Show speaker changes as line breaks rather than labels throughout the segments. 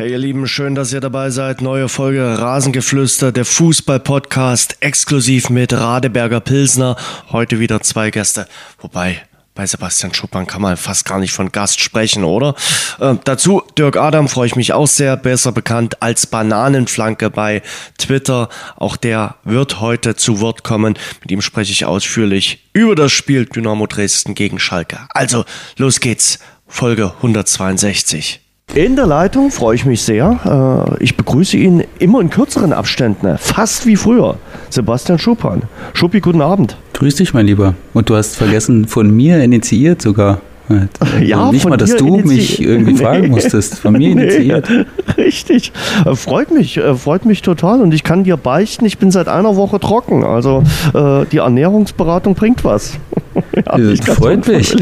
Hey ihr Lieben, schön, dass ihr dabei seid. Neue Folge Rasengeflüster, der Fußball-Podcast, exklusiv mit Radeberger Pilsner. Heute wieder zwei Gäste, wobei bei Sebastian Schuppan kann man fast gar nicht von Gast sprechen, oder? Äh, dazu Dirk Adam freue ich mich auch sehr, besser bekannt als Bananenflanke bei Twitter. Auch der wird heute zu Wort kommen. Mit ihm spreche ich ausführlich über das Spiel Dynamo Dresden gegen Schalke. Also, los geht's. Folge 162. In der Leitung freue ich mich sehr. Äh, ich begrüße ihn immer in kürzeren Abständen, fast wie früher. Sebastian Schuppan. Schuppi, guten Abend.
Grüß dich, mein Lieber. Und du hast vergessen, von mir initiiert sogar.
Ja,
nicht mal, dass du mich irgendwie fragen musstest. Von mir initiiert. Nee,
richtig. Äh, freut mich, äh, freut mich total. Und ich kann dir beichten, ich bin seit einer Woche trocken. Also die Ernährungsberatung bringt was.
ja, freut mich.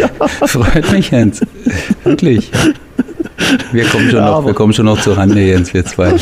Ja. Freut mich, Jens. Wirklich. Wir kommen schon, noch, wir kommen schon noch zur Rande, Jens, wir zwei.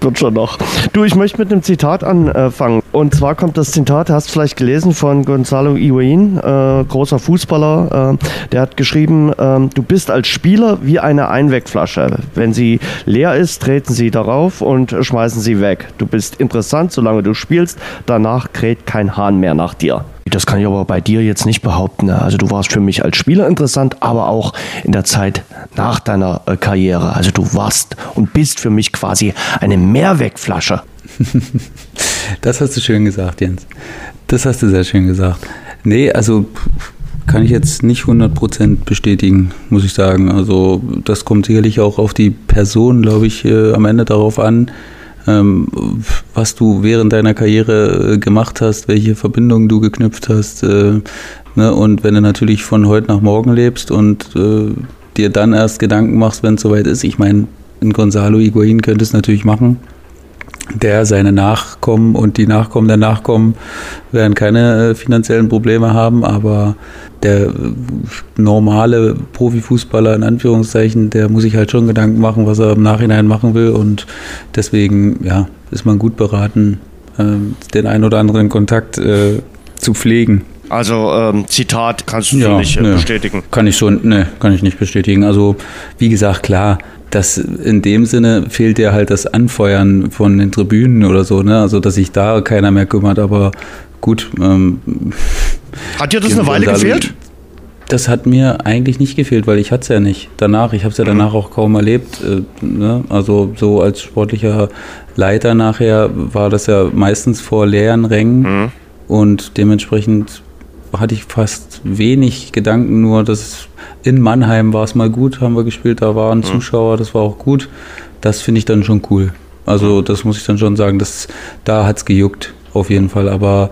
Wird schon noch. Du, ich möchte mit einem Zitat anfangen. Und zwar kommt das Zitat, hast du vielleicht gelesen, von Gonzalo Higuain, äh, großer Fußballer. Äh, der hat geschrieben, äh, du bist als Spieler wie eine Einwegflasche. Wenn sie leer ist, treten sie darauf und schmeißen sie weg. Du bist interessant, solange du spielst. Danach kräht kein Hahn mehr nach dir. Das kann ich aber bei dir jetzt nicht behaupten. Also du warst für mich als Spieler interessant, aber auch in der Zeit nach deiner äh, Karriere. Also du warst und bist für mich quasi eine Mehrwegflasche.
das hast du schön gesagt, Jens. Das hast du sehr schön gesagt. Nee, also kann ich jetzt nicht 100% bestätigen, muss ich sagen. Also das kommt sicherlich auch auf die Person, glaube ich, äh, am Ende darauf an, was du während deiner Karriere äh, gemacht hast, welche Verbindungen du geknüpft hast. Äh, ne? Und wenn du natürlich von heute nach morgen lebst und äh, dir dann erst Gedanken machst, wenn es soweit ist, ich meine, in Gonzalo Higuain könnte es natürlich machen, der seine Nachkommen und die Nachkommen der Nachkommen werden keine äh, finanziellen Probleme haben, aber der äh, normale Profifußballer in Anführungszeichen, der muss sich halt schon Gedanken machen, was er im Nachhinein machen will und deswegen ja, ist man gut beraten, äh, den ein oder anderen Kontakt äh, zu pflegen.
Also ähm, Zitat kannst du ja, nicht äh, ne, bestätigen?
Kann ich schon, ne, kann ich nicht bestätigen. Also wie gesagt, klar, das in dem Sinne fehlt dir halt das Anfeuern von den Tribünen oder so, ne? Also dass sich da keiner mehr kümmert, aber gut. Ähm,
hat dir das eine Weile gefehlt?
Das hat mir eigentlich nicht gefehlt, weil ich hatte es ja nicht. Danach, ich habe es ja danach auch kaum erlebt. Äh, ne? Also so als sportlicher Leiter nachher war das ja meistens vor leeren Rängen mhm. und dementsprechend hatte ich fast wenig Gedanken, nur dass in Mannheim war es mal gut, haben wir gespielt, da waren mhm. Zuschauer, das war auch gut. Das finde ich dann schon cool. Also das muss ich dann schon sagen, das, da hat es gejuckt, auf jeden Fall, aber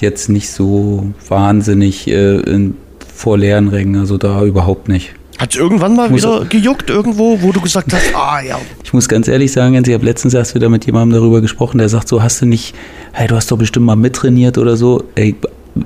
jetzt nicht so wahnsinnig äh, in, vor leeren Rängen, also da überhaupt nicht.
Hat es irgendwann mal wieder gejuckt irgendwo, wo du gesagt hast, ah ja.
Ich muss ganz ehrlich sagen, ich habe letztens erst wieder mit jemandem darüber gesprochen, der sagt so, hast du nicht, hey, du hast doch bestimmt mal mittrainiert oder so. Ey,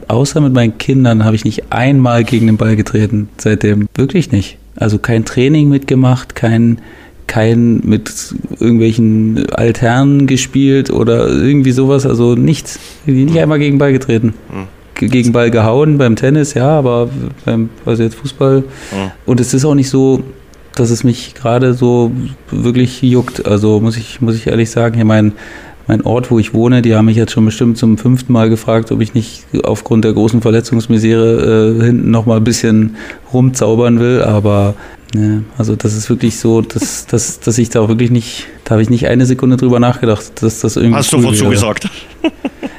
außer mit meinen Kindern habe ich nicht einmal gegen den Ball getreten seitdem. Wirklich nicht. Also kein Training mitgemacht, kein, kein mit irgendwelchen Alternen gespielt oder irgendwie sowas. Also nichts. Nicht einmal gegen Ball getreten. Mhm. Gegen Ball gehauen beim Tennis, ja, aber beim, also jetzt Fußball. Mhm. Und es ist auch nicht so, dass es mich gerade so wirklich juckt. Also muss ich, muss ich ehrlich sagen, hier mein mein Ort, wo ich wohne, die haben mich jetzt schon bestimmt zum fünften Mal gefragt, ob ich nicht aufgrund der großen Verletzungsmisere äh, hinten noch mal ein bisschen rumzaubern will. Aber ne, also das ist wirklich so, dass, dass, dass ich da wirklich nicht, da habe ich nicht eine Sekunde drüber nachgedacht, dass das irgendwie.
Hast cool du wozu gesagt?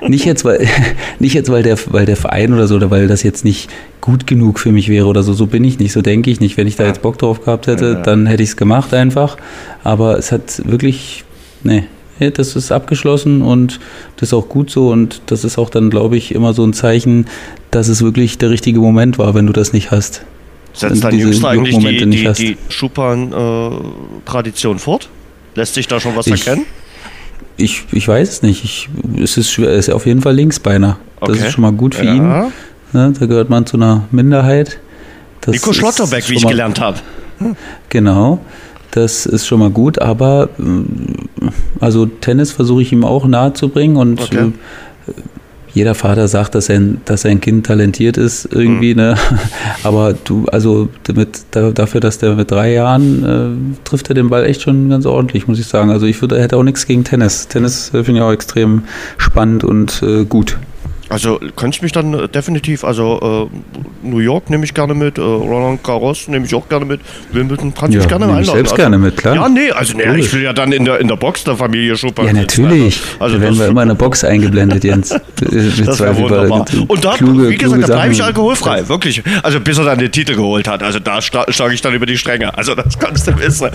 Nicht jetzt, weil, nicht jetzt, weil der, weil der Verein oder so, oder weil das jetzt nicht gut genug für mich wäre oder so. So bin ich nicht, so denke ich nicht. Wenn ich da jetzt Bock drauf gehabt hätte, dann hätte ich es gemacht einfach. Aber es hat wirklich, nee, das ist abgeschlossen und das ist auch gut so und das ist auch dann, glaube ich, immer so ein Zeichen, dass es wirklich der richtige Moment war, wenn du das nicht hast.
Setzt dein Jüngster eigentlich die, die, die Schupan-Tradition fort? Lässt sich da schon was ich, erkennen?
Ich, ich weiß es nicht. Ich, es ist, schwer, ist auf jeden Fall Linksbeiner. Das okay. ist schon mal gut für ja. ihn. Ne, da gehört man zu einer Minderheit.
Das Nico Schlotterbeck, wie ich gelernt habe.
Genau. Das ist schon mal gut, aber äh, also Tennis versuche ich ihm auch nahe zu bringen und okay. Äh, jeder Vater sagt, dass sein, dass sein Kind talentiert ist irgendwie, mhm. ne? Aber du, also mit, dafür, dass der mit drei Jahren äh, trifft er den Ball echt schon ganz ordentlich, muss ich sagen. Also ich würde, hätte auch nichts gegen Tennis. Tennis äh, finde ich auch extrem spannend und äh, gut.
Also ich mich dann äh, definitiv, also äh, New York nehme ich gerne mit, äh, Roland Garros nehme ich auch gerne mit, Wimbledon kann ich
ja,
mich gerne einladen. Ich
selbst
also,
gerne mit, klar.
Ja, nee, also nee, ich will ja dann in der, in der Box der Familie Schuppan.
Ja, natürlich. Also, da werden wir immer in der Box eingeblendet, Jens.
das wäre wunderbar. Und da, kluge, wie gesagt, da bleibe ich alkoholfrei, wirklich. Also bis er dann den Titel geholt hat, also da schlage ich dann über die Stränge. Also das kannst du wissen.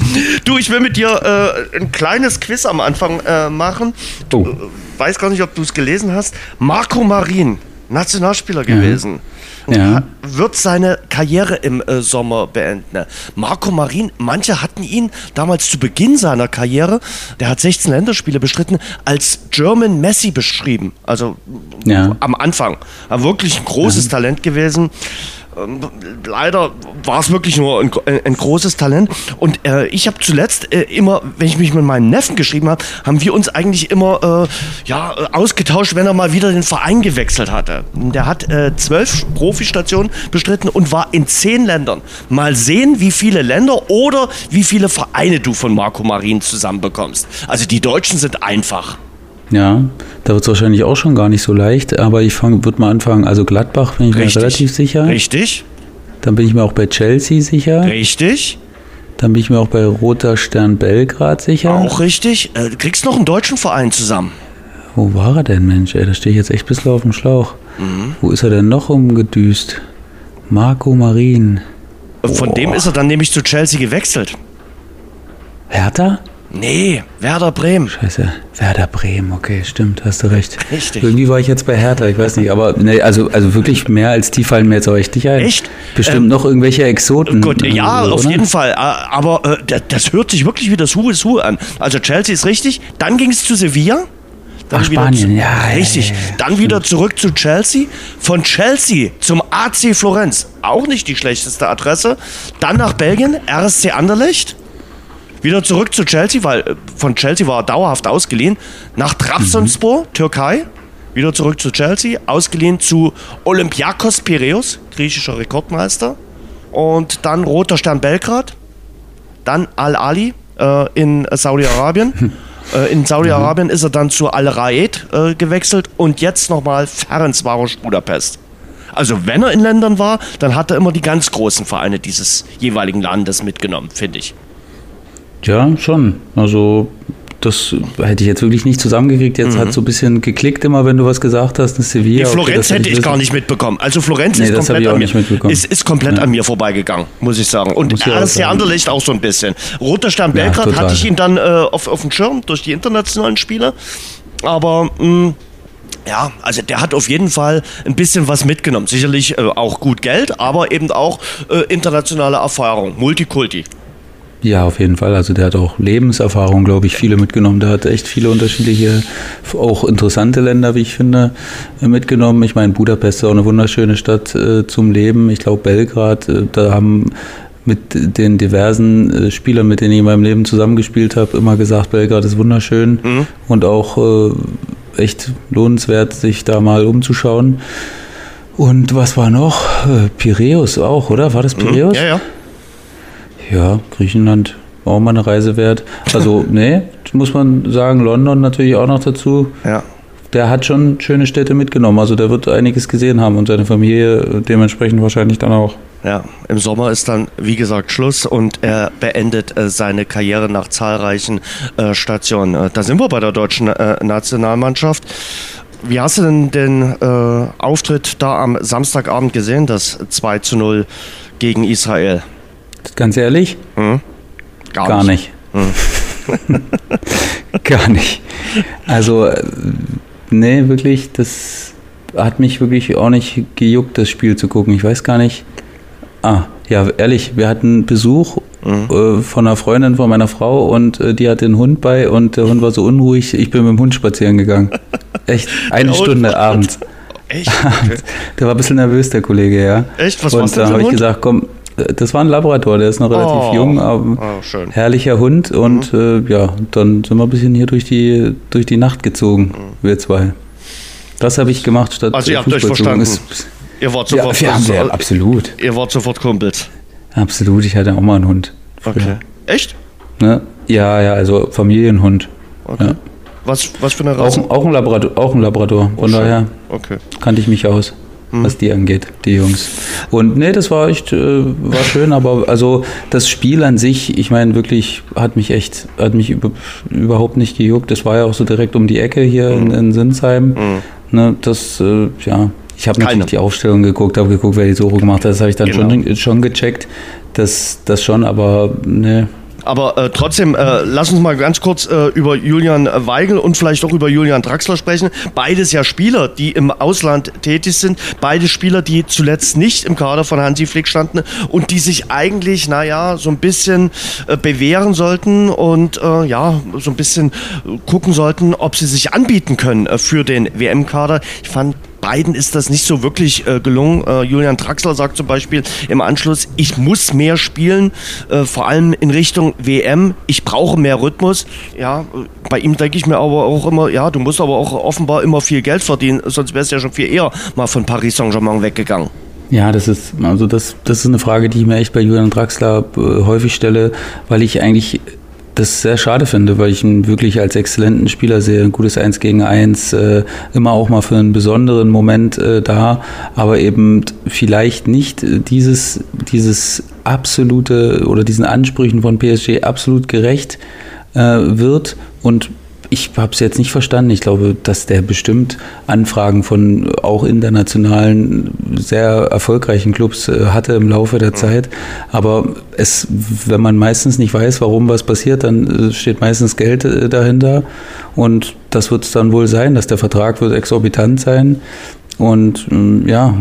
Du, ich will mit dir äh, ein kleines Quiz am Anfang äh, machen. Du, oh weiß gar nicht, ob du es gelesen hast. Marco Marin, Nationalspieler gewesen. Ja. Wird seine Karriere im äh, Sommer beenden. Marco Marin, manche hatten ihn damals zu Beginn seiner Karriere, der hat 16 Länderspiele bestritten, als German Messi beschrieben. Also ja. am Anfang. War wirklich ein großes ja. Talent gewesen. Ähm, leider war es wirklich nur ein, ein großes Talent. Und äh, ich habe zuletzt äh, immer, wenn ich mich mit meinem Neffen geschrieben habe, haben wir uns eigentlich immer äh, ja, ausgetauscht, wenn er mal wieder den Verein gewechselt hatte. Der hat äh, zwölf Profistationen bestritten und war in zehn Ländern. Mal sehen, wie viele Länder oder wie viele Vereine du von Marco Marin zusammenbekommst. Also die Deutschen sind einfach.
Ja, da wird es wahrscheinlich auch schon gar nicht so leicht, aber ich würde mal anfangen. Also Gladbach bin ich Richtig. mir relativ sicher.
Richtig.
Dann bin ich mir auch bei Chelsea sicher.
Richtig.
Dann bin ich mir auch bei Roter Stern Belgrad sicher.
Auch richtig. Äh, du kriegst noch einen deutschen Verein zusammen.
Wo war er denn, Mensch? Ey, da stehe ich jetzt echt ein bisschen auf dem Schlauch. Mhm. Wo ist er denn noch umgedüst? Marco Marin.
Von oh. dem ist er dann nämlich zu Chelsea gewechselt.
Hertha?
Nee, Werder Bremen.
Scheiße, Werder Bremen, okay, stimmt, hast du recht.
Richtig.
Irgendwie war ich jetzt bei Hertha, ich weiß nicht, aber nee, also, also wirklich mehr als die fallen mir jetzt auch echt nicht ein.
Echt?
Bestimmt ähm, noch irgendwelche Exoten.
Gut, ja, so, auf jeden Fall, aber äh, das hört sich wirklich wie das Hu ist Hu an. Also Chelsea ist richtig, dann ging es zu Sevilla.
Dann Ach, Spanien,
zu,
ja.
Richtig. Ja, ja, ja. Dann wieder zurück zu Chelsea. Von Chelsea zum AC Florenz. Auch nicht die schlechteste Adresse. Dann nach Belgien, RSC Anderlecht. Wieder zurück zu Chelsea, weil äh, von Chelsea war er dauerhaft ausgeliehen. Nach Trabzonspor, mhm. Türkei. Wieder zurück zu Chelsea, ausgeliehen zu Olympiakos Piraeus, griechischer Rekordmeister. Und dann Roter Stern Belgrad. Dann Al-Ali äh, in Saudi-Arabien. äh, in Saudi-Arabien mhm. ist er dann zu Al-Raed äh, gewechselt und jetzt nochmal Ferencvaros Budapest. Also wenn er in Ländern war, dann hat er immer die ganz großen Vereine dieses jeweiligen Landes mitgenommen, finde ich.
Ja, schon. Also das hätte ich jetzt wirklich nicht zusammengekriegt. Jetzt mhm. hat so ein bisschen geklickt immer, wenn du was gesagt hast. Eine
Sevilla. Die Florenz okay, hätte ich gar nicht mitbekommen. Also Florenz nee, ist, komplett an mir, ist, ist komplett ja. an mir vorbeigegangen, muss ich sagen. Und RSC Anderlecht auch so ein bisschen. Roter Stern Belgrad ja, hatte ich ihn dann äh, auf, auf dem Schirm durch die internationalen Spiele. Aber mh, mm, ja, also der hat auf jeden Fall ein bisschen was mitgenommen. Sicherlich äh, auch gut Geld, aber eben auch äh, internationale Erfahrung. Multikulti.
Ja, auf jeden Fall. Also der hat auch Lebenserfahrung, glaube ich, viele mitgenommen. Der hat echt viele unterschiedliche, auch interessante Länder, wie ich finde, mitgenommen. Ich meine, Budapest ist auch eine wunderschöne Stadt äh, zum Leben. Ich glaube, Belgrad, äh, da haben mit den diversen äh, Spielern, mit denen ich in meinem Leben zusammengespielt habe, immer gesagt, Belgrad ist wunderschön mhm. und auch äh, echt lohnenswert, sich da mal umzuschauen. Und was war noch? Äh, Piräus auch, oder? War das. Piräus?
Mhm. Ja, ja.
Ja, Griechenland auch mal eine Reise wert. Also, nee, muss man sagen, London natürlich auch noch dazu.
Ja.
Der hat schon schöne Städte mitgenommen. Also der wird einiges gesehen haben und seine Familie dementsprechend wahrscheinlich dann auch.
Ja, im Sommer ist dann, wie gesagt, Schluss und er beendet äh, seine Karriere nach zahlreichen äh, Stationen. Äh, da sind wir bei der deutschen äh, Nationalmannschaft. Wie hast du denn den äh, Auftritt da am Samstagabend gesehen, das 2 zu 0 gegen Israel?
Ganz ehrlich? Hm?
Gar, Gar, nicht.
nicht. Hm. Gar nicht. Also, äh, nee, wirklich, das hat mich wirklich auch nicht gejuckt, das Spiel zu gucken. Ich weiß gar nicht. Ah, ja, ehrlich, wir hatten Besuch mhm. äh, von einer Freundin von meiner Frau und äh, die hatte einen Hund bei und der Hund war so unruhig, ich bin mit dem Hund spazieren gegangen. Echt, eine Stunde abends.
Echt? Okay.
Der war ein bisschen nervös, der Kollege, ja.
Echt? Was
und da habe ich gesagt, komm, das war ein Labrador, der ist noch relativ oh, jung, aber oh, herrlicher Hund. Und mhm. äh, ja, dann sind wir ein bisschen hier durch die, durch die Nacht gezogen, mhm. wir zwei. Das habe ich gemacht statt
Also ihr habt
Fußball
euch verstanden.
Es-
Ihr wart
Ja,
sofort,
wir haben, ja, absolut.
ihr wart sofort Kumpels.
Absolut, ich hatte auch mal einen Hund. früher.
Okay. Echt?
Ne? Ja, ja, also Familienhund.
Okay.
Ja.
Was, was für eine
Auch,
Rasse?
auch, ein Labrador, auch ein Labrador. Von
schön.
daher
Okay.
kannte ich mich aus, was die angeht, die Jungs. Und nee, das war echt, äh, war schön, aber also das Spiel an sich, ich meine wirklich, hat mich echt, hat mich über, überhaupt nicht gejuckt. Das war ja auch so direkt um die Ecke hier in, in Sinsheim. Ne, das, äh, ja, ich habe natürlich die Aufstellung geguckt, habe geguckt, wer die Suche gemacht hat. Das habe ich dann
Genau.
schon, schon gecheckt. Das, das schon, aber ne,
Aber äh, trotzdem, äh, lass uns mal ganz kurz äh, über Julian Weigel und vielleicht auch über Julian Draxler sprechen. Beides ja Spieler, die im Ausland tätig sind. Beide Spieler, die zuletzt nicht im Kader von Hansi Flick standen und die sich eigentlich, naja, so ein bisschen äh, bewähren sollten und äh, ja, so ein bisschen äh, gucken sollten, ob sie sich anbieten können äh, für den WM-Kader. Ich fand beiden ist das nicht so wirklich äh, gelungen. Äh, Julian Draxler sagt zum Beispiel im Anschluss, ich muss mehr spielen, äh, vor allem in Richtung WM. Ich brauche mehr Rhythmus. Ja, äh, bei ihm denke ich mir aber auch immer, ja, du musst aber auch offenbar immer viel Geld verdienen, sonst wärst du ja schon viel eher mal von Paris Saint-Germain weggegangen.
Ja, das ist, also das, das ist eine Frage, die ich mir echt bei Julian Draxler äh, häufig stelle, weil ich eigentlich das sehr schade finde, weil ich ihn wirklich als exzellenten Spieler sehe, ein gutes Eins gegen Eins, äh, immer auch mal für einen besonderen Moment äh, da, aber eben vielleicht nicht dieses, dieses absolute oder diesen Ansprüchen von PSG absolut gerecht äh, wird. Und ich habe es jetzt nicht verstanden. Ich glaube, dass der bestimmt Anfragen von auch internationalen, sehr erfolgreichen Clubs äh, hatte im Laufe der Zeit. Aber es, wenn man meistens nicht weiß, warum was passiert, dann äh, steht meistens Geld äh, dahinter. Und das wird es dann wohl sein, dass der Vertrag wird exorbitant sein. Und ähm, ja,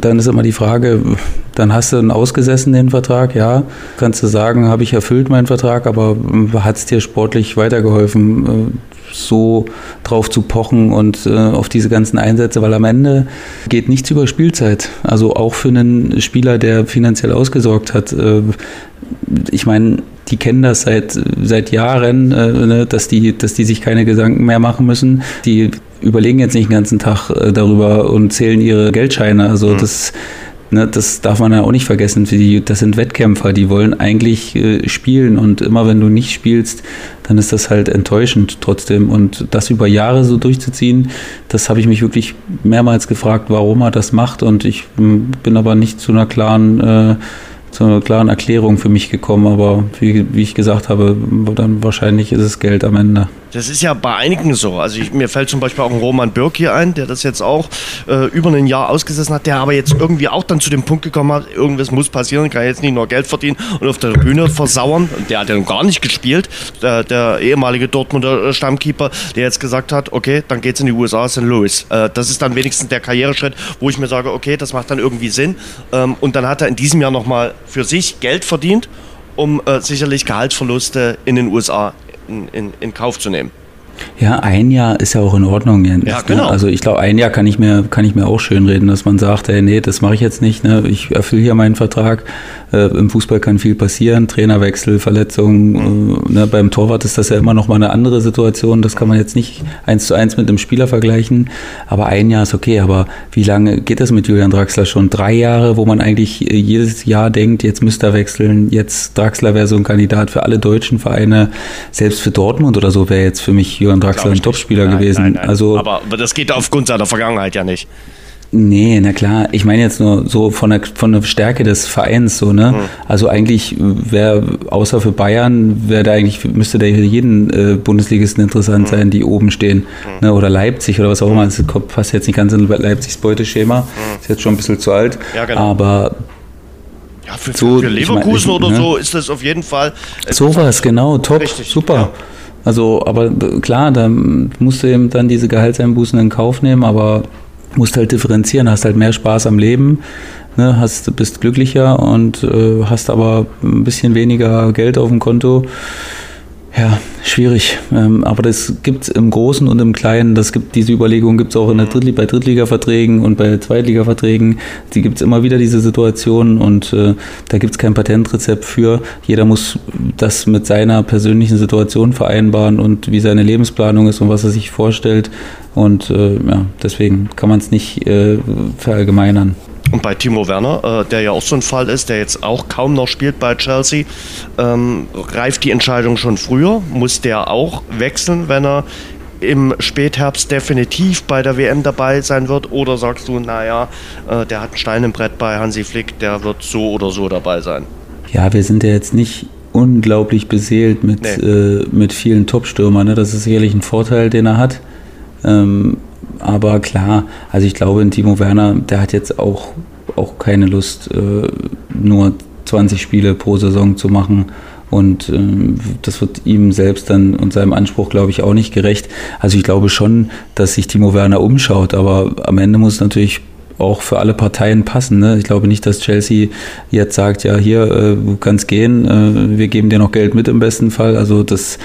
dann ist immer die Frage, dann hast du einen ausgesessen, den Vertrag, ja, kannst du sagen, habe ich erfüllt meinen Vertrag, aber hat es dir sportlich weitergeholfen, äh, so drauf zu pochen und äh, auf diese ganzen Einsätze, weil am Ende geht nichts über Spielzeit. Also auch für einen Spieler, der finanziell ausgesorgt hat. Äh, ich meine, die kennen das seit, seit Jahren, ne, dass, die, dass die sich keine Gedanken mehr machen müssen. Die überlegen jetzt nicht den ganzen Tag äh, darüber und zählen ihre Geldscheine. Also
Mhm.
das, ne, das darf man ja auch nicht vergessen. Die, das sind Wettkämpfer, die wollen eigentlich äh, spielen und immer wenn du nicht spielst, dann ist das halt enttäuschend trotzdem. Und das über Jahre so durchzuziehen, das habe ich mich wirklich mehrmals gefragt, warum er das macht. Und ich m, bin aber nicht zu einer klaren äh, zu einer klaren Erklärung für mich gekommen, aber wie, wie ich gesagt habe, dann wahrscheinlich ist es Geld am Ende.
Das ist ja bei einigen so. Also ich, mir fällt zum Beispiel auch ein Roman Birk hier ein, der das jetzt auch äh, über ein Jahr ausgesessen hat, der aber jetzt irgendwie auch dann zu dem Punkt gekommen hat, irgendwas muss passieren, kann jetzt nicht nur Geld verdienen und auf der Bühne versauern. Der hat ja gar nicht gespielt, der, der ehemalige Dortmunder äh, Stammkeeper, der jetzt gesagt hat, okay, dann geht's in die USA, St. Louis. Äh, das ist dann wenigstens der Karriereschritt, wo ich mir sage, okay, das macht dann irgendwie Sinn. Ähm, und dann hat er in diesem Jahr nochmal für sich Geld verdient, um äh, sicherlich Gehaltsverluste in den USA in, in, in Kauf zu nehmen.
Ja, ein Jahr ist ja auch in Ordnung. Jens,
Ja,
ne?
genau.
Also ich glaube, ein Jahr kann ich mir kann ich mir auch schön reden, dass man sagt, ey, nee, das mache ich jetzt nicht. Ne? Ich erfülle hier meinen Vertrag. Äh, Im Fußball kann viel passieren, Trainerwechsel, Verletzungen. Äh, ne? Beim Torwart ist das ja immer noch mal eine andere Situation. Das kann man jetzt nicht eins zu eins mit einem Spieler vergleichen. Aber ein Jahr ist okay. Aber wie lange geht das mit Julian Draxler schon? Drei Jahre, wo man eigentlich äh, jedes Jahr denkt, jetzt müsste er wechseln. Jetzt Draxler wäre so ein Kandidat für alle deutschen Vereine. Selbst für Dortmund oder so wäre jetzt für mich Julian Draxler ein
ich
Topspieler.
Nein,
gewesen.
nein, nein.
Also
aber, aber das geht aufgrund seiner Vergangenheit ja nicht.
Nee, na klar. Ich meine jetzt nur so von der, von der Stärke des Vereins so, ne? Also eigentlich wäre, außer für Bayern, wäre da eigentlich, müsste der jeden äh, Bundesligisten interessant sein, die oben stehen. Ne? Oder Leipzig oder was auch immer. Das kommt- passt jetzt nicht ganz in Leipzigs Beuteschema. Ist jetzt schon ein bisschen zu alt.
Ja, genau.
Aber
Ja, für,
So,
für
ich
Leverkusen
mein, ich-
oder
ne?
so ist das auf jeden Fall.
Sowas, genau, top,
Richtig,
super.
ja.
Also, aber äh, klar, da musst du eben dann diese Gehaltseinbußen in Kauf nehmen, aber musst halt differenzieren, hast halt mehr Spaß am Leben, ne, hast, bist glücklicher und äh, hast aber ein bisschen weniger Geld auf dem Konto. Ja, schwierig. Ähm, aber das gibt es im Großen und im Kleinen. Das gibt, diese Überlegung gibt es auch in der mhm. Drittliga, bei Drittliga-Verträgen und bei Zweitliga-Verträgen. Die gibt es immer wieder, diese Situationen. Und äh, da gibt es kein Patentrezept für. Jeder muss das mit seiner persönlichen Situation vereinbaren und wie seine Lebensplanung ist und was er sich vorstellt. Und äh, ja, deswegen kann man es nicht äh, verallgemeinern.
Und bei Timo Werner, äh, der ja auch so ein Fall ist, der jetzt auch kaum noch spielt bei Chelsea, ähm, reift die Entscheidung schon früher? Muss der auch wechseln, wenn er im Spätherbst definitiv bei der WM dabei sein wird? Oder sagst du, naja, äh, der hat einen Stein im Brett bei Hansi Flick, der wird so oder so dabei sein?
Ja, wir sind ja jetzt nicht unglaublich beseelt mit, nee. äh, mit vielen Top-Stürmern. Ne? Das ist sicherlich ein Vorteil, den er hat. Ähm, aber klar, also ich glaube, Timo Werner, der hat jetzt auch, auch keine Lust, äh, nur 20 Spiele pro Saison zu machen. Und äh, das wird ihm selbst dann und seinem Anspruch, glaube ich, auch nicht gerecht. Also ich glaube schon, dass sich Timo Werner umschaut, aber am Ende muss es natürlich auch für alle Parteien passen. Ne? Ich glaube nicht, dass Chelsea jetzt sagt, ja, hier, äh, du kannst gehen, äh, wir geben dir noch Geld mit im besten Fall. Also das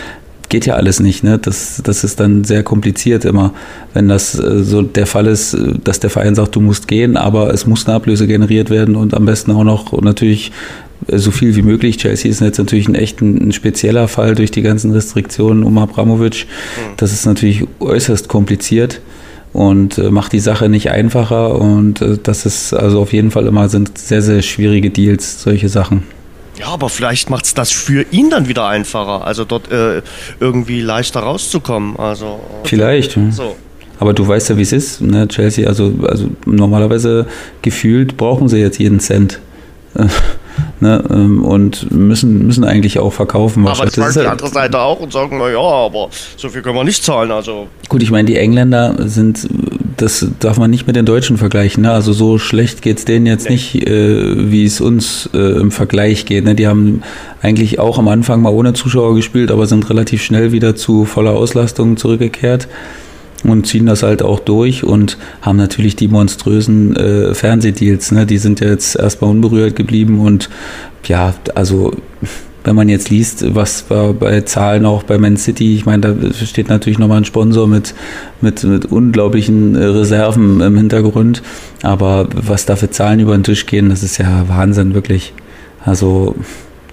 geht ja alles nicht. Ne? Das, das ist dann sehr kompliziert immer, wenn das äh, so der Fall ist, äh, dass der Verein sagt, du musst gehen, aber es muss eine Ablöse generiert werden und am besten auch noch natürlich äh, so viel wie möglich. Chelsea ist jetzt natürlich ein echt ein, spezieller Fall durch die ganzen Restriktionen um Abramovic. Mhm. Das ist natürlich äußerst kompliziert und macht die Sache nicht einfacher und das ist also auf jeden Fall immer sind sehr, sehr schwierige Deals, solche Sachen.
Ja, aber vielleicht macht es das für ihn dann wieder einfacher, also dort äh, irgendwie leichter rauszukommen. Also,
äh, Vielleicht. So. Aber du weißt ja, wie es ist. Ne? Chelsea, also, also normalerweise gefühlt brauchen sie jetzt jeden Cent. ne, ähm, und müssen, müssen eigentlich auch verkaufen.
Aber das sagt die andere Seite auch und sagen, na ja, aber so viel können wir nicht zahlen. Also.
Gut, ich meine, die Engländer sind, das darf man nicht mit den Deutschen vergleichen. Ne? Also so schlecht geht es denen jetzt nicht, äh, wie es uns äh, im Vergleich geht. Ne? Die haben eigentlich auch am Anfang mal ohne Zuschauer gespielt, aber sind relativ schnell wieder zu voller Auslastung zurückgekehrt und ziehen das halt auch durch und haben natürlich die monströsen äh, Fernsehdeals. Ne? Die sind ja jetzt erstmal unberührt geblieben und ja, also wenn man jetzt liest, was bei Zahlen auch bei Man City, ich meine, da steht natürlich nochmal ein Sponsor mit, mit, mit unglaublichen äh, Reserven im Hintergrund, aber was da für Zahlen über den Tisch gehen, das ist ja Wahnsinn, wirklich. Also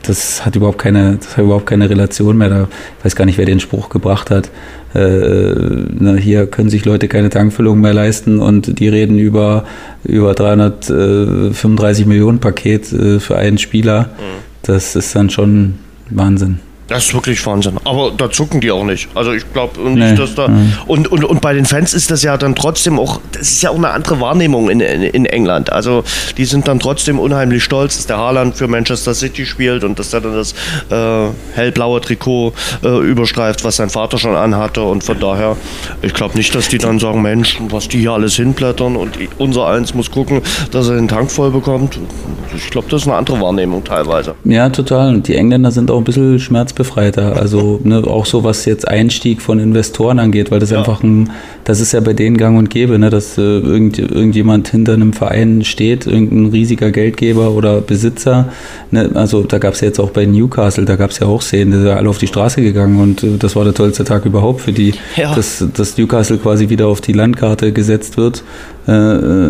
das hat überhaupt keine, das hat überhaupt keine Relation mehr. Da, weiß gar nicht, wer den Spruch gebracht hat. Äh, na, hier können sich Leute keine Tankfüllung mehr leisten und die reden über, über 335 Millionen Paket äh, für einen Spieler. Mhm. Das ist dann schon Wahnsinn.
Das ist wirklich Wahnsinn. Aber da zucken die auch nicht. Also ich glaube nicht, nee. dass da. Und, und, und bei den Fans ist das ja dann trotzdem auch, das ist ja auch eine andere Wahrnehmung in, in, in England. Also die sind dann trotzdem unheimlich stolz, dass der Haaland für Manchester City spielt und dass er dann das äh, hellblaue Trikot äh, überstreift, was sein Vater schon anhatte. Und von daher, ich glaube nicht, dass die dann sagen, Mensch, was die hier alles hinblättern und unser Eins muss gucken, dass er den Tank voll bekommt. Ich glaube, das ist eine andere Wahrnehmung teilweise.
Ja, total. Und die Engländer sind auch ein bisschen schmerzbefreit befreiter. Also ne, auch so, was jetzt Einstieg von Investoren angeht, weil das ja. einfach ein, das ist ja bei denen gang und gäbe, ne, dass äh, irgend, irgendjemand hinter einem Verein steht, irgendein riesiger Geldgeber oder Besitzer. Ne, also da gab es ja jetzt auch bei Newcastle, da gab es ja auch Szenen, die sind alle auf die Straße gegangen und äh, das war der tollste Tag überhaupt für die, ja. dass, dass Newcastle quasi wieder auf die Landkarte gesetzt wird äh,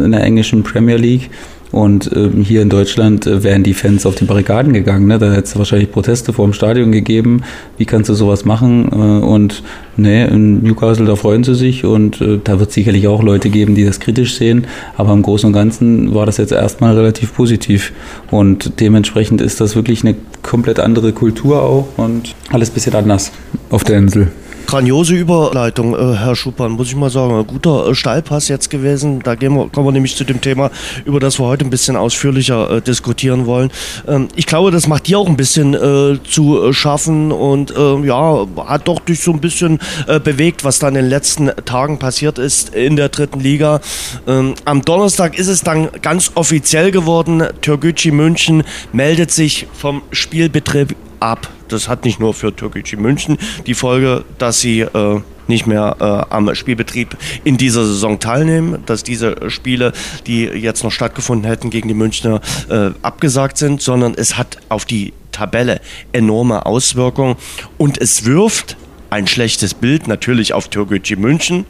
in der englischen Premier League. Und ähm, hier in Deutschland äh, wären die Fans auf die Barrikaden gegangen. Ne? Da hätte es wahrscheinlich Proteste vor dem Stadion gegeben. Wie kannst du sowas machen? Äh, und nee, in Newcastle, da freuen sie sich. Und äh, da wird es sicherlich auch Leute geben, die das kritisch sehen. Aber im Großen und Ganzen war das jetzt erstmal relativ positiv. Und dementsprechend ist das wirklich eine komplett andere Kultur auch und alles bisschen anders auf der Insel.
Grandiose Überleitung, äh, Herr Schuppan, muss ich mal sagen. Ein guter äh, Steilpass jetzt gewesen. Da wir, kommen wir nämlich zu dem Thema, über das wir heute ein bisschen ausführlicher äh, diskutieren wollen. Ähm, ich glaube, das macht dir auch ein bisschen äh, zu äh, schaffen und äh, ja, hat doch dich so ein bisschen bewegt, was da in den letzten Tagen passiert ist in der dritten Liga. Ähm, am Donnerstag ist es dann ganz offiziell geworden. Türkgücü München meldet sich vom Spielbetrieb ab. Das hat nicht nur für Türkgücü München die Folge, dass sie äh, nicht mehr äh, am Spielbetrieb in dieser Saison teilnehmen, dass diese Spiele, die jetzt noch stattgefunden hätten gegen die Münchner, äh, abgesagt sind, sondern es hat auf die Tabelle enorme Auswirkungen und es wirft ein schlechtes Bild natürlich auf Türkgücü München,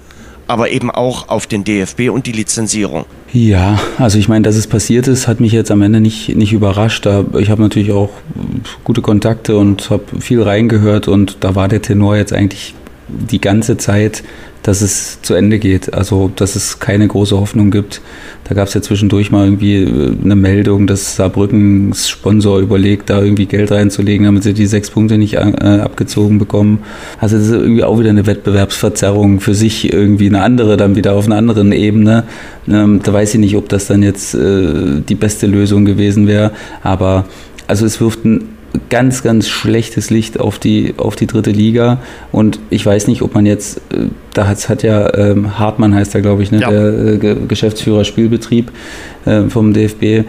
aber eben auch auf den DFB und die Lizenzierung.
Ja, also ich meine, dass es passiert ist, hat mich jetzt am Ende nicht, nicht überrascht. Ich habe natürlich auch gute Kontakte und habe viel reingehört und da war der Tenor jetzt eigentlich die ganze Zeit dass es zu Ende geht. Also, dass es keine große Hoffnung gibt. Da gab es ja zwischendurch mal irgendwie äh, eine Meldung, dass Saarbrückens Sponsor überlegt, da irgendwie Geld reinzulegen, damit sie die sechs Punkte nicht äh, abgezogen bekommen. Also, das ist irgendwie auch wieder eine Wettbewerbsverzerrung für sich, irgendwie eine andere, dann wieder auf einer anderen Ebene. Ähm, da weiß ich nicht, ob das dann jetzt äh, die beste Lösung gewesen wäre. Aber, also, es wirft ein ganz, ganz schlechtes Licht auf die, auf die dritte Liga. Und ich weiß nicht, ob man jetzt, äh, da hat, hat ja ähm, Hartmann heißt er, glaube ich, ne, ja. der äh, Geschäftsführer Spielbetrieb äh, vom DFB.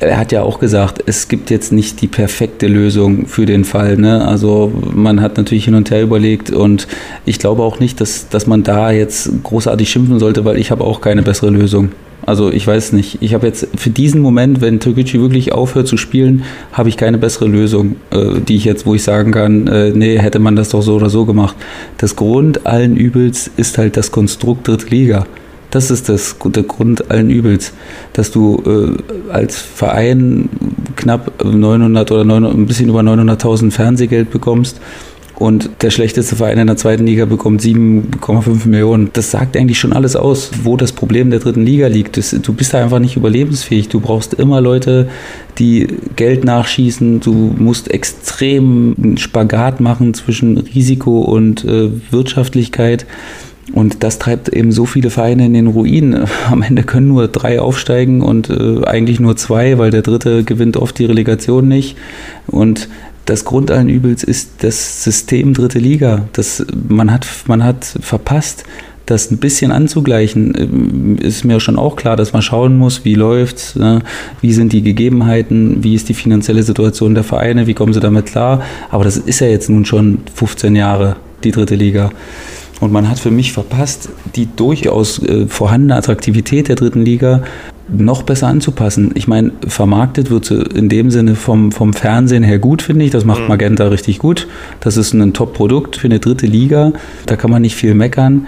Er hat ja auch gesagt, es gibt jetzt nicht die perfekte Lösung für den Fall. Ne? Also man hat natürlich hin und her überlegt und ich glaube auch nicht, dass, dass man da jetzt großartig schimpfen sollte, weil ich habe auch keine bessere Lösung. Also ich weiß nicht. Ich habe jetzt für diesen Moment, wenn Türkgücü wirklich aufhört zu spielen, habe ich keine bessere Lösung, äh, die ich jetzt, wo ich sagen kann, äh, nee, hätte man das doch so oder so gemacht. Das Grund allen Übels ist halt das Konstrukt Dritte Liga. Das ist das, der Grund allen Übels, dass du äh, als Verein knapp 900 oder 900, ein bisschen über 900.000 Fernsehgeld bekommst und der schlechteste Verein in der zweiten Liga bekommt 7,5 Millionen. Das sagt eigentlich schon alles aus, wo das Problem der dritten Liga liegt. du bist da einfach nicht überlebensfähig. Du brauchst immer Leute, die Geld nachschießen. Du musst extrem einen Spagat machen zwischen Risiko und äh, Wirtschaftlichkeit. Und das treibt eben so viele Vereine in den Ruin. Am Ende können nur drei aufsteigen und äh, eigentlich nur zwei, weil der dritte gewinnt oft die Relegation nicht. Und das Grund allen Übels ist das System dritte Liga. Das, man, hat, man hat verpasst, das ein bisschen anzugleichen. Äh, ist mir schon auch klar, dass man schauen muss, wie läuft's, ne? wie sind die Gegebenheiten, wie ist die finanzielle Situation der Vereine, wie kommen sie damit klar. Aber das ist ja jetzt nun schon 15 Jahre, die dritte Liga. Und man hat für mich verpasst, die durchaus äh, vorhandene Attraktivität der dritten Liga noch besser anzupassen. Ich meine, vermarktet wird sie in dem Sinne vom, vom Fernsehen her gut, finde ich. Das macht mhm. Magenta richtig gut. Das ist ein Top-Produkt für eine dritte Liga. Da kann man nicht viel meckern.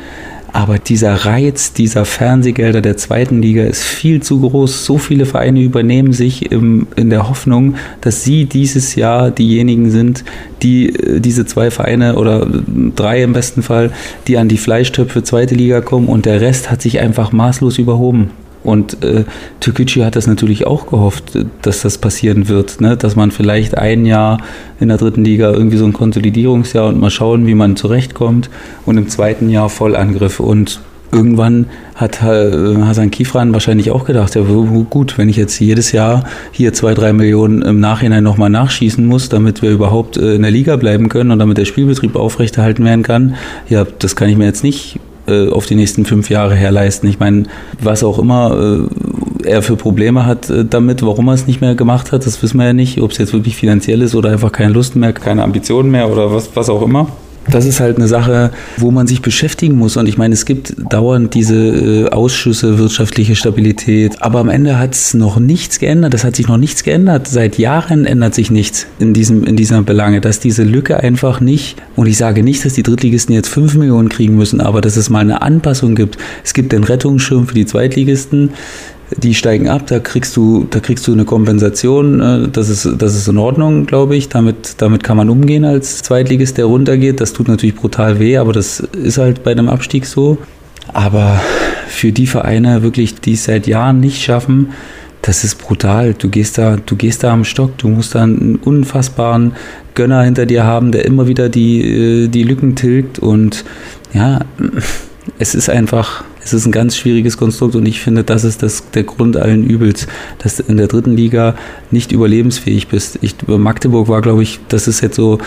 Aber dieser Reiz dieser Fernsehgelder der zweiten Liga ist viel zu groß. So viele Vereine übernehmen sich im, in der Hoffnung, dass sie dieses Jahr diejenigen sind, die äh, diese zwei Vereine oder drei im besten Fall, die an die Fleischtöpfe zweite Liga kommen und der Rest hat sich einfach maßlos überhoben. Und äh, Türkgücü hat das natürlich auch gehofft, dass das passieren wird, ne? dass man vielleicht ein Jahr in der dritten Liga irgendwie so ein Konsolidierungsjahr und mal schauen, wie man zurechtkommt und im zweiten Jahr Vollangriff. Und irgendwann hat äh, Hasan Kifran wahrscheinlich auch gedacht, ja gut, wenn ich jetzt jedes Jahr hier zwei, drei Millionen im Nachhinein nochmal nachschießen muss, damit wir überhaupt äh, in der Liga bleiben können und damit der Spielbetrieb aufrechterhalten werden kann, ja, das kann ich mir jetzt nicht äh, auf die nächsten fünf Jahre herleisten. Ich meine, was auch immer äh, er für Probleme hat äh, damit, warum er es nicht mehr gemacht hat, das wissen wir ja nicht. Ob es jetzt wirklich finanziell ist oder einfach keine Lust mehr, keine Ambitionen mehr oder was, was auch immer das ist halt eine Sache, wo man sich beschäftigen muss. Und ich meine, es gibt dauernd diese äh, Ausschüsse, wirtschaftliche Stabilität. Aber am Ende hat es noch nichts geändert. Das hat sich noch nichts geändert. Seit Jahren ändert sich nichts in, diesem, in dieser Belange, dass diese Lücke einfach nicht, und ich sage nicht, dass die Drittligisten jetzt 5 Millionen kriegen müssen, aber dass es mal eine Anpassung gibt. Es gibt den Rettungsschirm für die Zweitligisten die steigen ab, da kriegst du, da kriegst du eine Kompensation, äh, das ist, das ist in Ordnung, glaube ich. Damit, damit kann man umgehen als Zweitligist, der runtergeht. Das tut natürlich brutal weh, aber das ist halt bei einem Abstieg so. Aber für die Vereine wirklich, die es seit Jahren nicht schaffen, das ist brutal. Du gehst da, du gehst da am Stock, du musst da einen unfassbaren Gönner hinter dir haben, der immer wieder die, äh, die Lücken tilgt und ja, es ist einfach, es ist ein ganz schwieriges Konstrukt und ich finde, das ist das, der Grund allen Übels, dass du in der dritten Liga nicht überlebensfähig bist. Ich, Magdeburg war, glaube ich, das ist jetzt so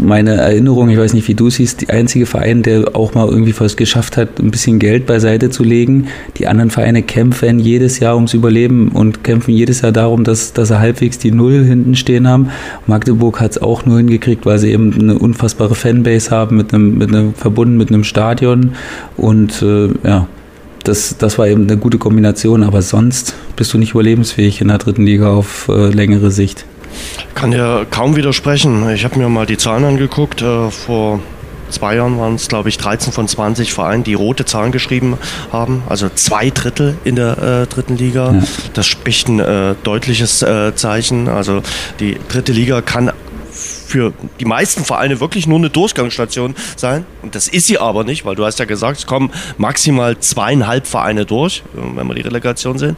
meine Erinnerung, ich weiß nicht, wie du siehst, die einzige Verein, der auch mal irgendwie fast geschafft hat, ein bisschen Geld beiseite zu legen. Die anderen Vereine kämpfen jedes Jahr ums Überleben und kämpfen jedes Jahr darum, dass, dass sie halbwegs die Null hinten stehen haben. Magdeburg hat es auch nur hingekriegt, weil sie eben eine unfassbare Fanbase haben, mit einem, mit einem verbunden mit einem Stadion. Und äh, ja, das, das war eben eine gute Kombination, aber sonst bist du nicht überlebensfähig in der dritten Liga auf äh, längere Sicht.
Kann ja kaum widersprechen. Ich habe mir mal die Zahlen angeguckt. Äh, vor zwei Jahren waren es, glaube ich, 13 von 20 Vereinen, die rote Zahlen geschrieben haben. Also zwei Drittel in der äh, dritten Liga. Ja. Das spricht ein äh, deutliches äh, Zeichen. Also die dritte Liga kann für die meisten Vereine wirklich nur eine Durchgangsstation sein. Und das ist sie aber nicht, weil du hast ja gesagt, es kommen maximal zweieinhalb Vereine durch, wenn wir die Relegation sehen.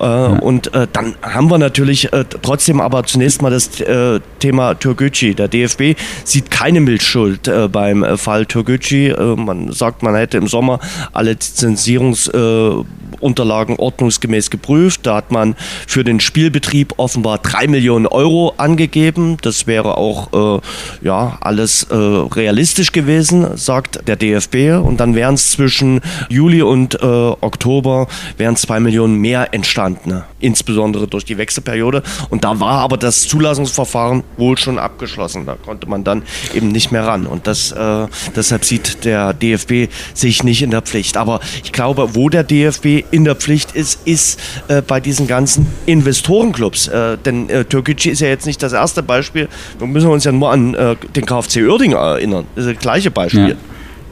Äh, ja. Und äh, dann haben wir natürlich äh, trotzdem aber zunächst mal das äh, Thema Türkgücü. Der DFB sieht keine Milchschuld äh, beim äh, Fall Türkgücü. man sagt, man hätte im Sommer alle Lizenzierungsunterlagen ordnungsgemäß geprüft. Da hat man für den Spielbetrieb offenbar drei Millionen Euro angegeben. Das wäre auch äh, ja, alles äh, realistisch gewesen, sagt der DFB. Und dann wären es zwischen Juli und äh, Oktober wären zwei Millionen mehr entstanden, ne? insbesondere durch die Wechselperiode. Und da war aber das Zulassungsverfahren wohl schon abgeschlossen. Da konnte man dann eben nicht mehr ran. Und das, äh, deshalb sieht der DFB sich nicht in der Pflicht. Aber ich glaube, wo der DFB in der Pflicht ist, ist äh, bei diesen ganzen Investorenclubs. Äh, denn äh, Türkgücü ist ja jetzt nicht das erste Beispiel. Da müssen wir uns ja nur an äh, den KfC Uerdingen erinnern. Das ist das gleiche Beispiel. Ja.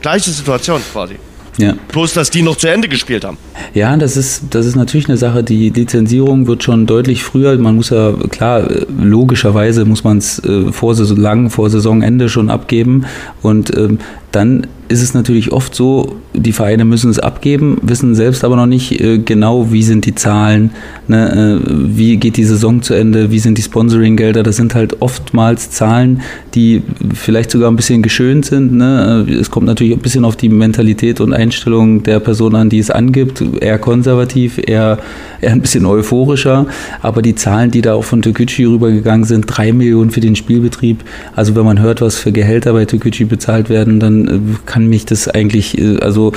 Gleiche Situation quasi. Ja. Bloß, dass die noch zu Ende gespielt haben.
Ja, das ist, das ist natürlich eine Sache. Die Lizenzierung wird schon deutlich früher. Man muss ja, klar, logischerweise muss man es äh, vor lang vor Saisonende schon abgeben. Und ähm, dann ist es natürlich oft so, die Vereine müssen es abgeben, wissen selbst aber noch nicht äh, genau, wie sind die Zahlen, ne, äh, wie geht die Saison zu Ende, wie sind die Sponsoring-Gelder. Das sind halt oftmals Zahlen, die vielleicht sogar ein bisschen geschönt sind. Ne? Äh, es kommt natürlich ein bisschen auf die Mentalität und Einstellung der Person an, die es angibt. Eher konservativ, eher, eher ein bisschen euphorischer. Aber die Zahlen, die da auch von Türkgücü rübergegangen sind, drei Millionen für den Spielbetrieb. Also wenn man hört, was für Gehälter bei Türkgücü bezahlt werden, dann äh, kann mich das eigentlich, äh, also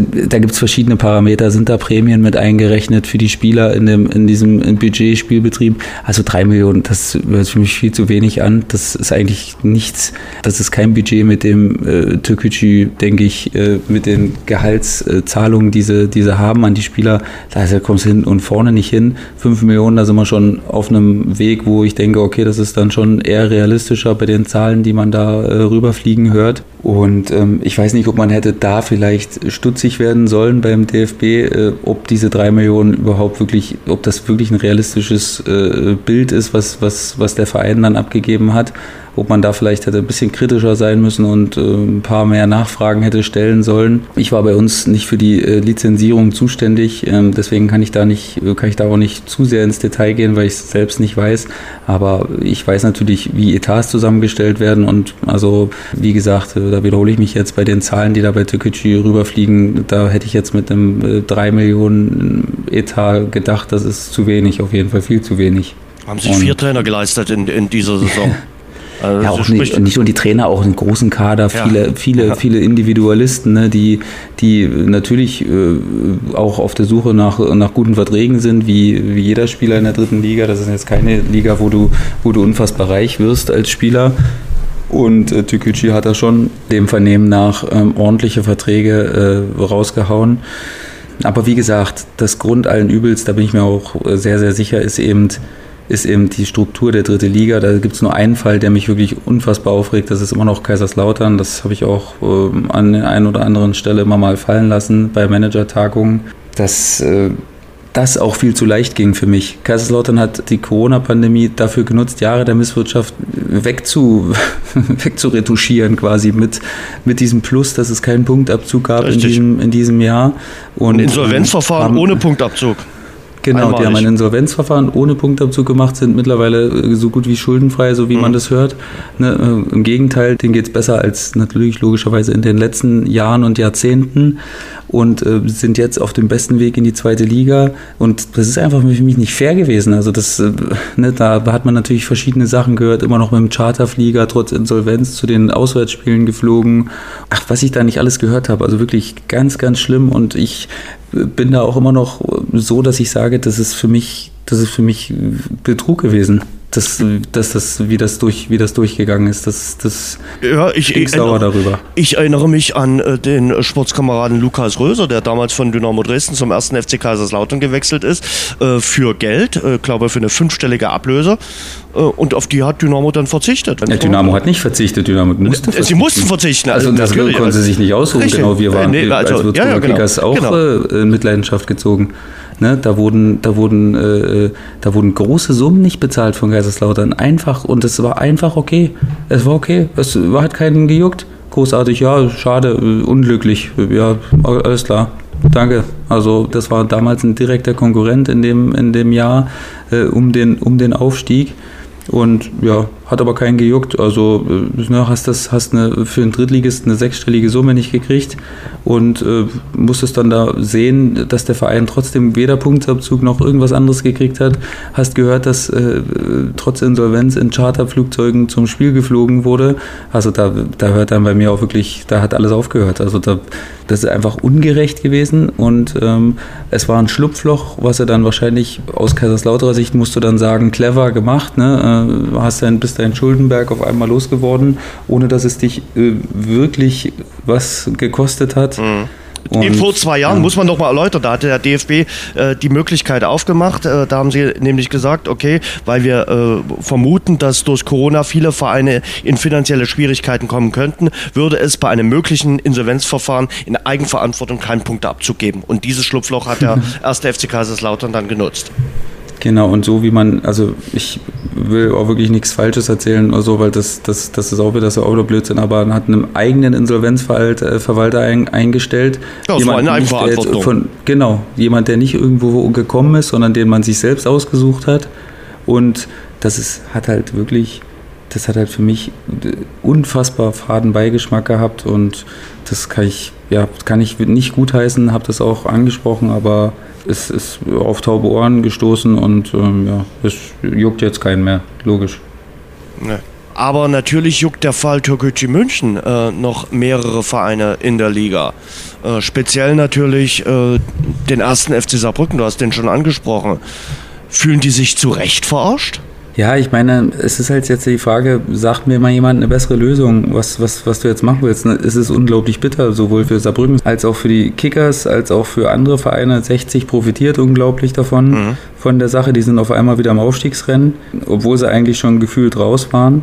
da, gibt es verschiedene Parameter. Sind da Prämien mit eingerechnet für die Spieler in, dem, in diesem Budget Spielbetrieb? Also drei Millionen, das hört für mich viel zu wenig an. Das ist eigentlich nichts. Das ist kein Budget, mit dem äh, Türkgücü, denke ich, äh, mit den Gehaltszahlungen, die sie, die sie haben an die Spieler, da kommst du hinten und vorne nicht hin. Fünf Millionen, da sind wir schon auf einem Weg, wo ich denke, okay, das ist dann schon eher realistischer bei den Zahlen, die man da äh, rüberfliegen hört. Und ähm, ich weiß nicht, ob man hätte da vielleicht stutzig werden sollen beim DFB, äh, ob diese drei Millionen überhaupt wirklich, ob das wirklich ein realistisches äh, Bild ist, was, was, was der Verein dann abgegeben hat ob man da vielleicht hätte ein bisschen kritischer sein müssen und äh, ein paar mehr Nachfragen hätte stellen sollen. Ich war bei uns nicht für die äh, Lizenzierung zuständig, ähm, deswegen kann ich da nicht, kann ich da auch nicht zu sehr ins Detail gehen, weil ich es selbst nicht weiß. Aber ich weiß natürlich, wie Etats zusammengestellt werden und also wie gesagt, äh, da wiederhole ich mich jetzt bei den Zahlen, die da bei Türkgücü rüberfliegen. Da hätte ich jetzt mit einem 3 Millionen Etat gedacht, das ist zu wenig, auf jeden Fall viel zu wenig.
Haben sich vier Trainer geleistet in, in dieser Saison.
Also ja, auch nicht, nicht, nur die Trainer, auch einen großen Kader, viele, ja. viele, ja. viele Individualisten, ne, die, die natürlich äh, auch auf der Suche nach, nach guten Verträgen sind, wie, wie jeder Spieler in der dritten Liga. Das ist jetzt keine Liga, wo du, wo du unfassbar reich wirst als Spieler. Und äh, Tükücü hat da schon dem Vernehmen nach ähm, ordentliche Verträge äh, rausgehauen. Aber wie gesagt, das Grund allen Übels, da bin ich mir auch sehr, sehr sicher, ist eben, ist eben die Struktur der dritte Liga. Da gibt es nur einen Fall, der mich wirklich unfassbar aufregt. Das ist immer noch Kaiserslautern. Das habe ich auch äh, an der einen oder anderen Stelle immer mal fallen lassen bei Managertagungen. Dass äh, das auch viel zu leicht ging für mich. Kaiserslautern hat die Corona-Pandemie dafür genutzt, Jahre der Misswirtschaft wegzu, wegzuretuschieren quasi mit, mit diesem Plus, dass es keinen Punktabzug gab in diesem, in diesem Jahr.
Und, Ein Insolvenzverfahren haben, ohne Punktabzug.
Genau, Einmalig. die haben ein Insolvenzverfahren ohne Punktabzug gemacht, sind mittlerweile äh, so gut wie schuldenfrei, so wie mhm. man das hört. Ne, äh, Im Gegenteil, denen geht es besser als natürlich logischerweise in den letzten Jahren und Jahrzehnten und äh, sind jetzt auf dem besten Weg in die zweite Liga. Und das ist einfach für mich nicht fair gewesen. Also das, äh, ne, da hat man natürlich verschiedene Sachen gehört, immer noch mit dem Charterflieger trotz Insolvenz zu den Auswärtsspielen geflogen. Ach, was ich da nicht alles gehört habe, also wirklich ganz, ganz schlimm. Und ich bin da auch immer noch so, dass ich sage, das ist für mich, das ist für mich Betrug gewesen. Das, das, das, wie, das durch, wie das durchgegangen ist, das, das
ja, ich, ich sauer darüber. Ich erinnere mich an äh, den Sportskameraden Lukas Röser, der damals von Dynamo Dresden zum ersten FC Kaiserslautern gewechselt ist, äh, für Geld, äh, glaube für eine fünfstellige Ablöse. Äh, und auf die hat Dynamo dann verzichtet.
Ja, Dynamo hat nicht verzichtet, Dynamo musste
verzichten. Sie mussten verzichten.
Also, also das konnten sie sich nicht aussuchen. Richtig. Genau, wir waren nee, also, als Würzburger ja, ja, genau. Kickers auch genau. Äh, in Mitleidenschaft gezogen. Ne, da wurden, da wurden, äh, da wurden große Summen nicht bezahlt von Kaiserslautern. Einfach und es war einfach okay. Es war okay. Es hat keinen gejuckt. Großartig, ja, schade, äh, unglücklich. Ja, alles klar. Danke. Also das war damals ein direkter Konkurrent in dem, in dem Jahr äh, um, den, um den Aufstieg. Und ja, hat aber keinen gejuckt. Also äh, ne, hast das hast eine, für einen Drittligist eine sechsstellige Summe nicht gekriegt und äh, musstest dann da sehen, dass der Verein trotzdem weder Punktabzug noch irgendwas anderes gekriegt hat. Hast gehört, dass äh, trotz Insolvenz in Charterflugzeugen zum Spiel geflogen wurde. Also da, da hört dann bei mir auch wirklich, da hat alles aufgehört. Also da, das ist einfach ungerecht gewesen und ähm, es war ein Schlupfloch, was er dann wahrscheinlich aus Kaiserslauterer Sicht musst du dann sagen, clever gemacht. Ne? Äh, hast dann bist dein Schuldenberg auf einmal losgeworden, ohne dass es dich äh, wirklich was gekostet hat. Mhm.
Und, vor zwei Jahren, ja. muss man noch mal erläutern, da hatte der DFB äh, die Möglichkeit aufgemacht. Äh, da haben sie nämlich gesagt, okay, weil wir äh, vermuten, dass durch Corona viele Vereine in finanzielle Schwierigkeiten kommen könnten, würde es bei einem möglichen Insolvenzverfahren in Eigenverantwortung keinen Punktabzug geben. Und dieses Schlupfloch hat der erste FC Kaiserslautern dann genutzt.
Genau, und so wie man, also ich will auch wirklich nichts Falsches erzählen oder so, weil das, das, das ist auch wieder so auch Blödsinn, aber man hat einen eigenen Insolvenzverwalter ein, eingestellt.
Ja, das war eine Eigenverantwortung.
Von, genau, jemand, der nicht irgendwo gekommen ist, sondern den man sich selbst ausgesucht hat. Und das ist, hat halt wirklich, das hat halt für mich unfassbar faden Beigeschmack gehabt und das kann ich, ja, kann ich nicht gutheißen, habe das auch angesprochen, aber es ist auf taube Ohren gestoßen und ähm, ja, es juckt jetzt keinen mehr, logisch.
Nee. Aber natürlich juckt der Fall Türkgücü München äh, noch mehrere Vereine in der Liga. Äh, speziell natürlich äh, den ersten FC Saarbrücken, du hast den schon angesprochen. Fühlen die sich zu Recht verarscht?
Ja, ich meine, es ist halt jetzt die Frage, sagt mir mal jemand eine bessere Lösung, was, was, was du jetzt machen willst. Es ist unglaublich bitter, sowohl für Saarbrücken als auch für die Kickers, als auch für andere Vereine. 60 profitiert unglaublich davon, mhm. von der Sache. Die sind auf einmal wieder im Aufstiegsrennen, obwohl sie eigentlich schon gefühlt raus waren.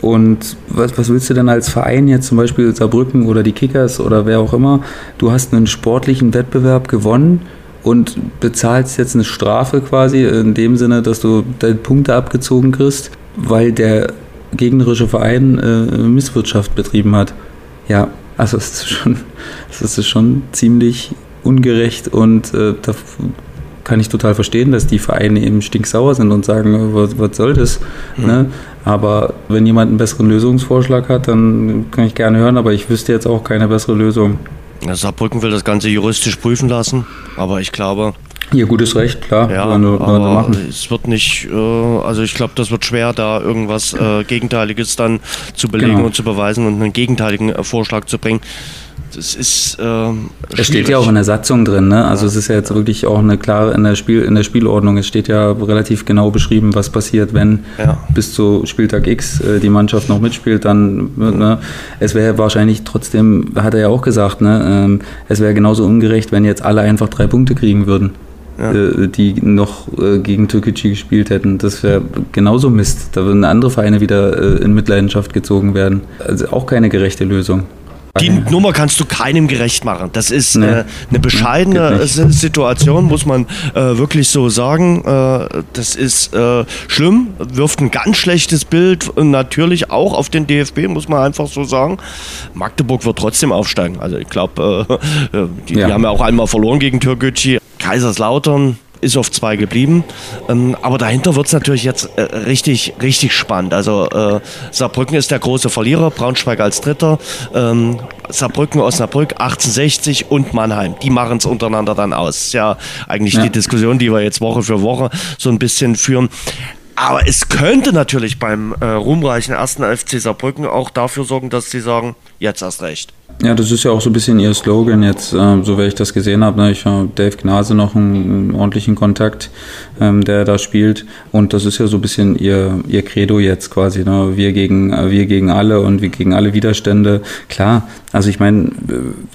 Und was, was willst du denn als Verein jetzt, zum Beispiel Saarbrücken oder die Kickers oder wer auch immer? Du hast einen sportlichen Wettbewerb gewonnen und bezahlst jetzt eine Strafe quasi in dem Sinne, dass du deine Punkte abgezogen kriegst, weil der gegnerische Verein äh, Misswirtschaft betrieben hat. Ja, also es ist schon, es ist schon ziemlich ungerecht und äh, da kann ich total verstehen, dass die Vereine eben stinksauer sind und sagen, was, was soll das? Mhm. Ne? Aber wenn jemand einen besseren Lösungsvorschlag hat, dann kann ich gerne hören, aber ich wüsste jetzt auch keine bessere Lösung.
Saarbrücken will das Ganze juristisch prüfen lassen, aber ich glaube.
Ihr gutes Recht, klar.
Ja, aber machen. es wird nicht, äh, also ich glaube, das wird schwer, da irgendwas äh, Gegenteiliges dann zu belegen genau. und zu beweisen und einen gegenteiligen äh, Vorschlag zu bringen das ist. Äh,
es steht ja auch in der Satzung drin, ne? Also ja. es ist ja jetzt wirklich auch eine klare in der Spiel in der Spielordnung. Es steht ja relativ genau beschrieben, was passiert, wenn ja. bis zu Spieltag X äh, die Mannschaft noch mitspielt. Dann ne? es wäre wahrscheinlich trotzdem, hat er ja auch gesagt, ne? Ähm, es wäre genauso ungerecht, wenn jetzt alle einfach drei Punkte kriegen würden. Ja. Äh, die noch äh, gegen Türkgücü gespielt hätten. Das wäre genauso Mist. Da würden andere Vereine wieder äh, in Mitleidenschaft gezogen werden. Also auch keine gerechte Lösung.
Die Nummer kannst du keinem gerecht machen. Das ist nee. äh, eine bescheidene Situation, muss man äh, wirklich so sagen. Äh, das ist äh, schlimm, wirft ein ganz schlechtes Bild natürlich auch auf den DFB, muss man einfach so sagen. Magdeburg wird trotzdem aufsteigen. Also ich glaube, äh, äh, die, ja. die, haben ja auch einmal verloren gegen Türkgücü. Kaiserslautern ist auf zwei geblieben. Ähm, aber dahinter wird es natürlich jetzt äh, richtig, richtig spannend. Also äh, Saarbrücken ist der große Verlierer, Braunschweig als Dritter. Ähm, Saarbrücken, Osnabrück, 1860 und Mannheim. Die machen es untereinander dann aus. Ja, eigentlich ja. die Diskussion, die wir jetzt Woche für Woche so ein bisschen führen. Aber es könnte natürlich beim äh, ruhmreichen ersten FC Saarbrücken auch dafür sorgen, dass sie sagen, jetzt erst recht.
Ja, das ist ja auch so ein bisschen ihr Slogan jetzt, äh, so wie ich das gesehen habe. Ne? Ich habe Dave Gnase noch einen, einen ordentlichen Kontakt, ähm, der da spielt. Und das ist ja so ein bisschen ihr, ihr Credo jetzt quasi. Ne? Wir, gegen, äh, wir gegen alle und wir gegen alle Widerstände. Klar, also ich meine,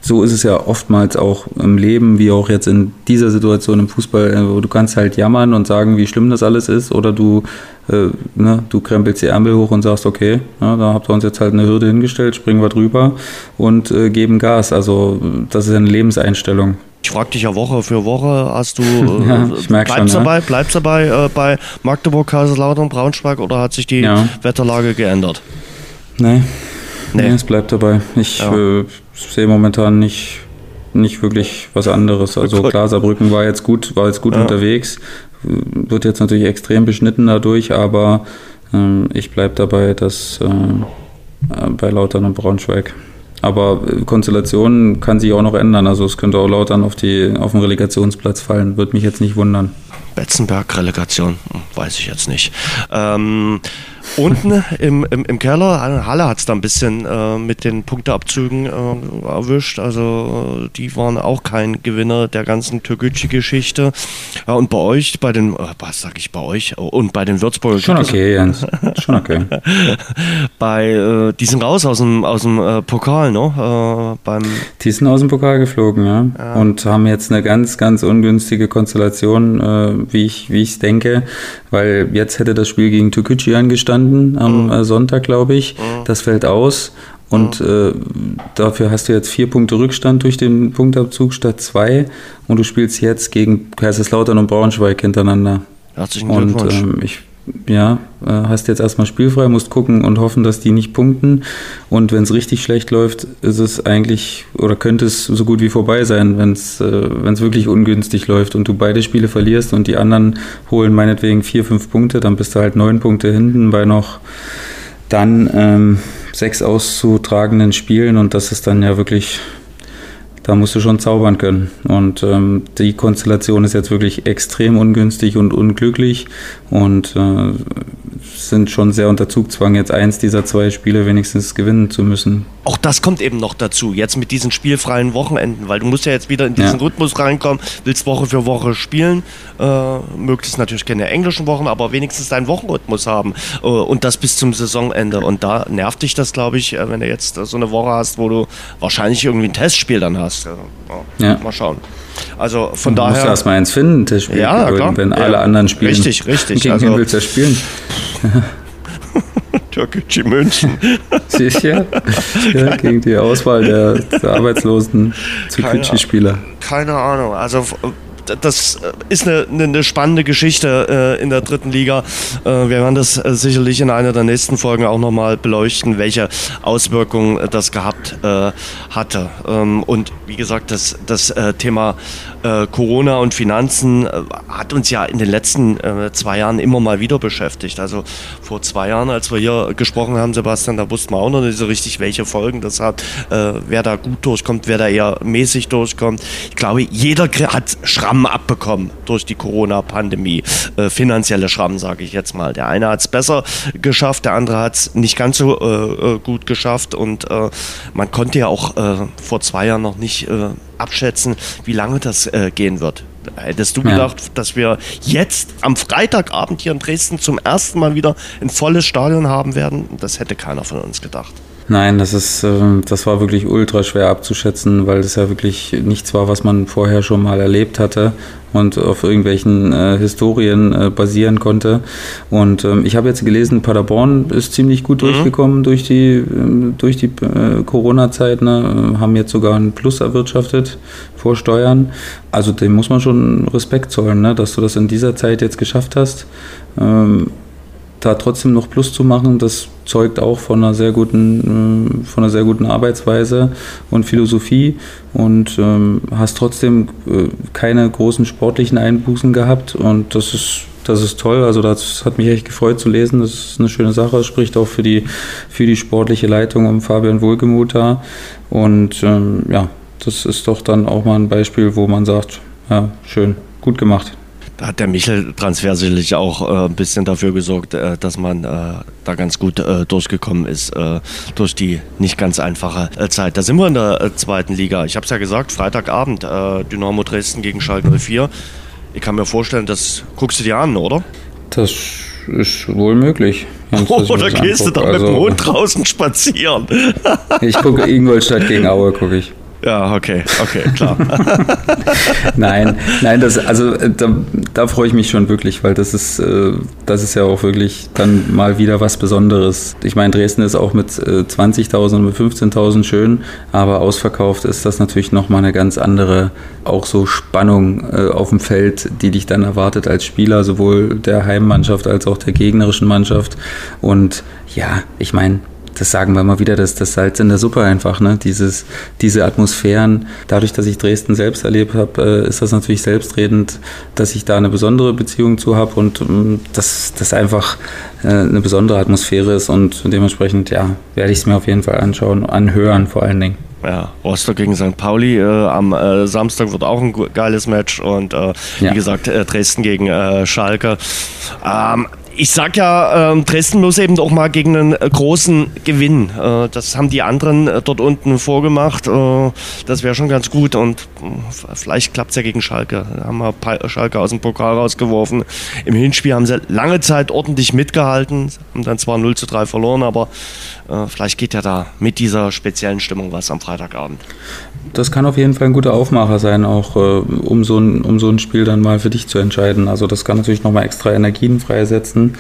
so ist es ja oftmals auch im Leben, wie auch jetzt in dieser Situation im Fußball, äh, wo du kannst halt jammern und sagen, wie schlimm das alles ist, oder du äh, ne, du krempelst die Ärmel hoch und sagst, okay, ja, da habt ihr uns jetzt halt eine Hürde hingestellt, springen wir drüber und äh, geben Gas. Also das ist eine Lebenseinstellung.
Ich frage dich ja Woche für Woche, hast du, äh, ja, ich bleibst, schon, dabei, ja. bleibst dabei äh, bei Magdeburg, Kaiserslautern, Braunschweig oder hat sich die ja. Wetterlage geändert?
Nee. Nee, es bleibt dabei. Ich äh, sehe momentan nicht, nicht wirklich was anderes. Also klar, Saarbrücken war jetzt gut, war jetzt gut unterwegs, wird jetzt natürlich extrem beschnitten dadurch, aber äh, ich bleibe dabei, dass äh, bei Lautern und Braunschweig. Aber äh, Konstellation kann sich auch noch ändern. Also es könnte auch Lautern auf, die, auf den Relegationsplatz fallen. Würde mich jetzt nicht wundern.
Betzenberg-Relegation, hm, weiß ich jetzt nicht. Ähm, Unten im, im, im Keller, Halle hat es da ein bisschen äh, mit den Punkteabzügen äh, erwischt. Also äh, die waren auch kein Gewinner der ganzen Türkgücü-Geschichte. Ja, und bei euch, bei den, äh, was sag ich bei euch, und bei den Würzburger
Schon okay, Jens. Schon okay.
bei, äh, die sind raus aus dem, aus dem äh, Pokal, ne? beim
die sind aus dem Pokal geflogen, ja. Und haben jetzt eine ganz, ganz ungünstige Konstellation, wie ich wie ich denke, weil jetzt hätte das Spiel gegen Türkgücü angestanden gestanden am mhm. Sonntag, glaube ich. Mhm. Das fällt aus. Und mhm. äh, dafür hast du jetzt vier Punkte Rückstand durch den Punktabzug statt zwei. Und du spielst jetzt gegen Kaiserslautern und Braunschweig hintereinander.
Herzlichen Glückwunsch.
Und ähm, ich ja, äh, hast jetzt erstmal spielfrei, musst gucken und hoffen, dass die nicht punkten. Und wenn es richtig schlecht läuft, ist es eigentlich oder könnte es so gut wie vorbei sein, wenn es äh, wirklich ungünstig läuft und du beide Spiele verlierst und die anderen holen meinetwegen vier, fünf Punkte, dann bist du halt neun Punkte hinten bei noch dann ähm, sechs auszutragenden Spielen und das ist dann ja wirklich da musst du schon zaubern können. Und ähm, die Konstellation ist jetzt wirklich extrem ungünstig und unglücklich und äh, sind schon sehr unter Zugzwang, jetzt eins dieser zwei Spiele wenigstens gewinnen zu müssen.
Auch das kommt eben noch dazu, jetzt mit diesen spielfreien Wochenenden, weil du musst ja jetzt wieder in diesen ja. Rhythmus reinkommen, willst Woche für Woche spielen, äh, möglichst natürlich keine englischen Wochen, aber wenigstens deinen Wochenrhythmus haben äh, und das bis zum Saisonende. Und da nervt dich das, glaube ich, äh, wenn du jetzt so eine Woche hast, wo du wahrscheinlich irgendwie ein Testspiel dann hast hast. Ja, ja. Mal schauen. Also von du daher. Du musst
erstmal eins finden, das Spiel.
Ja, klar.
Wenn alle anderen spielen.
Richtig, richtig.
Gegen also, wen willst du spielen?
Türkische München.
Siehst du? Ja, gegen die Auswahl der, der arbeitslosen Türkische-Spieler.
Keine, keine Ahnung. Also das äh, ist eine, eine spannende Geschichte äh, in der dritten Liga. Äh, wir werden das sicherlich in einer der nächsten Folgen auch nochmal beleuchten, welche Auswirkungen das gehabt hatte. Ähm, und wie gesagt, das, das Thema Corona und Finanzen hat uns ja in den letzten zwei Jahren immer mal wieder beschäftigt. Also vor zwei Jahren, als wir hier gesprochen haben, Sebastian, da wussten wir auch noch nicht so richtig, welche Folgen das hat, wer da gut durchkommt, wer da eher mäßig durchkommt. Ich glaube, jeder hat Schramm Schrammen abbekommen durch die Corona-Pandemie. Äh, finanzielle Schrammen, sage ich jetzt mal. Der eine hat es besser geschafft, der andere hat es nicht ganz so äh, äh, gut geschafft. Und äh, man konnte ja auch äh, vor zwei Jahren noch nicht äh, abschätzen, wie lange das gehen wird. Hättest du ja. gedacht, dass wir jetzt am Freitagabend hier in Dresden zum ersten Mal wieder ein volles Stadion haben werden? Das hätte keiner von uns gedacht.
Nein, das ist, ähm, das war wirklich ultra schwer abzuschätzen, weil das ja wirklich nichts war, was man vorher schon mal erlebt hatte und auf irgendwelchen äh, Historien äh, basieren konnte. Und ähm, ich habe jetzt gelesen, Paderborn ist ziemlich gut mhm. durchgekommen durch die, äh, durch die äh, Corona-Zeit, ne? haben jetzt sogar einen Plus erwirtschaftet vor Steuern. Also dem muss man schon Respekt zollen, ne? dass du das in dieser Zeit jetzt geschafft hast. Ähm, da trotzdem noch Plus zu machen, das zeugt auch von einer sehr guten, äh, von einer sehr guten Arbeitsweise und Philosophie und ähm, hast trotzdem äh, keine großen sportlichen Einbußen gehabt und das ist das ist toll. Also das hat mich echt gefreut zu lesen. Das ist eine schöne Sache. Das spricht auch für die, für die sportliche Leitung um Fabian Wohlgemuth da. Und ähm, ja, das ist doch dann auch mal ein Beispiel, wo man sagt, ja, schön, gut gemacht.
Da hat der Michel-Transfer sicherlich auch äh, ein bisschen dafür gesorgt, äh, dass man äh, da ganz gut äh, durchgekommen ist äh, durch die nicht ganz einfache äh, Zeit. Da sind wir in der zweiten Liga. Ich habe es ja gesagt, Freitagabend, Dynamo Dresden gegen Schalke 04. Ich kann mir vorstellen, das guckst du dir an, oder?
Das ist wohl möglich.
Oder gehst du da also, mit dem Hund draußen spazieren?
ich gucke Ingolstadt gegen Aue, gucke ich.
Ja, okay, okay, klar.
nein, nein, das, also äh, da, da, freue ich mich schon wirklich, weil das ist, äh, das ist ja auch wirklich dann mal wieder was Besonderes. Ich meine, Dresden ist auch mit 20.000 und mit 15.000 schön, aber ausverkauft ist das natürlich nochmal eine ganz andere, auch so Spannung äh, auf dem Feld, die dich dann erwartet als Spieler, sowohl der Heimmannschaft als auch der gegnerischen Mannschaft. Und ja, ich meine, das sagen wir mal wieder, das, das Salz in der Suppe einfach, ne? Dieses, diese Atmosphären. Dadurch, dass ich Dresden selbst erlebt habe, äh, ist das natürlich selbstredend, dass ich da eine besondere Beziehung zu habe und ähm, dass das einfach äh, eine besondere Atmosphäre ist und dementsprechend, ja, werde ich es mir auf jeden Fall anschauen, anhören vor allen Dingen.
Ja, Rostock gegen St. Pauli äh, am äh, Samstag wird auch ein geiles Match und äh, ja. wie gesagt äh, Dresden gegen äh, Schalke. Ähm, ich sag ja, äh, Dresden muss eben auch mal gegen einen äh, großen gewinnen. Äh, das haben die anderen äh, dort unten vorgemacht. Äh, das wäre schon ganz gut und äh, vielleicht klappt es ja gegen Schalke. Da haben wir Schalke aus dem Pokal rausgeworfen. Im Hinspiel haben sie lange Zeit ordentlich mitgehalten, haben dann zwar 0 zu 3 verloren, aber vielleicht geht ja da mit dieser speziellen Stimmung was am Freitagabend.
Das kann auf jeden Fall ein guter Aufmacher sein, auch um, so ein, um so ein Spiel dann mal für dich zu entscheiden. Also das kann natürlich nochmal extra Energien freisetzen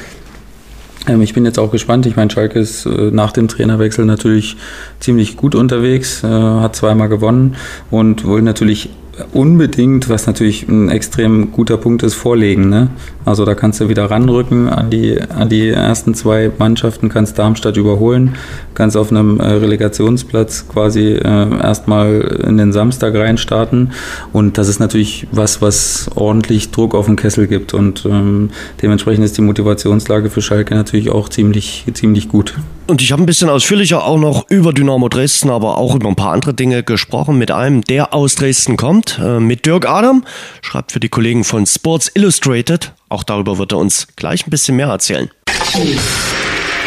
ähm, ich bin jetzt auch gespannt. Ich meine, Schalke ist äh, nach dem Trainerwechsel natürlich ziemlich gut unterwegs, äh, hat zweimal gewonnen und wollen natürlich unbedingt, was natürlich ein extrem guter Punkt ist, vorlegen. Ne? Also da kannst du wieder ranrücken an die, an die ersten zwei Mannschaften, kannst Darmstadt überholen, kannst auf einem äh, Relegationsplatz quasi äh, erstmal in den Samstag reinstarten. Und das ist natürlich was, was ordentlich Druck auf den Kessel gibt. Und ähm, dementsprechend ist die Motivationslage für Schalke natürlich auch ziemlich, ziemlich gut.
Und ich habe ein bisschen ausführlicher auch noch über Dynamo Dresden, aber auch über ein paar andere Dinge gesprochen mit einem, der aus Dresden kommt, äh, mit Dirk Adam, schreibt für die Kollegen von Sports Illustrated. Auch darüber wird er uns gleich ein bisschen mehr erzählen.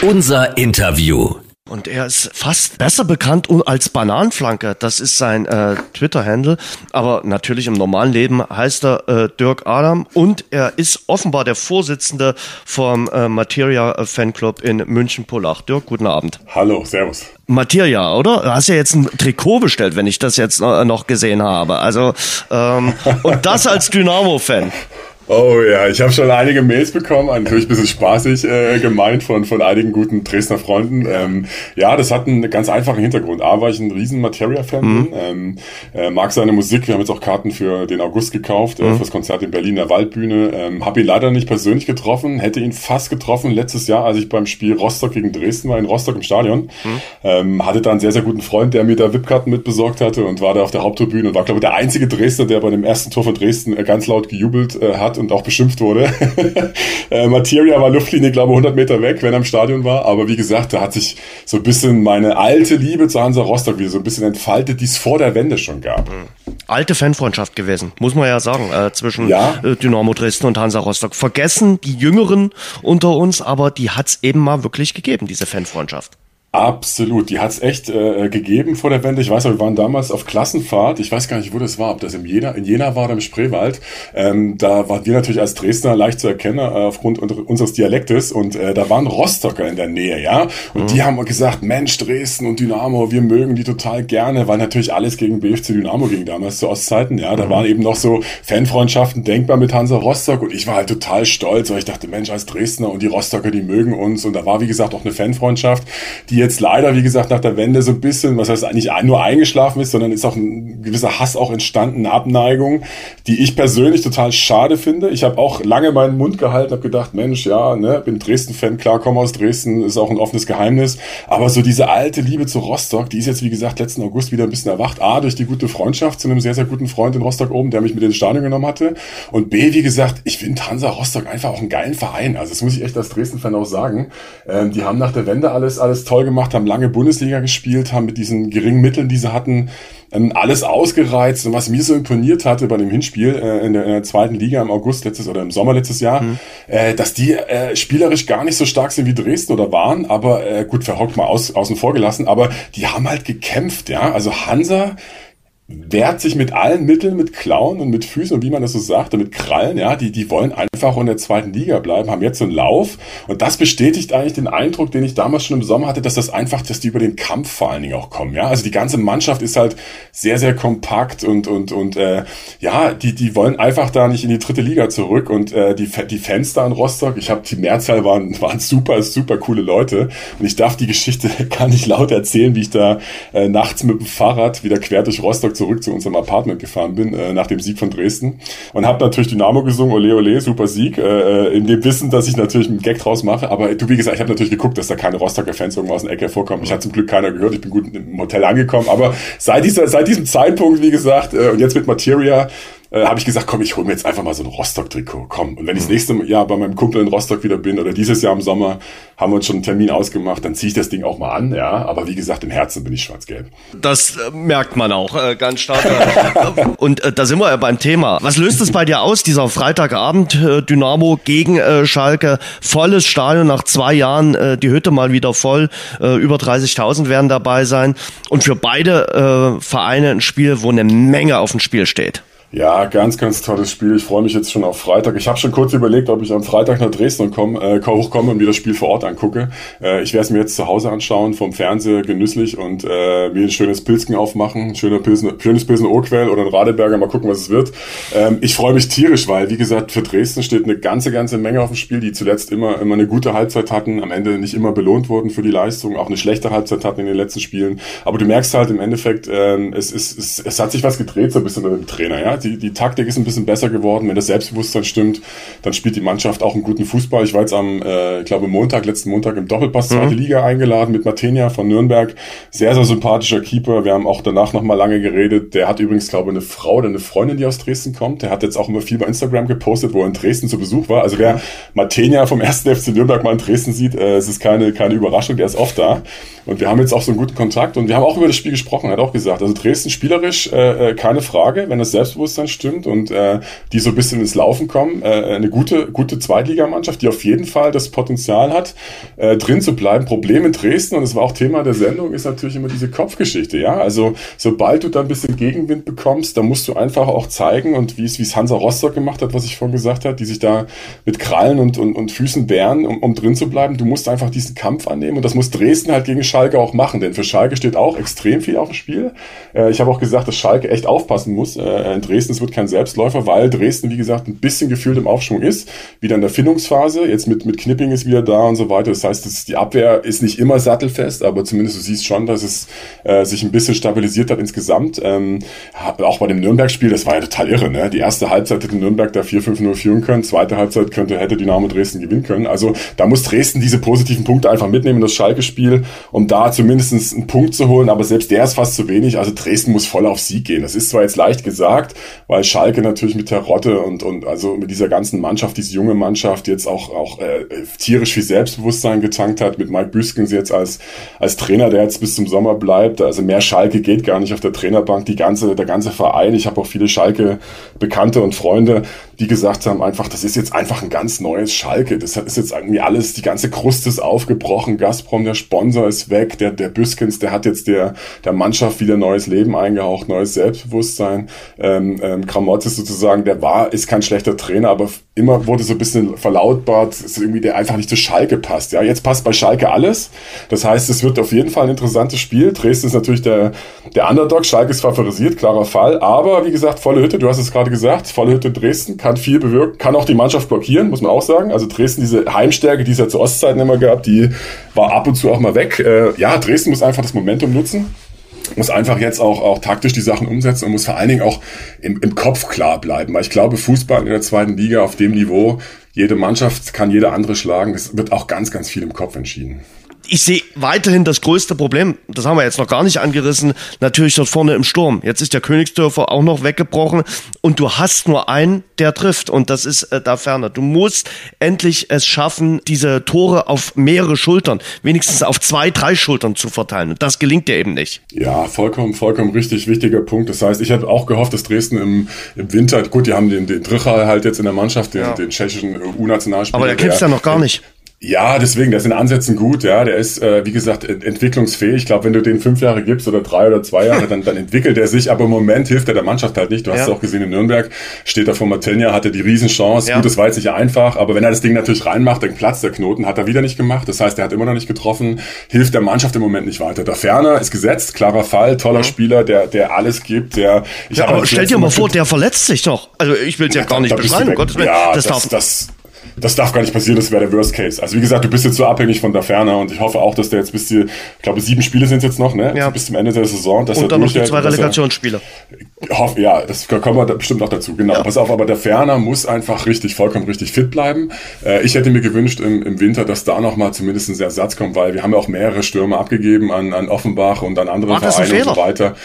Unser Interview.
Und er ist fast besser bekannt als Bananenflanke. Das ist sein äh, Twitter-Handle. Aber natürlich im normalen Leben heißt er äh, Dirk Adam und er ist offenbar der Vorsitzende vom äh, Materia Fanclub in München-Pullach. Dirk, guten Abend.
Hallo, servus.
Materia, oder? Du hast ja jetzt ein Trikot bestellt, wenn ich das jetzt noch gesehen habe. Also ähm, und das als Dynamo-Fan.
Oh ja, ich habe schon einige Mails bekommen, natürlich ein bisschen spaßig äh, gemeint von, von einigen guten Dresdner Freunden. Ähm, ja, das hat einen ganz einfachen Hintergrund. A, war ich ein riesen Materia-Fan, mhm. ähm, äh, mag seine Musik, wir haben jetzt auch Karten für den August gekauft, äh, mhm. fürs Konzert in Berlin der Waldbühne. Ähm, habe ihn leider nicht persönlich getroffen, hätte ihn fast getroffen letztes Jahr, als ich beim Spiel Rostock gegen Dresden war, in Rostock im Stadion. Mhm. Ähm, hatte da einen sehr, sehr guten Freund, der mir da VIP-Karten mit besorgt hatte und war da auf der Haupttribüne und war, glaube ich, der einzige Dresdner, der bei dem ersten Tor von Dresden äh, ganz laut gejubelt äh, hat und auch beschimpft wurde. äh, Materia war Luftlinie, glaube ich, 100 Meter weg, wenn er im Stadion war. Aber wie gesagt, da hat sich so ein bisschen meine alte Liebe zu Hansa Rostock wieder so ein bisschen entfaltet, die es vor der Wende schon gab. Mhm.
Alte Fanfreundschaft gewesen, muss man ja sagen, äh, zwischen ja. Äh, Dynamo Dresden und Hansa Rostock. Vergessen die Jüngeren unter uns, aber die hat es eben mal wirklich gegeben, diese Fanfreundschaft.
Absolut, die hat's echt äh, gegeben vor der Wende. Ich weiß noch, wir waren damals auf Klassenfahrt. Ich weiß gar nicht, wo das war, ob das in Jena, in Jena war oder im Spreewald. Ähm, da waren wir natürlich als Dresdner leicht zu erkennen äh, aufgrund unseres Dialektes und äh, da waren Rostocker in der Nähe, ja. Und mhm. die haben gesagt, Mensch, Dresden und Dynamo, wir mögen die total gerne, weil natürlich alles gegen BFC Dynamo ging damals zu Ostzeiten, ja. Da mhm. waren eben noch so Fanfreundschaften denkbar mit Hansa Rostock und ich war halt total stolz, weil ich dachte, Mensch, als Dresdner und die Rostocker, die mögen uns und da war wie gesagt auch eine Fanfreundschaft, die die jetzt leider, wie gesagt, nach der Wende so ein bisschen, was heißt nicht nur eingeschlafen ist, sondern ist auch ein gewisser Hass auch entstanden, eine Abneigung, die ich persönlich total schade finde. Ich habe auch lange meinen Mund gehalten, habe gedacht, Mensch, ja, ne, bin Dresden-Fan, klar, komme aus Dresden, ist auch ein offenes Geheimnis. Aber so diese alte Liebe zu Rostock, die ist jetzt, wie gesagt, letzten August wieder ein bisschen erwacht. A, durch die gute Freundschaft zu einem sehr, sehr guten Freund in Rostock oben, der mich mit ins Stadion genommen hatte. Und B, wie gesagt, ich finde Hansa Rostock einfach auch einen geilen Verein. Also das muss ich echt als Dresden-Fan auch sagen. Ähm, die haben nach der Wende alles, alles toll gemacht, haben lange Bundesliga gespielt, haben mit diesen geringen Mitteln, die sie hatten, ähm, alles ausgereizt. Und was mir so imponiert hatte bei dem Hinspiel äh, in, der, in, der, zweiten Liga im August letztes oder im Sommer letztes Jahr, mhm. äh, dass die äh, spielerisch gar nicht so stark sind wie Dresden oder waren, aber gut, verhockt mal aus, außen vor gelassen, aber die haben halt gekämpft, ja. Also Hansa wehrt sich mit allen Mitteln, mit Klauen und mit Füßen und wie man das so sagt, mit Krallen, ja, die, die wollen einfach in der zweiten Liga bleiben, haben jetzt so einen Lauf. Und das bestätigt eigentlich den Eindruck, den ich damals schon im Sommer hatte, dass das einfach, dass die über den Kampf vor allen Dingen auch kommen, ja, also die ganze Mannschaft ist halt sehr, sehr kompakt und, und, und, äh, ja, die, die wollen einfach da nicht in die dritte Liga zurück und äh, die, die Fans da in Rostock, ich habe, die Mehrzahl waren, waren super, super coole Leute. Und ich darf die Geschichte gar nicht laut erzählen, wie ich da äh, nachts mit dem Fahrrad wieder quer durch Rostock zurück zu unserem Apartment gefahren bin, äh, nach dem Sieg von Dresden. Und habe natürlich Dynamo gesungen, ole ole, super Sieg, äh, äh, in dem Wissen, dass ich natürlich einen Gag draus mache. Aber du, wie gesagt, ich habe natürlich geguckt, dass da keine Rostocker Fans irgendwo aus der Ecke hervorkommen. Ich hatte zum Glück keiner gehört, ich bin gut im Hotel angekommen. Aber seit, dieser, seit diesem Zeitpunkt, wie gesagt, äh, und jetzt mit Materia, äh, habe ich gesagt, komm, ich hole mir jetzt einfach mal so ein Rostock-Trikot. Komm. Und wenn ich das mhm. nächste Jahr bei meinem Kumpel in Rostock wieder bin oder dieses Jahr im Sommer, haben wir uns schon einen Termin ausgemacht, dann ziehe ich das Ding auch mal an, ja. Aber wie gesagt, im Herzen bin ich schwarz-gelb.
Das äh, merkt man auch äh, ganz stark. Und äh, da sind wir ja beim Thema. Was löst es bei dir aus, dieser Freitagabend äh, Dynamo gegen äh, Schalke? Volles Stadion nach zwei Jahren, die Hütte mal wieder voll, über 30.000 werden dabei sein. Und für beide Vereine ein Spiel, wo eine Menge auf dem Spiel steht.
Ja, ganz, ganz tolles Spiel. Ich freue mich jetzt schon auf Freitag. Ich habe schon kurz überlegt, ob ich am Freitag nach Dresden komme, äh, hochkomme und mir das Spiel vor Ort angucke. Äh, ich werde es mir jetzt zu Hause anschauen, vom Fernseher genüsslich und äh, mir ein schönes Pilzken aufmachen, schöner Pilsen, schönes Pilsen Urquell oder ein Radeberger, mal gucken, was es wird. Ähm, ich freue mich tierisch, weil, wie gesagt, für Dresden steht eine ganze, ganze Menge auf dem Spiel, die zuletzt immer, immer eine gute Halbzeit hatten, am Ende nicht immer belohnt wurden für die Leistung, auch eine schlechte Halbzeit hatten in den letzten Spielen. Aber du merkst halt im Endeffekt, ähm, es, es, es, es hat sich was gedreht so ein bisschen mit dem Trainer, ja. Die, die Taktik ist ein bisschen besser geworden. Wenn das Selbstbewusstsein stimmt, dann spielt die Mannschaft auch einen guten Fußball. Ich war jetzt am, äh, ich glaube Montag, letzten Montag im Doppelpass zweite mhm. Liga eingeladen mit Martenia von Nürnberg. Sehr, sehr sympathischer Keeper. Wir haben auch danach nochmal lange geredet. Der hat übrigens, glaube ich, eine Frau oder eine Freundin, die aus Dresden kommt. Der hat jetzt auch immer viel bei Instagram gepostet, wo er in Dresden zu Besuch war. Also wer Martenia vom 1. FC Nürnberg mal in Dresden sieht, äh, es ist keine, keine Überraschung, der ist oft da. Und wir haben jetzt auch so einen guten Kontakt und wir haben auch über das Spiel gesprochen, er hat auch gesagt, also Dresden spielerisch äh, äh keine Frage, wenn das Selbstbewusstsein stimmt und äh, die so ein bisschen ins Laufen kommen. Äh, eine gute, gute Zweitligamannschaft, die auf jeden Fall das Potenzial hat, äh, drin zu bleiben. Problem in Dresden, und das war auch Thema der Sendung, ist natürlich immer diese Kopfgeschichte. Ja, also sobald du da ein bisschen Gegenwind bekommst, dann musst du einfach auch zeigen und wie es wie es Hansa Rostock gemacht hat, was ich vorhin gesagt habe, die sich da mit Krallen und, und, und Füßen wehren, um, um drin zu bleiben. Du musst einfach diesen Kampf annehmen und das muss Dresden halt gegen Schalke auch machen, denn für Schalke steht auch extrem viel auf dem Spiel. Äh, ich habe auch gesagt, dass Schalke echt aufpassen muss. Äh, in Dresden es wird kein Selbstläufer, weil Dresden, wie gesagt, ein bisschen gefühlt im Aufschwung ist, wieder in der Findungsphase. Jetzt mit, mit Knipping ist wieder da und so weiter. Das heißt, das, die Abwehr ist nicht immer sattelfest, aber zumindest du siehst schon, dass es äh, sich ein bisschen stabilisiert hat insgesamt. Ähm, auch bei dem Nürnberg-Spiel, das war ja total irre. Ne? Die erste Halbzeit hätte Nürnberg da 4-5-0 führen können, zweite Halbzeit könnte, hätte Dynamo Dresden gewinnen können. Also da muss Dresden diese positiven Punkte einfach mitnehmen, das Schalke-Spiel, um da zumindest einen Punkt zu holen, aber selbst der ist fast zu wenig. Also Dresden muss voll auf Sieg gehen. Das ist zwar jetzt leicht gesagt, weil Schalke natürlich mit der Rotte und, und also mit dieser ganzen Mannschaft, diese junge Mannschaft jetzt auch, auch äh, tierisch viel Selbstbewusstsein getankt hat, mit Mike Büskens jetzt als, als Trainer, der jetzt bis zum Sommer bleibt. Also mehr Schalke geht gar nicht auf der Trainerbank. Die ganze, der ganze Verein, ich habe auch viele Schalke Bekannte und Freunde, die gesagt haben, einfach, das ist jetzt einfach ein ganz neues Schalke. Das ist jetzt irgendwie alles, die ganze Kruste ist aufgebrochen, Gazprom, der Sponsor ist weg, der, der Büskens, der hat jetzt der, der Mannschaft wieder neues Leben eingehaucht, neues Selbstbewusstsein. Ähm, ähm, Kramotzes sozusagen, der war, ist kein schlechter Trainer, aber immer wurde so ein bisschen verlautbart, ist irgendwie der einfach nicht zu Schalke passt. Ja, jetzt passt bei Schalke alles. Das heißt, es wird auf jeden Fall ein interessantes Spiel. Dresden ist natürlich der, der Underdog, Schalke ist favorisiert, klarer Fall. Aber wie gesagt, volle Hütte, du hast es gerade gesagt, volle Hütte Dresden kann viel bewirken, kann auch die Mannschaft blockieren, muss man auch sagen. Also Dresden, diese Heimstärke, die es ja zu Ostzeiten immer gab, die war ab und zu auch mal weg. Äh, ja, Dresden muss einfach das Momentum nutzen muss einfach jetzt auch, auch taktisch die Sachen umsetzen und muss vor allen Dingen auch im, im Kopf klar bleiben. Weil ich glaube, Fußball in der zweiten Liga auf dem Niveau, jede Mannschaft kann jede andere schlagen. Es wird auch ganz, ganz viel im Kopf entschieden
ich sehe weiterhin das größte Problem, das haben wir jetzt noch gar nicht angerissen, natürlich dort vorne im Sturm. Jetzt ist der Königsdörfer auch noch weggebrochen und du hast nur einen, der trifft und das ist äh, da ferner. Du musst endlich es schaffen, diese Tore auf mehrere Schultern, wenigstens auf zwei, drei Schultern zu verteilen und das gelingt dir eben nicht.
Ja, vollkommen, vollkommen richtig wichtiger Punkt. Das heißt, ich hätte auch gehofft, dass Dresden im, im Winter, gut, die haben den, den Dricher halt jetzt in der Mannschaft, den, ja. den tschechischen U-Nationalspieler.
Aber der kämpft ja noch gar nicht.
Ja, deswegen, der ist in Ansätzen gut, ja, der ist, äh, wie gesagt, entwicklungsfähig. Ich glaube, wenn du den fünf Jahre gibst oder drei oder zwei Jahre, dann, dann entwickelt er sich, aber im Moment hilft er der Mannschaft halt nicht. Du hast ja. es auch gesehen in Nürnberg, steht da vor Matenja, hatte die Riesenchance. Ja. Gut, das war jetzt nicht einfach, aber wenn er das Ding natürlich reinmacht, dann platzt der Knoten, hat er wieder nicht gemacht. Das heißt, er hat immer noch nicht getroffen, hilft der Mannschaft im Moment nicht weiter. Der Ferner ist gesetzt, klarer Fall, toller mhm. Spieler, der, der alles gibt, der,
ich ja, aber stell dir mal vor, der verletzt sich doch. Also ich will es ja, gar nicht beschreiben, Gottes
Willen. Ja, das, das, darf, das das darf gar nicht passieren, das wäre der Worst Case. Also wie gesagt, du bist jetzt so abhängig von der Ferne und ich hoffe auch, dass der jetzt bis die, ich glaube sieben Spiele sind jetzt noch, ne? Ja. Bis zum Ende der Saison.
Dass und dann noch die zwei Relegationsspiele.
Hoff, ja, das kommen wir bestimmt noch dazu, genau. Ja. Pass auf, aber der Ferner muss einfach richtig, vollkommen richtig fit bleiben. Äh, ich hätte mir gewünscht im, im Winter, dass da nochmal zumindest ein Ersatz kommt, weil wir haben ja auch mehrere Stürme abgegeben an, an Offenbach und an andere War Vereine und so weiter.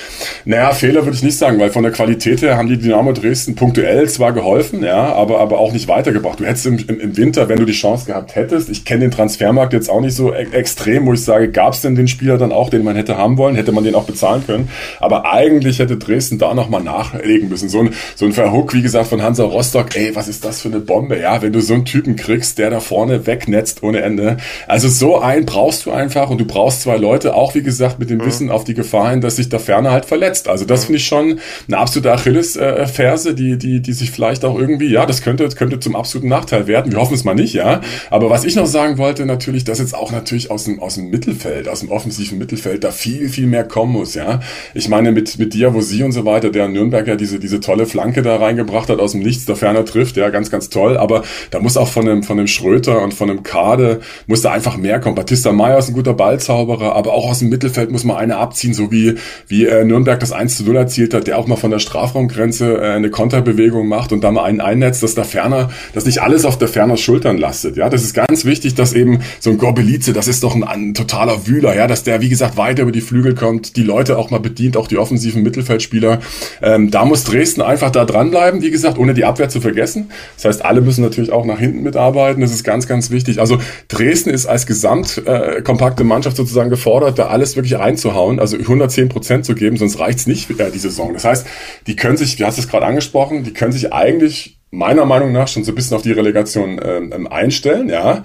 Naja, Fehler würde ich nicht sagen, weil von der Qualität her haben die Dynamo Dresden punktuell zwar geholfen, ja, aber, aber auch nicht weitergebracht. Du hättest im, im, im Winter, wenn du die Chance gehabt hättest, ich kenne den Transfermarkt jetzt auch nicht so e extrem, wo ich sage, gab es denn den Spieler dann auch, den man hätte haben wollen, hätte man den auch bezahlen können. Aber eigentlich hätte Dresden da nochmal nachlegen müssen. So ein, so ein Verhook, wie gesagt, von Hansa Rostock, ey, was ist das für eine Bombe, ja, wenn du so einen Typen kriegst, der da vorne wegnetzt ohne Ende. Also so einen brauchst du einfach und du brauchst zwei Leute, auch wie gesagt, mit dem mhm. Wissen auf die Gefahr hin, dass sich da Ferne halt verletzt. Also das mhm. finde ich schon eine absolute Achillesferse, die, die, die sich vielleicht auch irgendwie, ja, das könnte, könnte zum absoluten Nachteil werden. Wir hoffen es mal nicht, ja. Aber was ich noch sagen wollte, natürlich, dass jetzt auch natürlich aus dem, aus dem Mittelfeld, aus dem offensiven Mittelfeld da viel, viel mehr kommen muss, ja. Ich meine, mit, mit Diavosi und so weiter, der Nürnberger diese, diese tolle Flanke da reingebracht hat, aus dem Nichts, der ferner trifft, ja, ganz, ganz toll. Aber da muss auch von dem, von dem Schröter und von dem Kade, muss da einfach mehr kommen. Batista Meyer ist ein guter Ballzauberer, aber auch aus dem Mittelfeld muss man eine abziehen, so wie, wie äh, Nürnberg das 1 zu 0 erzielt hat, der auch mal von der Strafraumgrenze äh, eine Konterbewegung macht und da mal einen einnetzt, dass der Ferner, dass nicht alles auf der Ferner Schultern lastet, ja. Das ist ganz wichtig, dass eben so ein Gorbelize, das ist doch ein, ein totaler Wühler, ja, dass der, wie gesagt, weiter über die Flügel kommt, die Leute auch mal bedient, auch die offensiven Mittelfeldspieler. Ähm, da muss Dresden einfach da dranbleiben, wie gesagt, ohne die Abwehr zu vergessen. Das heißt, alle müssen natürlich auch nach hinten mitarbeiten. Das ist ganz, ganz wichtig. Also Dresden ist als gesamt äh, kompakte Mannschaft sozusagen gefordert, da alles wirklich reinzuhauen, also 110 Prozent zu geben, sonst reicht's nicht äh, die Saison. Das heißt, die können sich, du hast es gerade angesprochen, die können sich eigentlich meiner Meinung nach schon so ein bisschen auf die Relegation ähm, ähm einstellen, ja.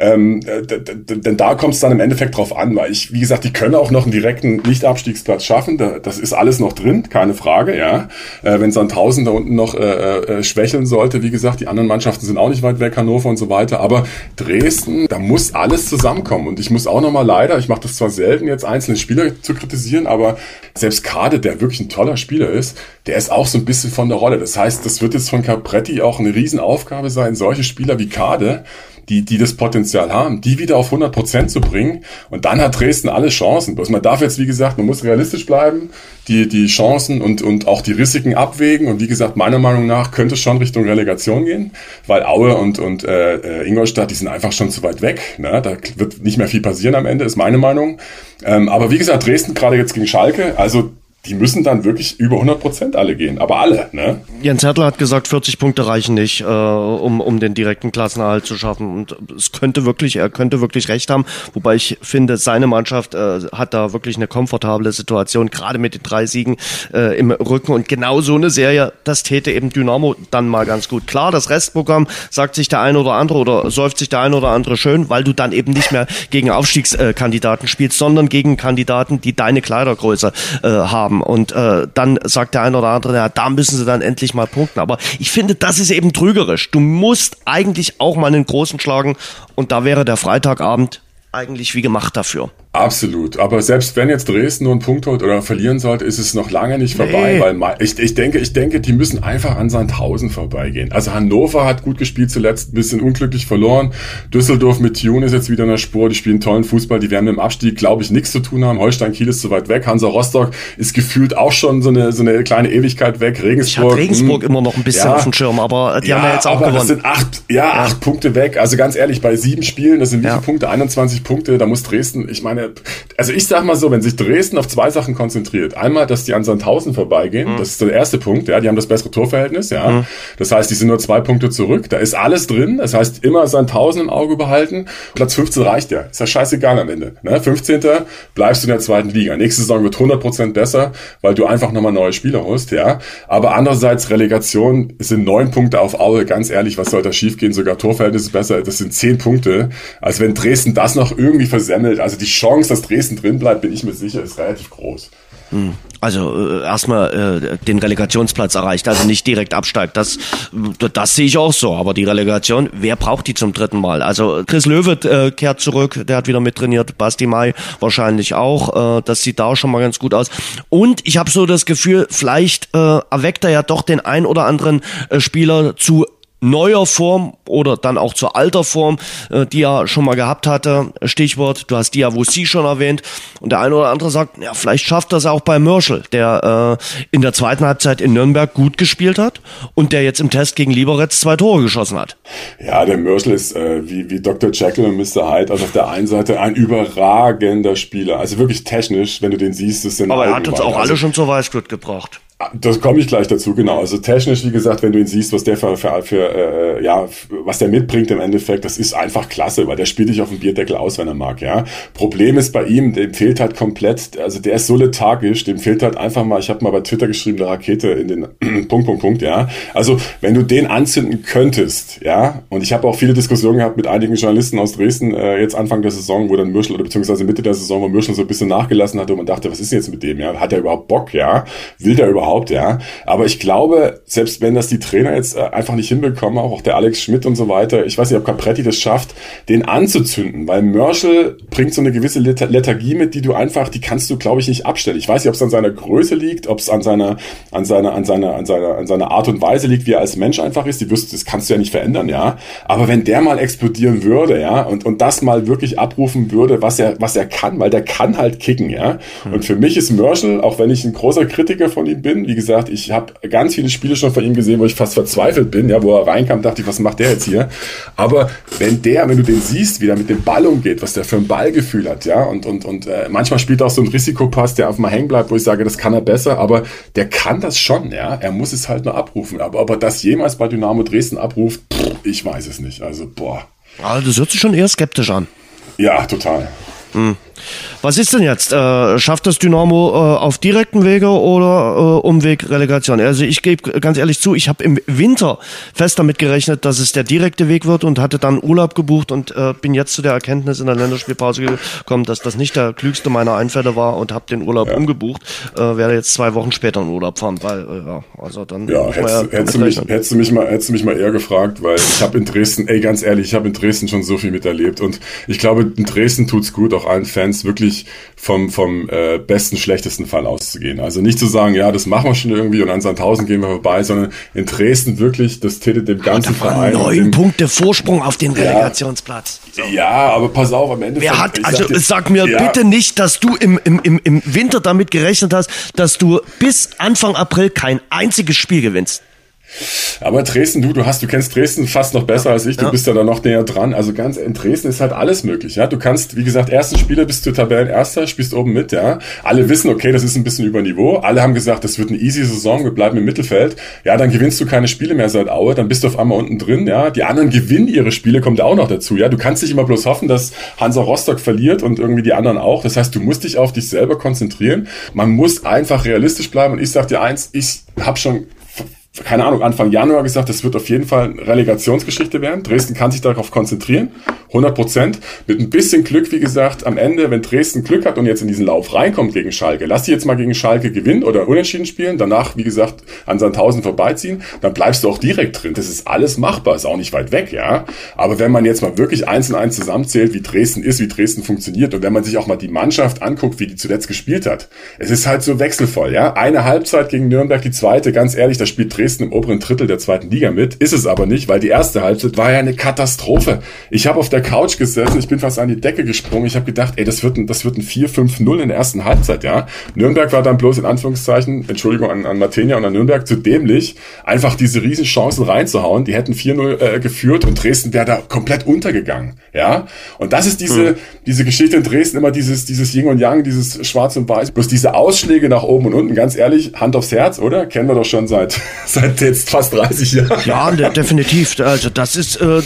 Ähm, denn da kommt es dann im Endeffekt drauf an, weil ich, wie gesagt, die können auch noch einen direkten Nicht-Abstiegsplatz schaffen. Da, das ist alles noch drin, keine Frage, ja. Äh, Wenn es dann 1000 da unten noch äh, äh, schwächeln sollte, wie gesagt, die anderen Mannschaften sind auch nicht weit weg, Hannover und so weiter. Aber Dresden, da muss alles zusammenkommen. Und ich muss auch nochmal leider, ich mache das zwar selten, jetzt einzelne Spieler zu kritisieren, aber selbst Kade, der wirklich ein toller Spieler ist, der ist auch so ein bisschen von der Rolle. Das heißt, das wird jetzt von Capretti auch eine Riesenaufgabe sein, solche Spieler wie Kade die, die das Potenzial haben, die wieder auf 100 Prozent zu bringen. Und dann hat Dresden alle Chancen. Bloß man darf jetzt, wie gesagt, man muss realistisch bleiben, die, die Chancen und, und auch die Risiken abwägen. Und wie gesagt, meiner Meinung nach könnte es schon Richtung Relegation gehen, weil Aue und, und äh, Ingolstadt, die sind einfach schon zu weit weg. Ne? Da wird nicht mehr viel passieren am Ende, ist meine Meinung. Ähm, aber wie gesagt, Dresden gerade jetzt gegen Schalke, also die müssen dann wirklich über 100 Prozent alle gehen, aber alle, ne?
Jens Hertler hat gesagt, 40 Punkte reichen nicht, äh, um, um den direkten Klassenerhalt zu schaffen. Und es könnte wirklich, er könnte wirklich recht haben. Wobei ich finde, seine Mannschaft äh, hat da wirklich eine komfortable Situation, gerade mit den drei Siegen äh, im Rücken. Und genau so eine Serie, das täte eben Dynamo dann mal ganz gut. Klar, das Restprogramm sagt sich der eine oder andere oder säuft sich der eine oder andere schön, weil du dann eben nicht mehr gegen Aufstiegskandidaten spielst, sondern gegen Kandidaten, die deine Kleidergröße äh, haben haben. Und äh, dann sagt der eine oder andere, ja, da müssen sie dann endlich mal punkten. Aber ich finde, das ist eben trügerisch. Du musst eigentlich auch mal einen großen schlagen. Und da wäre der Freitagabend eigentlich wie gemacht dafür.
Absolut. Aber selbst wenn jetzt Dresden nur einen Punkt holt oder verlieren sollte, ist es noch lange nicht vorbei, nee. weil ich, ich denke, ich denke, die müssen einfach an Sandhausen vorbeigehen. Also Hannover hat gut gespielt zuletzt, ein bisschen unglücklich verloren. Düsseldorf mit Tune ist jetzt wieder in der Spur, die spielen tollen Fußball, die werden mit dem Abstieg, glaube ich, nichts zu tun haben. Holstein Kiel ist zu weit weg. Hansa Rostock ist gefühlt auch schon so eine, so eine kleine Ewigkeit weg. Regensburg. Ich habe
Regensburg mh, hm. immer noch ein bisschen ja, auf dem Schirm, aber die ja, haben ja jetzt auch aber gewonnen. Das
sind acht, ja, ja, acht Punkte weg. Also ganz ehrlich, bei sieben Spielen, das sind wie viele Punkte? 21 Punkte, da muss Dresden, ich meine, also ich sag mal so, wenn sich Dresden auf zwei Sachen konzentriert, einmal, dass die an Sandhausen vorbeigehen, mhm. das ist der erste Punkt, ja, die haben das bessere Torverhältnis, ja. Mhm. Das heißt, die sind nur zwei Punkte zurück, da ist alles drin, das heißt, immer Sandhausen im Auge behalten. Platz 15 reicht ja, ist ja scheißegal am Ende. Ne? 15. bleibst du in der zweiten Liga. Nächste Saison wird 100% besser, weil du einfach nochmal neue Spieler holst, ja. Aber andererseits, Relegation sind neun Punkte auf Aue, ganz ehrlich, was soll da schiefgehen? Sogar Torverhältnis ist besser, das sind zehn Punkte. Also wenn Dresden das noch irgendwie versemmelt, also die Chance, dass Dresden drin bleibt, bin ich mir sicher, ist relativ groß.
Hm. Also äh, erstmal äh, den Relegationsplatz erreicht, also nicht direkt absteigt. Das, das sehe ich auch so. Aber die Relegation, wer braucht die zum dritten Mal? Also Chris Löwe äh, kehrt zurück, der hat wieder mit trainiert. Basti Mai wahrscheinlich auch. Äh, das sieht da auch schon mal ganz gut aus. Und ich habe so das Gefühl, vielleicht äh, erweckt er ja doch den ein oder anderen äh, Spieler zu neuer Form oder dann auch zur alter Form, äh, die er schon mal gehabt hatte. Stichwort, du hast Diawusi schon erwähnt. Und der eine oder andere sagt, ja, vielleicht schafft das auch bei Mörschel, der äh, in der zweiten Halbzeit in Nürnberg gut gespielt hat und der jetzt im Test gegen Liberec zwei Tore geschossen hat.
Ja, der Mörschel ist äh, wie, wie Dr. Jekyll und Mr. Hyde. Also auf der einen Seite ein überragender Spieler. Also wirklich technisch, wenn du den siehst, ist
Aber er hat uns auch also, alle schon zur Weißglut gebracht.
Das komme ich gleich dazu, genau. Also technisch, wie gesagt, wenn du ihn siehst, was der für, für, für äh, ja, was der mitbringt im Endeffekt, das ist einfach klasse, weil der spielt dich auf dem Bierdeckel aus, wenn er mag, ja. Problem ist bei ihm, dem fehlt halt komplett, also der ist so lethargisch, dem fehlt halt einfach mal, ich habe mal bei Twitter geschrieben, eine Rakete in den Punkt, Punkt, Punkt, ja. Also wenn du den anzünden könntest, ja, und ich habe auch viele Diskussionen gehabt mit einigen Journalisten aus Dresden, äh, jetzt Anfang der Saison, wo dann Mürschel, oder beziehungsweise Mitte der Saison, wo Mürschel so ein bisschen nachgelassen hatte und man dachte, was ist denn jetzt mit dem, ja? Hat er überhaupt Bock, ja? Will der überhaupt überhaupt, ja. Aber ich glaube, selbst wenn das die Trainer jetzt äh, einfach nicht hinbekommen, auch der Alex Schmidt und so weiter, ich weiß nicht, ob Capretti das schafft, den anzuzünden, weil Merschel bringt so eine gewisse Lethargie mit, die du einfach, die kannst du, glaube ich, nicht abstellen. Ich weiß nicht, ob es an seiner Größe liegt, ob es an seiner, an seiner, an seiner, an seiner, an seiner Art und Weise liegt, wie er als Mensch einfach ist. Die wirst, das kannst du ja nicht verändern, ja. Aber wenn der mal explodieren würde, ja, und, und das mal wirklich abrufen würde, was er, was er kann, weil der kann halt kicken, ja. Und für mich ist Merschel, auch wenn ich ein großer Kritiker von ihm bin, wie gesagt, ich habe ganz viele Spiele schon von ihm gesehen, wo ich fast verzweifelt bin, ja, wo er reinkam, dachte ich, was macht der jetzt hier? Aber wenn der, wenn du den siehst, wie der mit dem Ball umgeht, was der für ein Ballgefühl hat, ja, und, und, und äh, manchmal spielt er auch so ein Risikopass, der auf mal hängen bleibt, wo ich sage, das kann er besser, aber der kann das schon, ja, er muss es halt nur abrufen. Aber ob er das jemals bei Dynamo Dresden abruft, pff, ich weiß es nicht. Also, boah.
Also, das hört sich schon eher skeptisch an.
Ja, total.
Hm. Was ist denn jetzt? Äh, schafft das Dynamo äh, auf direkten Wege oder äh, Umweg Relegation? Also ich gebe ganz ehrlich zu, ich habe im Winter fest damit gerechnet, dass es der direkte Weg wird und hatte dann Urlaub gebucht und äh, bin jetzt zu der Erkenntnis in der Länderspielpause gekommen, dass das nicht der klügste meiner Einfälle war und habe den Urlaub ja. umgebucht. Äh, werde jetzt zwei Wochen später in Urlaub fahren, weil äh, ja, also dann
ja, hättest, ja hättest, du mich, hättest du mich mal hättest du mich mal eher gefragt, weil ich habe in Dresden, ey ganz ehrlich, ich habe in Dresden schon so viel miterlebt und ich glaube in Dresden tut's gut, auch allen Fans wirklich wirklich vom, vom äh, besten, schlechtesten Fall auszugehen. Also nicht zu sagen, ja, das machen wir schon irgendwie und an Sandhausen gehen wir vorbei, sondern in Dresden wirklich, das täte dem ganzen ja, Verein.
Neun Punkte Vorsprung auf den Relegationsplatz.
So. Ja, aber pass auf, am Ende.
Wer hat, also sag, sag mir ja. bitte nicht, dass du im, im, im, im Winter damit gerechnet hast, dass du bis Anfang April kein einziges Spiel gewinnst.
Aber Dresden, du, du hast, du kennst Dresden fast noch besser als ich. Du ja. bist ja da noch näher dran. Also ganz in Dresden ist halt alles möglich. Ja, du kannst, wie gesagt, ersten Spieler bist du Tabellenerster, spielst oben mit. Ja, alle wissen, okay, das ist ein bisschen über Niveau. Alle haben gesagt, das wird eine easy Saison. Wir bleiben im Mittelfeld. Ja, dann gewinnst du keine Spiele mehr seit Aue. Dann bist du auf einmal unten drin. Ja, die anderen gewinnen ihre Spiele, kommt auch noch dazu. Ja, du kannst nicht immer bloß hoffen, dass Hansa Rostock verliert und irgendwie die anderen auch. Das heißt, du musst dich auf dich selber konzentrieren. Man muss einfach realistisch bleiben. Und ich sag dir eins, ich habe schon keine Ahnung, Anfang Januar gesagt, das wird auf jeden Fall eine Relegationsgeschichte werden. Dresden kann sich darauf konzentrieren, 100 Prozent. Mit ein bisschen Glück, wie gesagt, am Ende, wenn Dresden Glück hat und jetzt in diesen Lauf reinkommt gegen Schalke, lass die jetzt mal gegen Schalke gewinnen oder unentschieden spielen, danach, wie gesagt, an Sandhausen vorbeiziehen, dann bleibst du auch direkt drin. Das ist alles machbar, ist auch nicht weit weg, ja. Aber wenn man jetzt mal wirklich eins und eins zusammenzählt, wie Dresden ist, wie Dresden funktioniert und wenn man sich auch mal die Mannschaft anguckt, wie die zuletzt gespielt hat, es ist halt so wechselvoll, ja. Eine Halbzeit gegen Nürnberg, die zweite, ganz ehrlich, da spielt Dresden im oberen Drittel der zweiten Liga mit. Ist es aber nicht, weil die erste Halbzeit war ja eine Katastrophe. Ich habe auf der Couch gesessen, ich bin fast an die Decke gesprungen. Ich habe gedacht, ey, das wird ein, das wird ein 4-5-0 in der ersten Halbzeit, ja. Nürnberg war dann bloß in Anführungszeichen, Entschuldigung an, an Martenia und an Nürnberg, zu dämlich, einfach diese riesen Chancen reinzuhauen. Die hätten 4-0 äh, geführt und Dresden wäre da komplett untergegangen, ja. Und das ist diese, hm. diese Geschichte in Dresden, immer dieses, dieses Yin und Yang, dieses Schwarz und Weiß. Bloß diese Ausschläge nach oben und unten, ganz ehrlich, Hand aufs Herz, oder? Kennen wir doch schon seit, seit jetzt fast 30 Jahren.
Ja, definitiv. Also das ist, äh,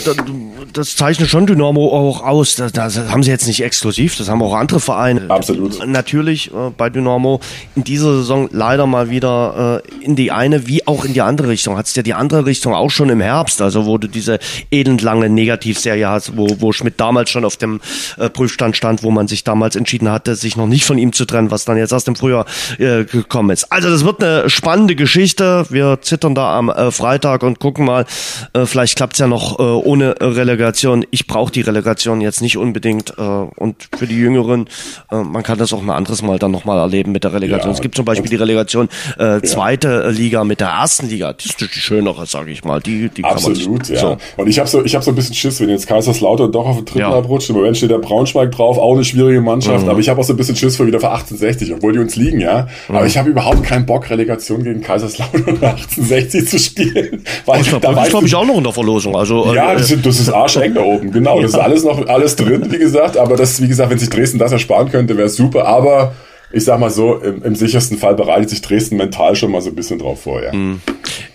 das zeichnet schon Dynamo auch aus. Das, das, haben sie jetzt nicht exklusiv, das haben auch andere Vereine.
Absolut.
Natürlich äh, bei Dynamo in dieser Saison leider mal wieder äh, in die eine wie auch in die andere Richtung. Hat es ja die andere Richtung auch schon im Herbst, also wo du diese elendlange Negativserie hast, wo, wo Schmidt damals schon auf dem äh, Prüfstand stand, wo man sich damals entschieden hatte, sich noch nicht von ihm zu trennen, was dann jetzt erst im Frühjahr äh, gekommen ist. Also das wird eine spannende Geschichte. Wir zittern da am äh, Freitag und gucken mal, äh, vielleicht klappt's ja noch äh, ohne Relegation. Ich brauche die Relegation jetzt nicht unbedingt äh, und für die Jüngeren, äh, man kann das auch ein anderes Mal dann nochmal erleben mit der Relegation. Ja, es gibt zum Beispiel die Relegation äh, zweite Liga mit der ersten Liga. Das ist die schönere, sage ich mal. Die, die
Absolut, ja. So. Und ich habe so, ich habe so ein bisschen Schiss, wenn jetzt Kaiserslautern doch auf den dritten ja. abrutscht. Im Moment steht der Braunschweig drauf, auch eine schwierige Mannschaft. Mhm. Aber ich habe auch so ein bisschen Schiss vor wieder für 1860, obwohl die uns liegen, ja. Mhm. Aber ich habe überhaupt keinen Bock, Relegation gegen Kaiserslautern 1860 zu spielen.
Weil oh, da war glaube ich auch noch in der Verlosung. Also
ja, äh, das, ist, das ist arscheng da oben. Genau, das ist alles noch alles drin, wie gesagt. Aber das, wie gesagt, wenn sich Dresden das ersparen könnte, wäre super. Aber ich sag mal so, im, im, sichersten Fall bereitet sich Dresden mental schon mal so ein bisschen drauf vor, ja. Mhm.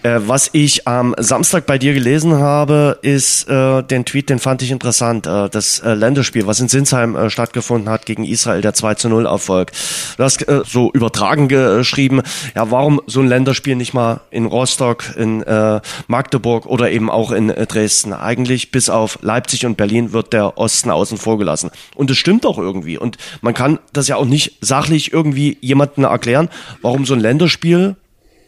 Äh, was ich am Samstag bei dir gelesen habe, ist äh, den Tweet, den fand ich interessant. Äh, das äh, Länderspiel, was in Sinsheim äh, stattgefunden hat gegen Israel, der 2 zu 0 Erfolg. Du hast äh, so übertragen geschrieben, ja, warum so ein Länderspiel nicht mal in Rostock, in Magdeburg oder eben auch in Dresden? Eigentlich bis auf Leipzig und Berlin wird der Osten außen vor gelassen. Und das stimmt auch irgendwie. Und man kann das ja auch nicht sachlich irgendwie jemanden erklären, warum so ein Länderspiel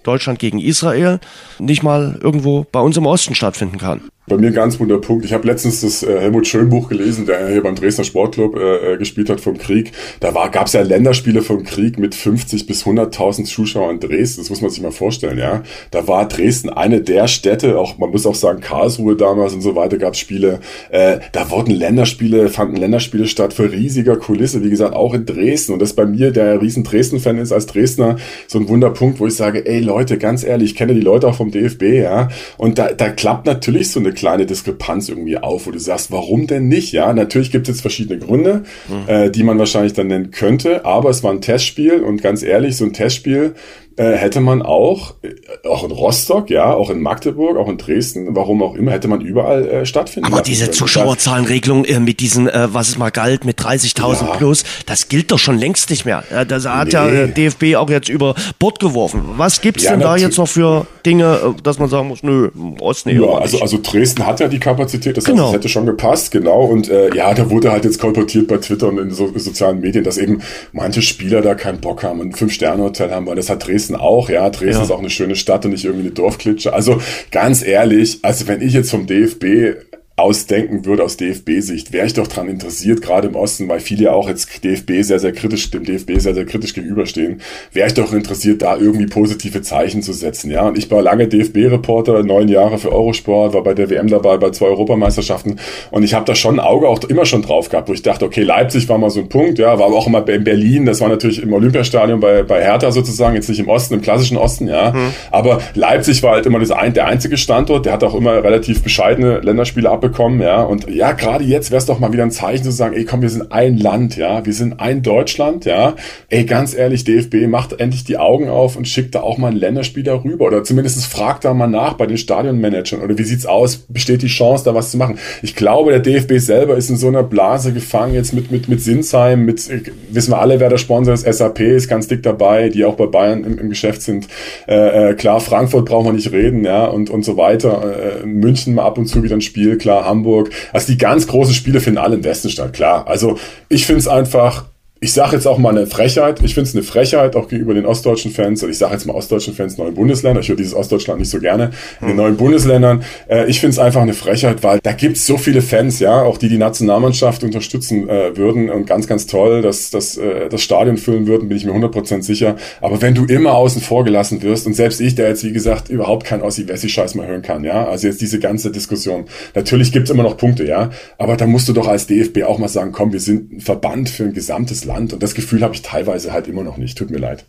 Deutschland gegen Israel nicht mal irgendwo bei uns im Osten stattfinden kann
bei mir ein ganz wunder Punkt. Ich habe letztens das äh, Helmut Schön Buch gelesen, der hier beim Dresdner Sportclub äh, äh gespielt hat vom Krieg. Da gab es ja Länderspiele vom Krieg mit 50 bis 100.000 Zuschauern in Dresden. Das muss man sich mal vorstellen, ja. Da war Dresden eine der Städte, auch man muss auch sagen Karlsruhe damals und so weiter gab es Spiele. Äh, da wurden Länderspiele, fanden Länderspiele statt für riesiger Kulisse. Wie gesagt, auch in Dresden. Und das bei mir, der riesen Dresden-Fan ist als Dresdner, so ein Wunderpunkt, wo ich sage, ey Leute, ganz ehrlich, ich kenne die Leute auch vom DFB, ja. Und da, da klappt natürlich so eine kleine Diskrepanz irgendwie auf, wo du sagst, warum denn nicht? Ja, natürlich gibt es jetzt verschiedene Gründe, mhm. äh, die man wahrscheinlich dann nennen könnte, aber es war ein Testspiel und ganz ehrlich, so ein Testspiel äh, hätte man auch, äh, auch in Rostock, ja, auch in Magdeburg, auch in Dresden, warum auch immer, hätte man überall äh, stattfinden
Aber diese Zuschauerzahlenregelung äh, mit diesen, äh, was es mal galt, mit 30.000 ja. plus, das gilt doch schon längst nicht mehr. Äh, das hat nee. ja DFB auch jetzt über Bord geworfen. Was gibt's ja, denn da jetzt noch für Dinge, dass man sagen muss, nö, Osten
Ja, also, also Dresden hat ja die Kapazität, das, genau. heißt, das hätte schon gepasst, genau. Und äh, ja, da wurde halt jetzt kolportiert bei Twitter und in so, sozialen Medien, dass eben manche Spieler da keinen Bock haben und ein Fünf-Sterne-Hotel haben, weil das hat Dresden Dresden auch, ja. Dresden ja. ist auch eine schöne Stadt und nicht irgendwie eine Dorfklitsche. Also ganz ehrlich, also wenn ich jetzt vom DFB ausdenken würde aus DFB-Sicht, wäre ich doch daran interessiert, gerade im Osten, weil viele ja auch jetzt DFB sehr, sehr kritisch, dem DFB sehr, sehr kritisch gegenüberstehen, wäre ich doch interessiert, da irgendwie positive Zeichen zu setzen. Ja, und ich war lange DFB-Reporter, neun Jahre für Eurosport, war bei der WM dabei, bei zwei Europameisterschaften und ich habe da schon ein Auge auch immer schon drauf gehabt, wo ich dachte, okay, Leipzig war mal so ein Punkt, ja, war aber auch immer in Berlin, das war natürlich im Olympiastadion bei, bei Hertha sozusagen, jetzt nicht im Osten, im klassischen Osten, ja, mhm. aber Leipzig war halt immer das ein, der einzige Standort, der hat auch immer relativ bescheidene Länderspiele abbekommen bekommen, ja. Und ja, gerade jetzt wäre es doch mal wieder ein Zeichen zu sagen, ey, komm, wir sind ein Land, ja. Wir sind ein Deutschland, ja. Ey, ganz ehrlich, DFB macht endlich die Augen auf und schickt da auch mal einen Länderspieler rüber. Oder zumindest fragt da mal nach bei den Stadionmanagern. Oder wie sieht's aus? Besteht die Chance, da was zu machen? Ich glaube, der DFB selber ist in so einer Blase gefangen, jetzt mit, mit, mit Sinsheim, mit, wissen wir alle, wer der Sponsor ist, SAP ist ganz dick dabei, die auch bei Bayern im, im Geschäft sind. Äh, äh, klar, Frankfurt brauchen wir nicht reden, ja, und, und so weiter. Äh, München mal ab und zu wieder ein Spiel, klar, Hamburg. Also die ganz großen Spiele finden alle im Westen statt, klar. Also ich finde es einfach ich sage jetzt auch mal eine Frechheit. Ich finde es eine Frechheit, auch gegenüber den ostdeutschen Fans. Ich sage jetzt mal ostdeutschen Fans, neuen Bundesländer. Ich höre dieses Ostdeutschland nicht so gerne. In den neuen Bundesländern. Äh, ich finde es einfach eine Frechheit, weil da gibt es so viele Fans, ja, auch die die Nationalmannschaft unterstützen äh, würden. Und ganz, ganz toll, dass, dass äh, das Stadion füllen würden, bin ich mir 100% sicher. Aber wenn du immer außen vor gelassen wirst und selbst ich, der jetzt, wie gesagt, überhaupt kein Ossi-Wessi-Scheiß mehr hören kann, ja, also jetzt diese ganze Diskussion. Natürlich gibt es immer noch Punkte, ja, aber da musst du doch als DFB auch mal sagen, komm, wir sind ein Verband für ein gesamtes Land und das Gefühl habe ich teilweise halt immer noch nicht. Tut mir leid.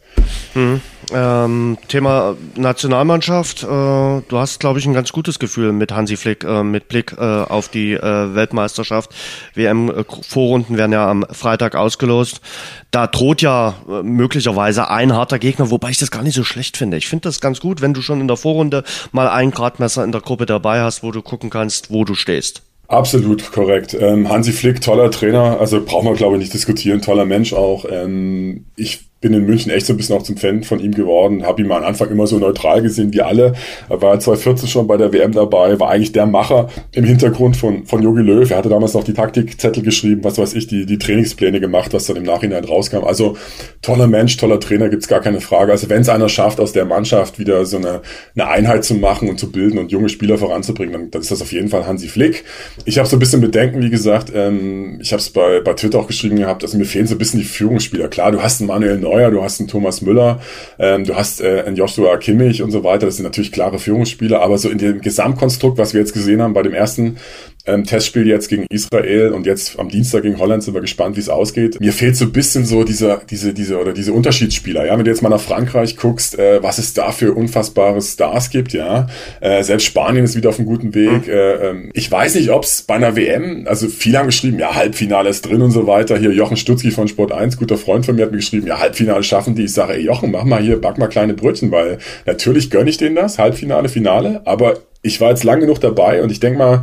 Hm. Ähm, Thema Nationalmannschaft. Äh, du hast, glaube ich, ein ganz gutes Gefühl mit Hansi Flick, äh, mit Blick äh, auf die äh, Weltmeisterschaft. WM-Vorrunden werden ja am Freitag ausgelost. Da droht ja äh, möglicherweise ein harter Gegner, wobei ich das gar nicht so schlecht finde. Ich finde das ganz gut, wenn du schon in der Vorrunde mal ein Gradmesser in der Gruppe dabei hast, wo du gucken kannst, wo du stehst.
Absolut korrekt. Ähm, Hansi Flick, toller Trainer, also brauchen wir glaube ich nicht diskutieren, toller Mensch auch. Ähm, ich bin in München echt so ein bisschen auch zum Fan von ihm geworden. Habe ihn mal am Anfang immer so neutral gesehen wie alle. War 2014 schon bei der WM dabei, war eigentlich der Macher im Hintergrund von von Jogi Löw. Er hatte damals noch die Taktikzettel geschrieben, was weiß ich, die die Trainingspläne gemacht, was dann im Nachhinein rauskam. Also toller Mensch, toller Trainer, gibt's gar keine Frage. Also wenn es einer schafft, aus der Mannschaft wieder so eine, eine Einheit zu machen und zu bilden und junge Spieler voranzubringen, dann, dann ist das auf jeden Fall Hansi Flick. Ich habe so ein bisschen Bedenken, wie gesagt, ähm, ich habe es bei, bei Twitter auch geschrieben gehabt, also mir fehlen so ein bisschen die Führungsspieler. Klar, du hast einen Manuel Neuer, Neuer, du hast einen Thomas Müller, ähm, du hast äh, einen Joshua Kimmich und so weiter. Das sind natürlich klare Führungsspieler, aber so in dem Gesamtkonstrukt, was wir jetzt gesehen haben bei dem ersten ähm, Testspiel jetzt gegen Israel und jetzt am Dienstag gegen Holland sind wir gespannt, wie es ausgeht. Mir fehlt so ein bisschen so diese, diese, diese oder diese Unterschiedsspieler. Ja, wenn du jetzt mal nach Frankreich guckst, äh, was es da für unfassbare Stars gibt, ja. Äh, selbst Spanien ist wieder auf einem guten Weg. Mhm. Äh, ähm, ich weiß nicht, ob es bei einer WM, also viele haben geschrieben, ja, Halbfinale ist drin und so weiter. Hier Jochen Stutzki von Sport 1, guter Freund von mir, hat mir geschrieben, ja, Halbfinale schaffen die. Ich sage, ey Jochen, mach mal hier, back mal kleine Brötchen, weil natürlich gönne ich denen das, Halbfinale, Finale, aber ich war jetzt lang genug dabei und ich denke mal,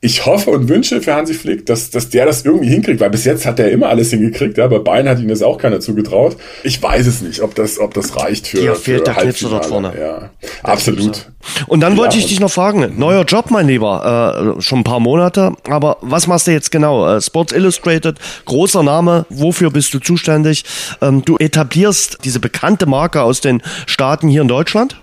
ich hoffe und wünsche für Hansi Flick, dass, dass der das irgendwie hinkriegt, weil bis jetzt hat er immer alles hingekriegt, ja, bei Bayern hat ihm das auch keiner zugetraut. Ich weiß es nicht, ob das, ob das reicht für,
Hier fehlt
für
der Knipser dort vorne.
Ja, absolut.
Und dann wollte ich dich noch fragen, neuer Job, mein Lieber, äh, schon ein paar Monate, aber was machst du jetzt genau? Äh, Sports Illustrated, großer Name, wofür bist du zuständig? Ähm, du etablierst diese bekannte Marke aus den Staaten hier in Deutschland?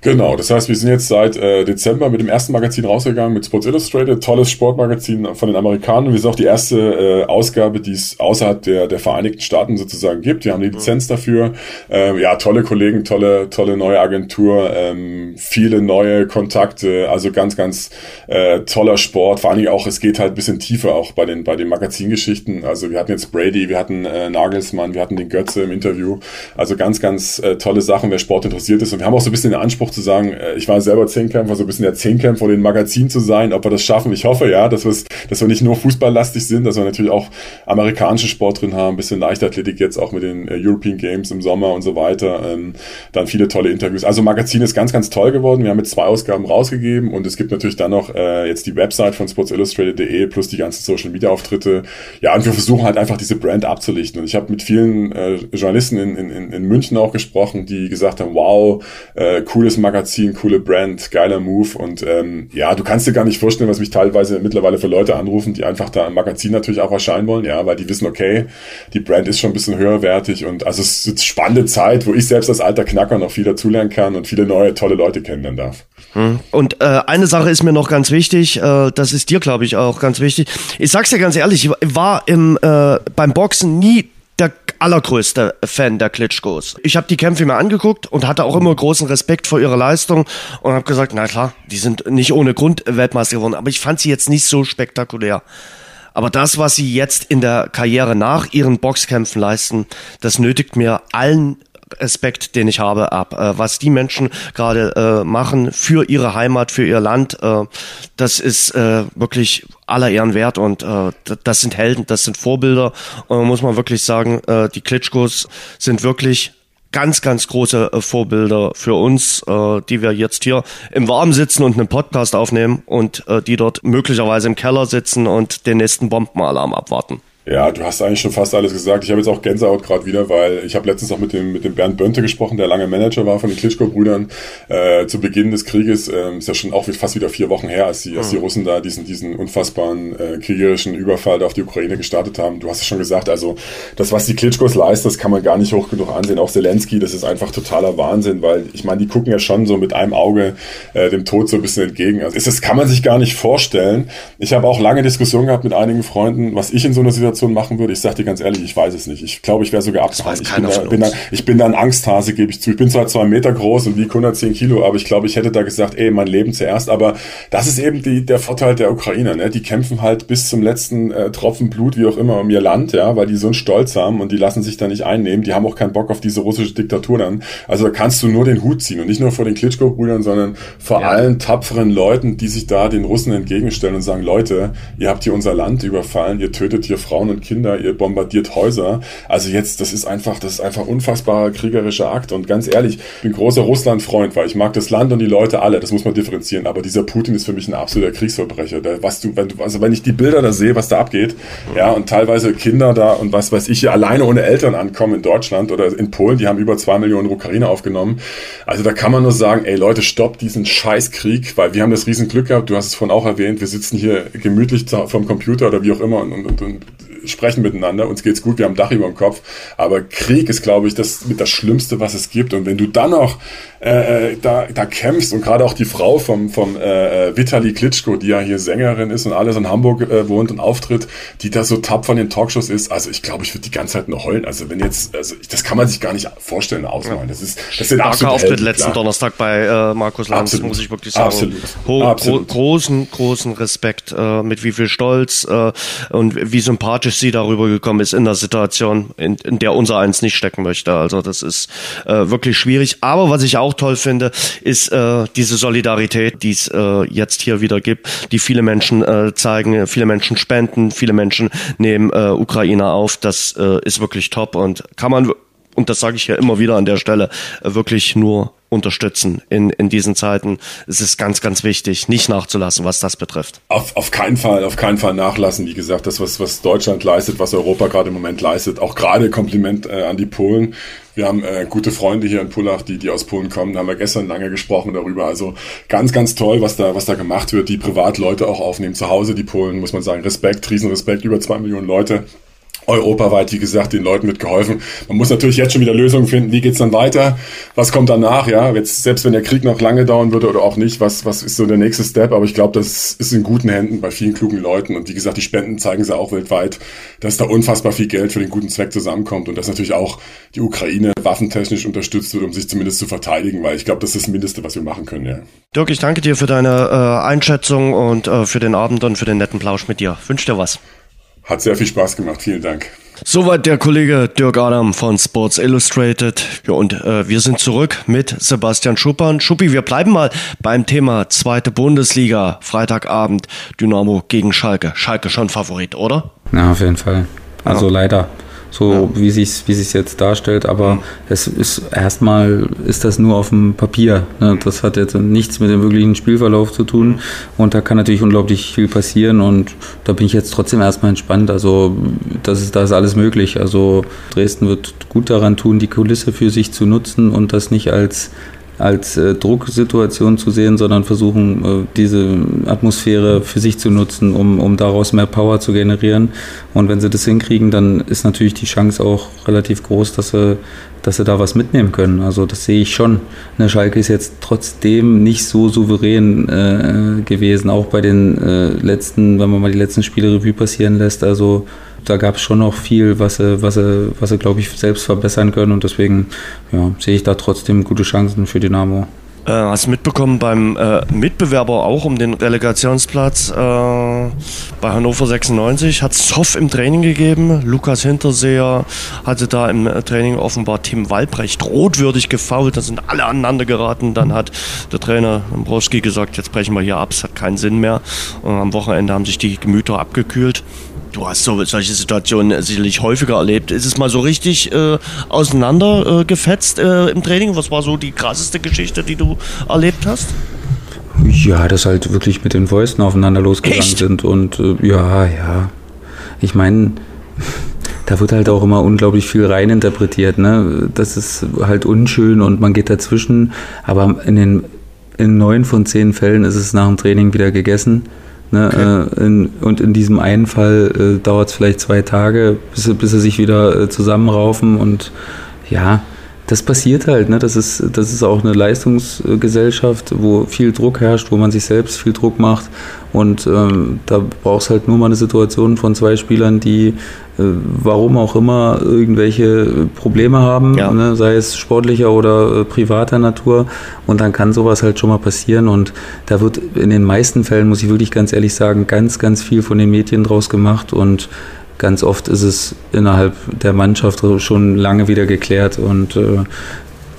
Genau, das heißt, wir sind jetzt seit äh, Dezember mit dem ersten Magazin rausgegangen, mit Sports Illustrated, tolles Sportmagazin von den Amerikanern. Wir sind auch die erste äh, Ausgabe, die es außerhalb der, der Vereinigten Staaten sozusagen gibt. Wir haben die Lizenz dafür. Ähm, ja, tolle Kollegen, tolle, tolle neue Agentur, ähm, viele neue Kontakte, also ganz, ganz äh, toller Sport. Vor allen Dingen auch, es geht halt ein bisschen tiefer auch bei den, bei den Magazingeschichten. Also wir hatten jetzt Brady, wir hatten äh, Nagelsmann, wir hatten den Götze im Interview. Also ganz, ganz äh, tolle Sachen, wer Sport interessiert ist. Und wir haben auch so ein bisschen den Anspruch zu sagen, äh, ich war selber Zehnkämpfer, so ein bisschen der Zehnkämpfer vor den Magazin zu sein, ob wir das schaffen. Ich hoffe ja, dass, dass wir nicht nur fußballlastig sind, dass wir natürlich auch amerikanischen Sport drin haben, ein bisschen Leichtathletik jetzt auch mit den äh, European Games im Sommer und so weiter. Ähm, dann viele tolle Interviews. Also Magazin ist ganz, ganz toll geworden. Wir haben jetzt zwei Ausgaben rausgegeben und es gibt natürlich dann noch äh, jetzt die Website von sportsillustrated.de plus die ganzen Social Media Auftritte. Ja, und wir versuchen halt einfach diese Brand abzulichten. Und ich habe mit vielen Journalisten in, in, in München auch gesprochen, die gesagt haben, wow, äh, cooles Magazin, coole Brand, geiler Move und ähm, ja, du kannst dir gar nicht vorstellen, was mich teilweise mittlerweile für Leute anrufen, die einfach da im Magazin natürlich auch erscheinen wollen, ja, weil die wissen, okay, die Brand ist schon ein bisschen höherwertig und also es ist eine spannende Zeit, wo ich selbst als alter Knacker noch viel dazulernen kann und viele neue, tolle Leute kennenlernen darf.
Hm. Und äh, eine Sache ist mir noch ganz wichtig, äh, das ist dir, glaube ich, auch ganz wichtig. Ich sag's dir ganz ehrlich, ich war im, äh, beim Boxen nie der allergrößte Fan der Klitschkos. Ich habe die Kämpfe mir angeguckt und hatte auch immer großen Respekt vor ihrer Leistung und habe gesagt, na klar, die sind nicht ohne Grund Weltmeister geworden, aber ich fand sie jetzt nicht so spektakulär. Aber das, was sie jetzt in der Karriere nach ihren Boxkämpfen leisten, das nötigt mir allen Respekt, den ich habe, ab. Äh, was die Menschen gerade äh, machen für ihre Heimat, für ihr Land, äh, das ist äh, wirklich aller Ehren wert und äh, das sind Helden, das sind Vorbilder. Und muss man wirklich sagen, äh, die Klitschkos sind wirklich ganz, ganz große äh, Vorbilder für uns, äh, die wir jetzt hier im Warmen sitzen und einen Podcast aufnehmen und äh, die dort möglicherweise im Keller sitzen und den nächsten Bombenalarm abwarten.
Ja, du hast eigentlich schon fast alles gesagt. Ich habe jetzt auch Gänsehaut gerade wieder, weil ich habe letztens auch mit dem, mit dem Bernd Bönte gesprochen, der lange Manager war von den Klitschko-Brüdern. Äh, zu Beginn des Krieges, äh, ist ja schon auch fast wieder vier Wochen her, als die, als die hm. Russen da diesen, diesen unfassbaren äh, kriegerischen Überfall da auf die Ukraine gestartet haben. Du hast es schon gesagt, also das, was die Klitschkos leisten, das kann man gar nicht hoch genug ansehen. Auch Zelensky, das ist einfach totaler Wahnsinn, weil ich meine, die gucken ja schon so mit einem Auge äh, dem Tod so ein bisschen entgegen. Also das kann man sich gar nicht vorstellen. Ich habe auch lange Diskussionen gehabt mit einigen Freunden, was ich in so einer Situation Situation machen würde? Ich sag dir ganz ehrlich, ich weiß es nicht. Ich glaube, ich wäre sogar abgehauen. Ich bin da, bin, da, ich bin da ein Angsthase, gebe ich zu. Ich bin zwar zwei Meter groß und wiege 110 Kilo, aber ich glaube, ich hätte da gesagt, ey, mein Leben zuerst. Aber das ist eben die, der Vorteil der Ukrainer. Ne? Die kämpfen halt bis zum letzten äh, Tropfen Blut, wie auch immer, um ihr Land, ja, weil die so einen Stolz haben und die lassen sich da nicht einnehmen. Die haben auch keinen Bock auf diese russische Diktatur dann. Also da kannst du nur den Hut ziehen und nicht nur vor den Klitschko-Brüdern, sondern vor ja. allen tapferen Leuten, die sich da den Russen entgegenstellen und sagen, Leute, ihr habt hier unser Land überfallen, ihr tötet hier Frauen und Kinder, ihr bombardiert Häuser. Also jetzt, das ist einfach, das ist einfach unfassbarer kriegerischer Akt. Und ganz ehrlich, ich bin großer Russland-Freund, weil ich mag das Land und die Leute alle. Das muss man differenzieren. Aber dieser Putin ist für mich ein absoluter Kriegsverbrecher. Der, was du, wenn du, also wenn ich die Bilder da sehe, was da abgeht, ja, und teilweise Kinder da und was weiß ich hier alleine ohne Eltern ankommen in Deutschland oder in Polen, die haben über zwei Millionen Ukrainer aufgenommen. Also da kann man nur sagen, ey Leute, stoppt diesen Scheißkrieg, weil wir haben das Riesenglück gehabt, du hast es vorhin auch erwähnt, wir sitzen hier gemütlich vom Computer oder wie auch immer und, und, und sprechen miteinander, uns geht's gut, wir haben Dach über dem Kopf. Aber Krieg ist, glaube ich, das mit das Schlimmste, was es gibt. Und wenn du dann noch äh, äh, da, da kämpfst und gerade auch die Frau vom, vom äh, äh, Vitali Klitschko, die ja hier Sängerin ist und alles in Hamburg äh, wohnt und auftritt, die da so tapfer in den Talkshows ist, also ich glaube, ich würde die ganze Zeit nur heulen. Also wenn jetzt, also das kann man sich gar nicht vorstellen, ausmalen. Das ist das sind
Starker Auftritt Helden, letzten klar. Donnerstag bei äh, Markus Lanz, absolut. muss ich wirklich sagen.
Absolut.
Ho absolut. Gro großen, großen Respekt, äh, mit wie viel Stolz äh, und wie sympathisch sie darüber gekommen ist in der Situation, in, in der unser eins nicht stecken möchte. Also das ist äh, wirklich schwierig. Aber was ich auch toll finde, ist äh, diese Solidarität, die es äh, jetzt hier wieder gibt, die viele Menschen äh, zeigen, viele Menschen spenden, viele Menschen nehmen äh, Ukrainer auf. Das äh, ist wirklich top und kann man und das sage ich ja immer wieder an der Stelle, äh, wirklich nur unterstützen in, in diesen Zeiten. Es ist ganz, ganz wichtig, nicht nachzulassen, was das betrifft.
Auf, auf keinen Fall, auf keinen Fall nachlassen. Wie gesagt, das, was, was Deutschland leistet, was Europa gerade im Moment leistet, auch gerade Kompliment äh, an die Polen. Wir haben äh, gute Freunde hier in Pullach, die, die aus Polen kommen. Da haben wir gestern lange gesprochen darüber. Also ganz, ganz toll, was da, was da gemacht wird. Die Privatleute auch aufnehmen zu Hause, die Polen, muss man sagen. Respekt, Riesenrespekt, über zwei Millionen Leute europaweit, wie gesagt, den Leuten mit geholfen. Man muss natürlich jetzt schon wieder Lösungen finden. Wie geht's dann weiter? Was kommt danach? Ja, jetzt, selbst wenn der Krieg noch lange dauern würde oder auch nicht, was, was ist so der nächste Step? Aber ich glaube, das ist in guten Händen bei vielen klugen Leuten. Und wie gesagt, die Spenden zeigen sie auch weltweit, dass da unfassbar viel Geld für den guten Zweck zusammenkommt und dass natürlich auch die Ukraine waffentechnisch unterstützt wird, um sich zumindest zu verteidigen, weil ich glaube, das ist das Mindeste, was wir machen können, ja.
Dirk, ich danke dir für deine äh, Einschätzung und äh, für den Abend und für den netten Plausch mit dir. Wünsch dir was.
Hat sehr viel Spaß gemacht. Vielen Dank.
Soweit der Kollege Dirk Adam von Sports Illustrated. Ja, und äh, wir sind zurück mit Sebastian Schuppern. Schuppi, wir bleiben mal beim Thema zweite Bundesliga. Freitagabend Dynamo gegen Schalke. Schalke schon Favorit, oder?
Ja, auf jeden Fall. Also ja. leider so ja. wie sich wie sich jetzt darstellt. Aber mhm. es ist erstmal ist das nur auf dem Papier. Ne? Das hat jetzt nichts mit dem wirklichen Spielverlauf zu tun und da kann natürlich unglaublich viel passieren und da bin ich jetzt trotzdem erstmal entspannt. Also das ist da ist alles möglich. Also Dresden wird gut daran tun, die Kulisse für sich zu nutzen und das nicht als als äh, Drucksituation zu sehen, sondern versuchen, äh, diese Atmosphäre für sich zu nutzen, um, um daraus mehr Power zu generieren. Und wenn sie das hinkriegen, dann ist natürlich die Chance auch relativ groß, dass sie, dass sie da was mitnehmen können. Also das sehe ich schon. Ne, Schalke ist jetzt trotzdem nicht so souverän äh, gewesen, auch bei den äh, letzten, wenn man mal die letzten Spiele Revue passieren lässt. Also da gab es schon noch viel, was sie, was sie, was sie glaube ich, selbst verbessern können. Und deswegen ja, sehe ich da trotzdem gute Chancen für Dynamo.
Äh, hast mitbekommen beim äh, Mitbewerber auch um den Relegationsplatz äh, bei Hannover 96 hat es Zoff im Training gegeben. Lukas Hinterseher hatte da im äh, Training offenbar Tim Walbrecht rotwürdig gefault. Da sind alle aneinander geraten. Dann hat der Trainer Dombrowski gesagt, jetzt brechen wir hier ab, es hat keinen Sinn mehr. Und am Wochenende haben sich die Gemüter abgekühlt. Du hast so, solche Situationen sicherlich häufiger erlebt. Ist es mal so richtig äh, auseinandergefetzt äh, im Training? Was war so die krasseste Geschichte, die du erlebt hast?
Ja, dass halt wirklich mit den Fäusten aufeinander losgegangen
Echt?
sind und äh, ja, ja. Ich meine, da wird halt auch immer unglaublich viel reininterpretiert, ne? Das ist halt unschön und man geht dazwischen, aber in den in neun von zehn Fällen ist es nach dem Training wieder gegessen. Ne? Äh, in, und in diesem einen Fall äh, dauert es vielleicht zwei Tage, bis, sie- bis sie sich wieder äh, zusammenraufen und ja, das passiert halt, ne? Das ist, das ist auch eine Leistungsgesellschaft, wo viel Druck herrscht, wo man sich selbst viel Druck macht. Und ähm, da brauchst halt nur mal eine Situation von zwei Spielern, die äh, warum auch immer irgendwelche Probleme haben,
Ja.
ne? sei es sportlicher oder äh, privater Natur. Und dann kann sowas halt schon mal passieren. Und da wird in den meisten Fällen, muss ich wirklich ganz ehrlich sagen, ganz, ganz viel von den Medien draus gemacht. Und ganz oft ist es innerhalb der Mannschaft schon lange wieder geklärt und äh,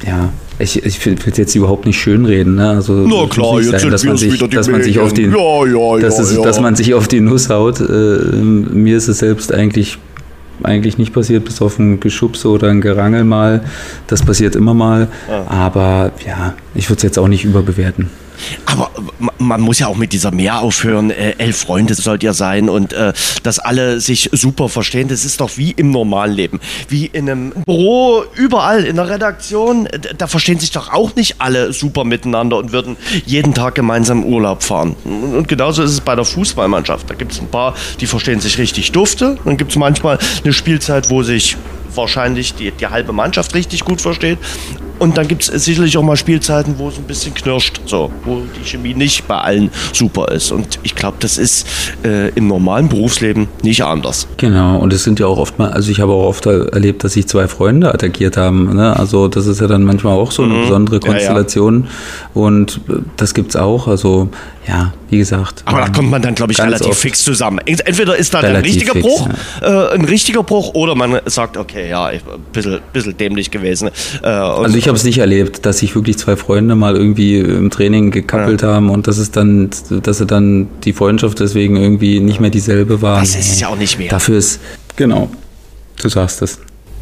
ja, ich, ich will es jetzt überhaupt nicht schönreden, ne? Also
Na klar, jetzt sind
dass man sich,
wieder die
dass man sich auf die,
Medien. Ja, ja,
dass,
ja,
es, dass man sich auf die Nuss haut. Äh, mir ist es selbst eigentlich eigentlich nicht passiert, bis auf ein Geschubse oder ein Gerangel mal. Das passiert immer mal. Aber ja, ich würde es jetzt auch nicht überbewerten.
Aber ma- man muss ja auch mit dieser Mehr aufhören. Äh, elf Freunde sollt ihr sein und äh, dass alle sich super verstehen. Das ist doch wie im normalen Leben. Wie in einem Büro, überall, in der Redaktion. Da verstehen sich doch auch nicht alle super miteinander und würden jeden Tag gemeinsam Urlaub fahren. Und und genauso ist es bei der Fußballmannschaft. Da gibt es ein paar, die verstehen sich richtig dufte. Dann gibt es manchmal eine Spielzeit, wo sich wahrscheinlich die, die halbe Mannschaft richtig gut versteht. Und dann gibt es sicherlich auch mal Spielzeiten, wo es ein bisschen knirscht, so, wo die Chemie nicht bei allen super ist. Und ich glaube, das ist äh, im normalen Berufsleben nicht anders.
Genau, und es sind ja auch oft mal, also ich habe auch oft erlebt, dass sich zwei Freunde attackiert haben. Ne? Also das ist ja dann manchmal auch so eine besondere
Mhm. Ja, ja.
Konstellation. Und äh, das gibt's auch. Also ja, wie gesagt.
Aber da
ähm,
kommt man dann, glaube ich, relativ fix zusammen. Ent- Entweder ist da ein richtiger
fix,
Bruch, äh, ein richtiger Bruch, oder man sagt, okay, ja, ich, ein bisschen, bisschen dämlich gewesen. Äh,
Also ich habe es nicht erlebt, dass sich wirklich zwei Freunde mal irgendwie im Training gekappelt haben und dass es dann, dass sie dann die Freundschaft deswegen irgendwie nicht mehr dieselbe war.
Das ist es ja auch nicht wert.
Dafür ist genau. Du sagst es.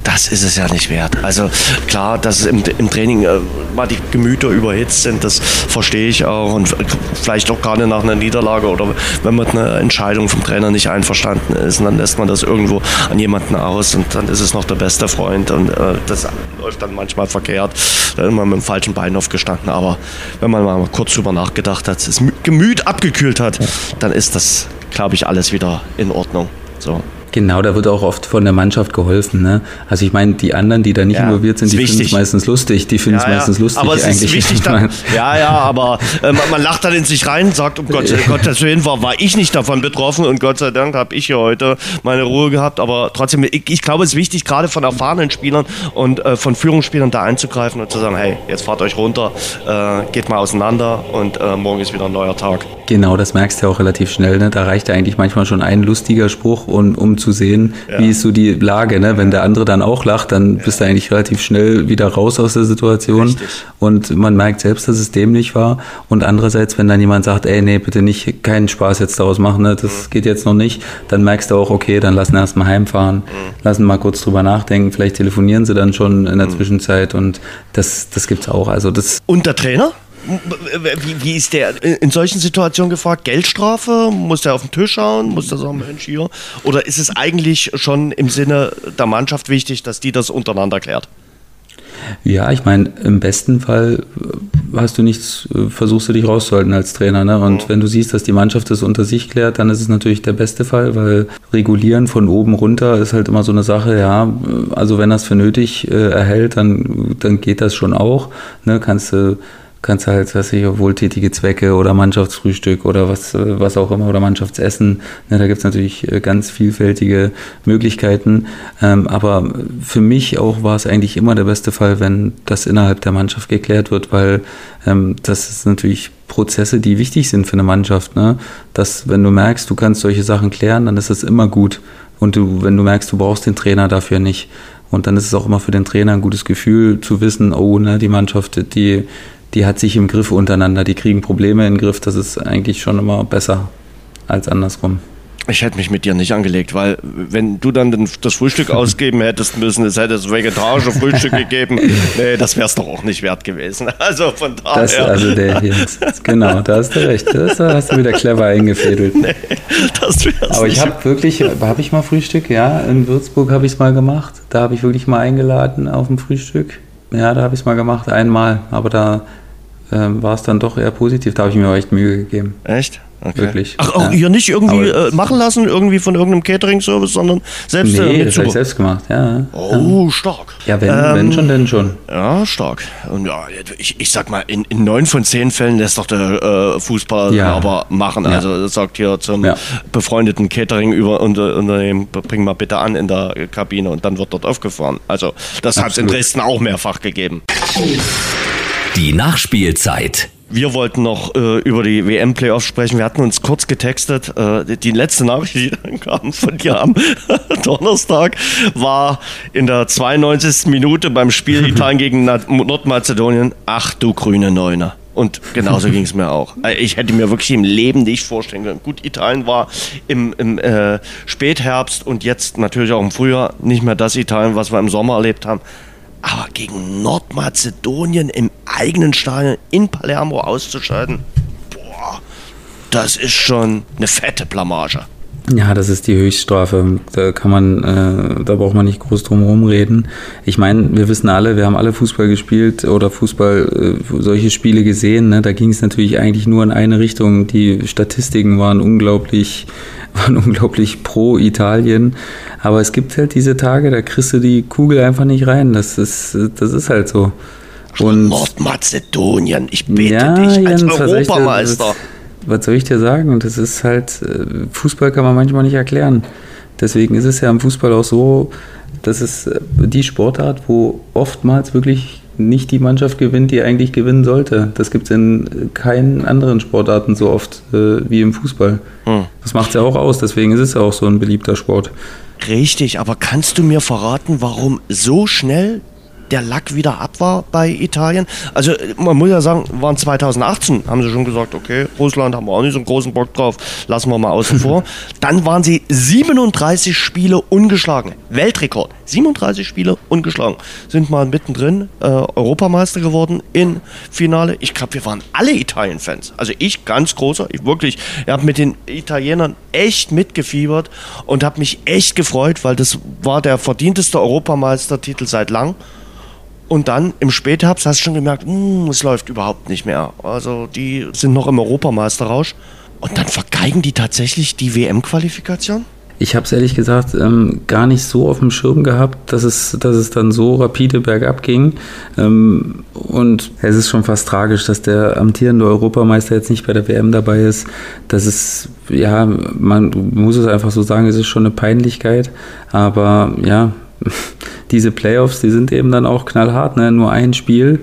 Das ist es ja nicht wert. Also klar, dass es im, im Training äh, mal die Gemüter überhitzt sind, das verstehe ich auch. Und vielleicht auch gerade nach einer Niederlage oder wenn man mit einer Entscheidung vom Trainer nicht einverstanden ist, und dann lässt man das irgendwo an jemanden aus und dann ist es noch der beste Freund und äh, das läuft dann manchmal verkehrt. Da ist man mit dem falschen Bein aufgestanden. Aber wenn man mal kurz drüber nachgedacht hat, das Gemüt abgekühlt hat, dann ist das, glaube ich, alles wieder in Ordnung. So.
Genau, da wird auch oft von der Mannschaft geholfen. Ne? Also ich meine, die anderen, die da nicht
Ja,
involviert sind, die finden es meistens lustig. Die finden es meistens lustig
aber es
eigentlich.
ist wichtig dann, ja, ja, aber äh, man, man lacht dann in sich rein, sagt, um Gott, Gottes Willen war, war ich nicht davon betroffen und Gott sei Dank habe ich hier heute meine Ruhe gehabt. Aber trotzdem, ich, ich glaube, es ist wichtig, gerade von erfahrenen Spielern und äh, von Führungsspielern da einzugreifen und zu sagen, hey, jetzt fahrt euch runter, äh, geht mal auseinander und äh, morgen ist wieder ein neuer Tag.
Genau, das merkst du ja auch relativ schnell. Ne? Da reicht ja eigentlich manchmal schon ein lustiger Spruch, und, um zu sehen, wie ist so die Lage. Ne? Wenn der andere dann auch lacht, dann bist du eigentlich relativ schnell wieder raus aus der Situation.
Richtig.
Und man merkt selbst, dass es dämlich war. Und andererseits, wenn dann jemand sagt, ey, nee, bitte nicht, keinen Spaß jetzt daraus machen, ne? das geht jetzt noch nicht, dann merkst du auch, okay, dann lassen erst mal heimfahren, lassen mal kurz drüber nachdenken, vielleicht telefonieren sie dann schon in der Zwischenzeit und das, das gibt's auch. Also das
Und der Trainer? Wie, wie ist der in solchen Situationen gefragt? Geldstrafe? Muss der auf den Tisch schauen? Muss der sagen, Mensch, hier? Oder ist es eigentlich schon im Sinne der Mannschaft wichtig, dass die das untereinander klärt?
Ja, ich meine, im besten Fall äh, hast du nichts, äh, versuchst du dich rauszuhalten als Trainer. Ne? Und wenn du siehst, dass die Mannschaft das unter sich klärt, dann ist es natürlich der beste Fall, weil regulieren von oben runter ist halt immer so eine Sache, ja, äh, also wenn das für nötig äh, erhält, dann, dann geht das schon auch. Ne? Kannst du kannst du halt, was ich, wohltätige Zwecke oder Mannschaftsfrühstück oder was, was auch immer oder Mannschaftsessen. Ne, da gibt es natürlich äh, ganz vielfältige Möglichkeiten. Ähm, aber für mich auch war es eigentlich immer der beste Fall, wenn das innerhalb der Mannschaft geklärt wird, weil ähm, das ist natürlich Prozesse, die wichtig sind für eine Mannschaft. Ne? Dass, wenn du merkst, du kannst solche Sachen klären, dann ist das immer gut. Und du, wenn du merkst, du brauchst den Trainer dafür nicht. Und dann ist es auch immer für den Trainer ein gutes Gefühl zu wissen, oh, ne, die Mannschaft, die, die hat sich im Griff untereinander, die kriegen Probleme in den Griff. Das ist eigentlich schon immer besser als andersrum.
Ich hätte mich mit dir nicht angelegt, weil wenn du dann das Frühstück ausgeben hättest müssen, es hätte das vegetarische Frühstück gegeben, nee, das wäre es doch auch nicht wert gewesen. Also von daher.
Das, also der hier, genau, da hast du recht. Das hast du wieder clever eingefädelt. Nee, das wär's Aber ich habe wirklich, habe ich mal Frühstück? Ja, in Würzburg habe ich es mal gemacht. Da habe ich wirklich mal eingeladen auf dem Frühstück. Ja, da habe ich es mal gemacht, einmal. Aber da ähm, war es dann doch eher positiv. Da habe ich mir auch echt Mühe gegeben.
Echt?
Okay. Wirklich.
Ach, auch ja. ihr nicht irgendwie äh, machen lassen, irgendwie von irgendeinem Catering-Service, sondern selbst
nee, das habe ich selbst gemacht, ja.
Oh, ja. stark.
Ja, wenn, ähm, wenn schon, denn schon.
Ja, stark. Und ja, ich, ich sag mal, in, in neun von zehn Fällen lässt doch der äh, Fußball ja. aber machen. Ja. Also das sagt hier zum befreundeten Catering-Unternehmen, bring mal bitte an in der Kabine und dann wird dort aufgefahren. Also das hat es in Dresden auch mehrfach gegeben.
Die Nachspielzeit.
Wir wollten noch äh, über die WM-Playoffs sprechen. Wir hatten uns kurz getextet. Äh, die letzte Nachricht, die dann kam von dir am Donnerstag, war in der 92. Minute beim Spiel Italien gegen Nordmazedonien. Ach du grüne Neune. Und genauso ging es mir auch. Äh, ich hätte mir wirklich im Leben nicht vorstellen können. Gut, Italien war im, im äh, Spätherbst und jetzt natürlich auch im Frühjahr nicht mehr das Italien, was wir im Sommer erlebt haben. Aber gegen Nordmazedonien im eigenen Stadion in Palermo auszuscheiden, boah, das ist schon eine fette Blamage.
Ja, das ist die Höchststrafe. Da kann man, äh, da braucht man nicht groß drum herum reden. Ich meine, wir wissen alle, wir haben alle Fußball gespielt oder Fußball, äh, solche Spiele gesehen. Ne? Da ging es natürlich eigentlich nur in eine Richtung. Die Statistiken waren unglaublich, waren unglaublich pro Italien. Aber es gibt halt diese Tage, da kriegst du die Kugel einfach nicht rein. Das ist, das ist halt so.
Und Nordmazedonien, ich bete ja, dich als Jens, Europameister.
Was soll ich dir sagen? Und das ist halt, äh, Fußball kann man manchmal nicht erklären. Deswegen ist es ja im Fußball auch so, dass es äh, die Sportart, wo oftmals wirklich nicht die Mannschaft gewinnt, die eigentlich gewinnen sollte. Das gibt es in keinen anderen Sportarten so oft äh, wie im Fußball. Hm. Das macht es ja auch aus, deswegen ist es ja auch so ein beliebter Sport.
Richtig, aber kannst du mir verraten, warum so schnell der Lack wieder ab war bei Italien. Also man muss ja sagen, waren 2018, haben sie schon gesagt, okay, Russland haben wir auch nicht so einen großen Bock drauf, lassen wir mal außen vor. Dann waren sie 37 Spiele ungeschlagen. Weltrekord. 37 Spiele ungeschlagen. Sind mal mittendrin äh, Europameister geworden im Finale. Ich glaube, wir waren alle Italien-Fans. Also ich ganz großer, ich wirklich, ich habe mit den Italienern echt mitgefiebert und habe mich echt gefreut, weil das war der verdienteste Europameistertitel seit langem. Und dann im Spätherbst hast du schon gemerkt, hm, es läuft überhaupt nicht mehr. Also die sind noch im Europameisterrausch. Und dann vergeigen die tatsächlich die WM-Qualifikation?
Ich habe es ehrlich gesagt ähm, gar nicht so auf dem Schirm gehabt, dass es, dass es dann so rapide bergab ging. Ähm, und es ist schon fast tragisch, dass der amtierende Europameister jetzt nicht bei der WM dabei ist. Das ist, ja, man muss es einfach so sagen, es ist schon eine Peinlichkeit. Aber ja, diese Playoffs, die sind eben dann auch knallhart, ne? Nur ein Spiel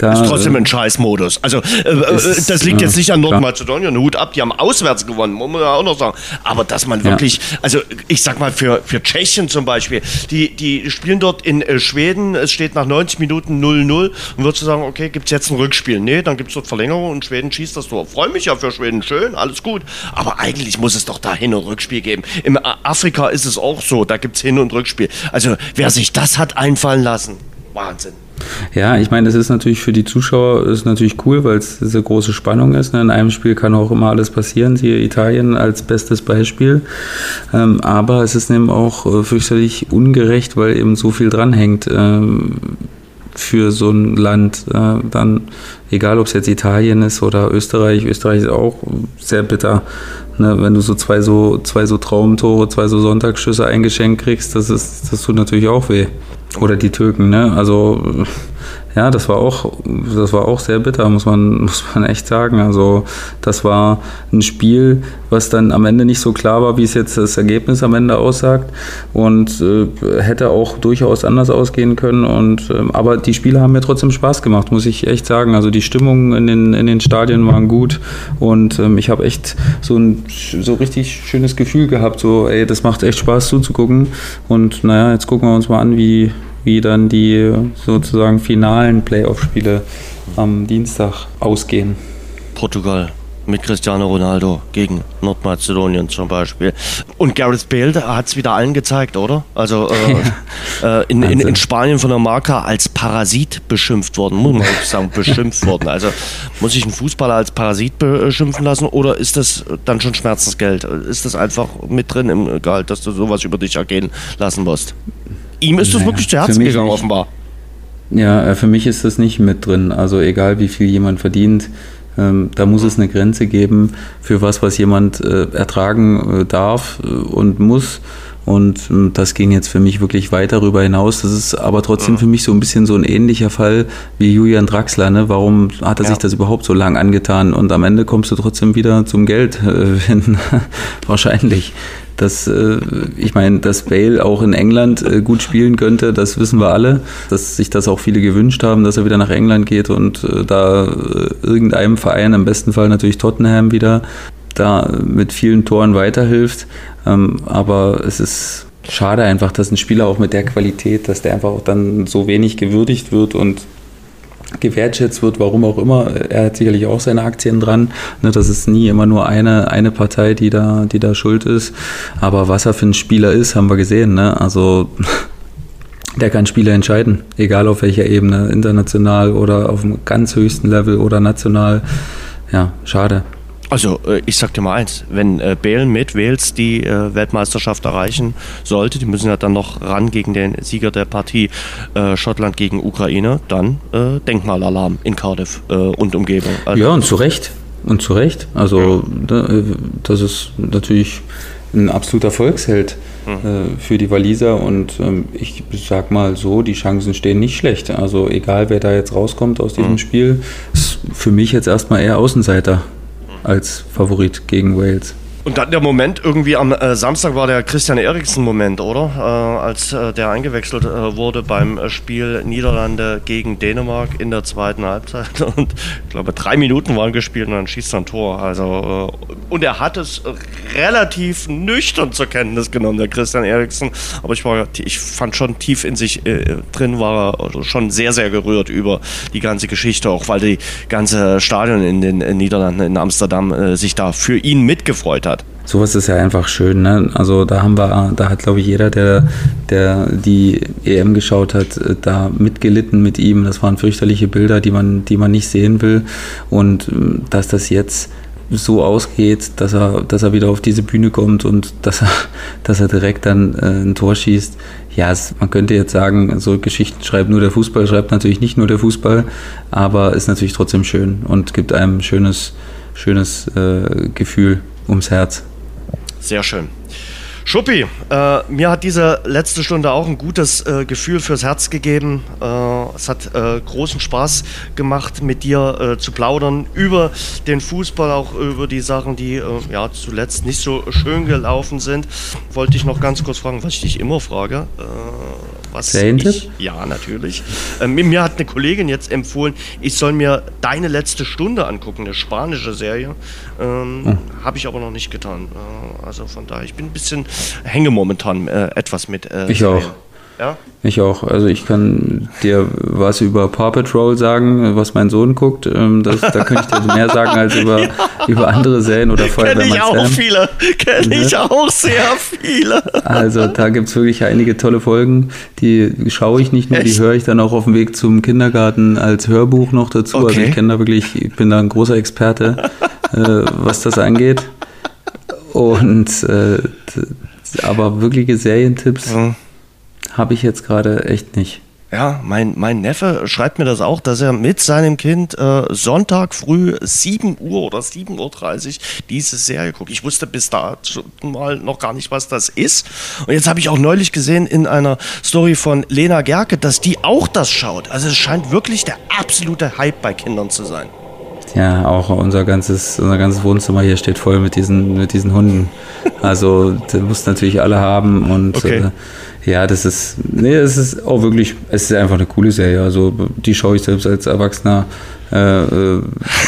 da, ist trotzdem ein Scheißmodus. Also äh, äh ist, das liegt ja, jetzt nicht an Nordmazedonien. Hut ab, die haben auswärts gewonnen, muss man ja auch noch sagen. Aber dass man wirklich, ja. also ich sag mal für, für Tschechien zum Beispiel, die, die spielen dort in äh, Schweden, es steht nach 90 Minuten 0-0 und würdest du sagen, okay, gibt es jetzt ein Rückspiel? Nee, dann gibt es dort Verlängerung und Schweden schießt das Tor. Freue mich ja für Schweden, schön, alles gut. Aber eigentlich muss es doch da Hin- und Rückspiel geben. Im Afrika ist es auch so, da gibt es Hin- und Rückspiel. Also wer sich das hat einfallen lassen, Wahnsinn.
Ja, ich meine, das ist natürlich für die Zuschauer ist natürlich cool, weil es diese große Spannung ist. Ne? In einem Spiel kann auch immer alles passieren, siehe Italien als bestes Beispiel. Ähm, aber es ist eben auch äh, fürchterlich ungerecht, weil eben so viel dranhängt ähm, für so ein Land. Äh, dann, egal ob es jetzt Italien ist oder Österreich, Österreich ist auch sehr bitter. Ne? Wenn du so zwei so zwei so Traumtore, zwei so Sonntagsschüsse eingeschenkt kriegst, das ist, das tut natürlich auch weh. Oder die Türken, ne? Also ja, das war auch, das war auch sehr bitter, muss man, muss man echt sagen. Also das war ein Spiel, was dann am Ende nicht so klar war, wie es jetzt das Ergebnis am Ende aussagt und äh, hätte auch durchaus anders ausgehen können. Und äh, aber die Spiele haben mir trotzdem Spaß gemacht, muss ich echt sagen. Also die Stimmung in den, in den Stadien waren gut und ähm, ich habe echt so ein so richtig schönes Gefühl gehabt. So, ey, das macht echt Spaß zuzugucken. Und naja, jetzt gucken wir uns mal an, wie wie dann die sozusagen finalen Playoff-Spiele am Dienstag ausgehen.
Portugal mit Cristiano Ronaldo gegen Nordmazedonien zum Beispiel. Und Gareth Bale hat es wieder allen gezeigt, oder? Also äh, äh, in, in, in, Spanien von der Marca als Parasit beschimpft worden, muss man sagen, beschimpft worden. Also muss ich einen Fußballer als Parasit beschimpfen lassen oder ist das dann schon Schmerzensgeld? Ist das einfach mit drin im Gehalt, dass du sowas über dich ergehen lassen musst? Ihm ist das wirklich zu Herzen gegangen, nicht. offenbar.
Ja, äh, für mich ist das nicht mit drin. Also egal wie viel jemand verdient, ähm, da muss es eine Grenze geben für was, was jemand äh, ertragen äh, darf äh, und muss. Und ähm, das ging jetzt für mich wirklich weit darüber hinaus. Das ist aber trotzdem für mich so ein bisschen so ein ähnlicher Fall wie Julian Draxler. Ne? Warum hat er ja. sich das überhaupt so lang angetan? Und am Ende kommst du trotzdem wieder zum Geld äh, Wahrscheinlich dass äh, ich meine, dass Bale auch in England äh, gut spielen könnte, das wissen wir alle, dass sich das auch viele gewünscht haben, dass er wieder nach England geht und da irgendeinem Verein, im besten Fall natürlich Tottenham wieder, da mit vielen Toren weiterhilft. Ähm, aber es ist schade einfach, dass ein Spieler auch mit der Qualität, dass der einfach auch dann so wenig gewürdigt wird und gewertschätzt wird, warum auch immer. Er hat sicherlich auch seine Aktien dran. Ne, das ist nie immer nur eine, eine Partei, die da, die da schuld ist. Aber was er für ein Spieler ist, haben wir gesehen. Ne? Also der kann Spieler entscheiden, egal auf welcher Ebene, international oder auf dem ganz höchsten Level oder national. Ja, schade.
Also äh, ich sag dir mal eins, wenn äh, Bale mit Wales die äh, Weltmeisterschaft erreichen sollte, die müssen ja dann noch ran gegen den Sieger der Partie Schottland gegen Ukraine, dann Denkmalalarm in Cardiff und Umgebung.
Also, ja, und zu Recht. Und zu Recht. Also das ist natürlich ein absoluter Volksheld mhm. für die Waliser und ähm, ich sag mal so, die Chancen stehen nicht schlecht. Also egal wer da jetzt rauskommt aus diesem mhm. Spiel, ist für mich jetzt erstmal eher Außenseiter als Favorit gegen Wales.
Und dann der Moment, irgendwie am äh, Samstag war der Christian Eriksen-Moment, oder? Äh, als äh, der eingewechselt äh, wurde beim äh, Spiel Niederlande gegen Dänemark in der zweiten Halbzeit. Und ich glaube, drei Minuten waren gespielt und dann schießt er ein Tor. Also, äh, und er hat es relativ nüchtern zur Kenntnis genommen, der Christian Eriksen. Aber ich, war, ich fand schon tief in sich drin, war er also schon sehr, sehr gerührt über die ganze Geschichte, auch weil die ganze Stadion in den Niederlanden, in Amsterdam, sich da für ihn mitgefreut hat hat.
Sowas ist ja einfach schön. Ne? Also da haben wir, da hat glaube ich jeder, der, der die EM geschaut hat, äh, da mitgelitten mit ihm. Das waren fürchterliche Bilder, die man, die man nicht sehen will. Und ähm, dass das jetzt so ausgeht, dass er, dass er wieder auf diese Bühne kommt und dass er, dass er direkt dann äh, ein Tor schießt. Ja, es, man könnte jetzt sagen, so Geschichten schreibt nur der Fußball, schreibt natürlich nicht nur der Fußball, aber ist natürlich trotzdem schön und gibt einem ein schönes, schönes äh, Gefühl ums Herz.
Sehr schön. Schuppi, äh, mir hat diese letzte Stunde auch ein gutes äh, Gefühl fürs Herz gegeben. Äh, es hat äh, großen Spaß gemacht, mit dir äh, zu plaudern über den Fußball, auch über die Sachen, die äh, ja zuletzt nicht so schön gelaufen sind. Wollte ich noch ganz kurz fragen, was ich dich immer frage.
Was ich,
ja, natürlich. Ähm, mir hat eine Kollegin jetzt empfohlen, ich soll mir deine letzte Stunde angucken, eine spanische Serie. Ähm, hm. Habe ich aber noch nicht getan. Äh, also von daher, ich bin ein bisschen hänge momentan äh, etwas mit.
Äh, ich auch. Ja? Ich auch. Also ich kann dir was über Paw Patrol sagen, was mein Sohn guckt. Ähm, das, da könnte ich dir mehr sagen als über, ja. über andere Serien oder Feuerwehrmann
Kenn ich auch Sam. viele. Kenne ich auch sehr viele.
Also da gibt es wirklich einige tolle Folgen. Die schaue ich nicht nur, Echt? die höre ich dann auch auf dem Weg zum Kindergarten als Hörbuch noch dazu. Okay. Also ich kenne da wirklich, ich bin da ein großer Experte, äh, was das angeht. Und äh, aber wirkliche Serientipps. Mhm habe ich jetzt gerade echt nicht.
Ja, mein, mein Neffe schreibt mir das auch, dass er mit seinem Kind äh, Sonntag früh 7 Uhr oder 7.30 Uhr diese Serie guckt. Ich wusste bis da mal noch gar nicht, was das ist. Und jetzt habe ich auch neulich gesehen in einer Story von Lena Gerke, dass die auch das schaut. Also es scheint wirklich der absolute Hype bei Kindern zu sein.
Ja, auch unser ganzes, unser ganzes Wohnzimmer hier steht voll mit diesen, mit diesen Hunden. Also, das muss natürlich alle haben und
Okay.
äh, ja, das ist, nee, es ist auch wirklich, es ist einfach eine coole Serie. Also, die schaue ich selbst als Erwachsener äh, äh,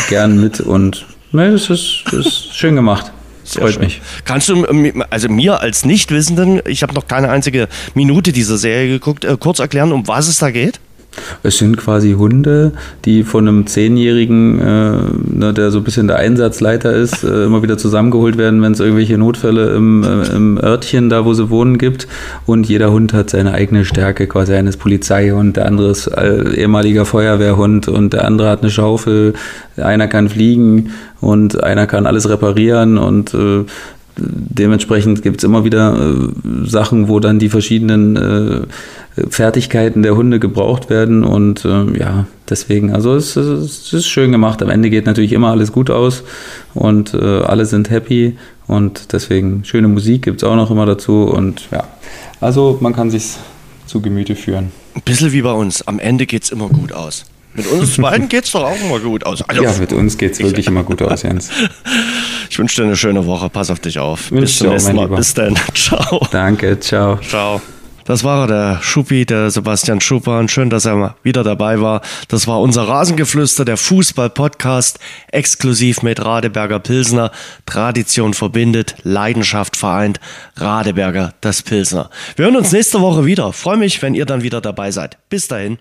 gern mit und nee, das ist, das ist schön gemacht.
Sehr
Freut
schön.
mich.
Kannst du, also mir als Nichtwissenden, ich habe noch keine einzige Minute dieser Serie geguckt, äh, kurz erklären, um was es da geht?
Es sind quasi Hunde, die von einem Zehnjährigen, äh, ne, der so ein bisschen der Einsatzleiter ist, äh, immer wieder zusammengeholt werden, wenn es irgendwelche Notfälle im, äh, im Örtchen, da wo sie wohnen, gibt. Und jeder Hund hat seine eigene Stärke, quasi eines Polizeihund, der andere ist äh, ehemaliger Feuerwehrhund und der andere hat eine Schaufel, einer kann fliegen und einer kann alles reparieren und äh, Dementsprechend gibt es immer wieder äh, Sachen, wo dann die verschiedenen äh, Fertigkeiten der Hunde gebraucht werden. Und äh, ja, deswegen, also es, es, ist schön gemacht. Am Ende geht natürlich immer alles gut aus und äh, alle sind happy. Und deswegen schöne Musik gibt es auch noch immer dazu. Und ja, also man kann sich zu Gemüte führen.
Ein bisschen wie bei uns. Am Ende geht es immer gut aus. Mit uns beiden geht es doch auch immer gut aus. Also,
Ja, mit uns geht es wirklich immer gut aus, Jens.
ich wünsche dir eine schöne Woche. Pass auf dich auf.
Wünsch
Bis zum nächsten Mal.
Lieber.
Bis dann. Ciao.
Danke, ciao.
Ciao. Das war der Schuppi, der Sebastian Schuppan. Schön, dass er mal wieder dabei war. Das war unser Rasengeflüster, der Fußball-Podcast, exklusiv mit Radeberger Pilsner. Tradition verbindet, Leidenschaft vereint. Radeberger, das Pilsner. Wir hören uns nächste Woche wieder. Freue mich, wenn ihr dann wieder dabei seid. Bis dahin.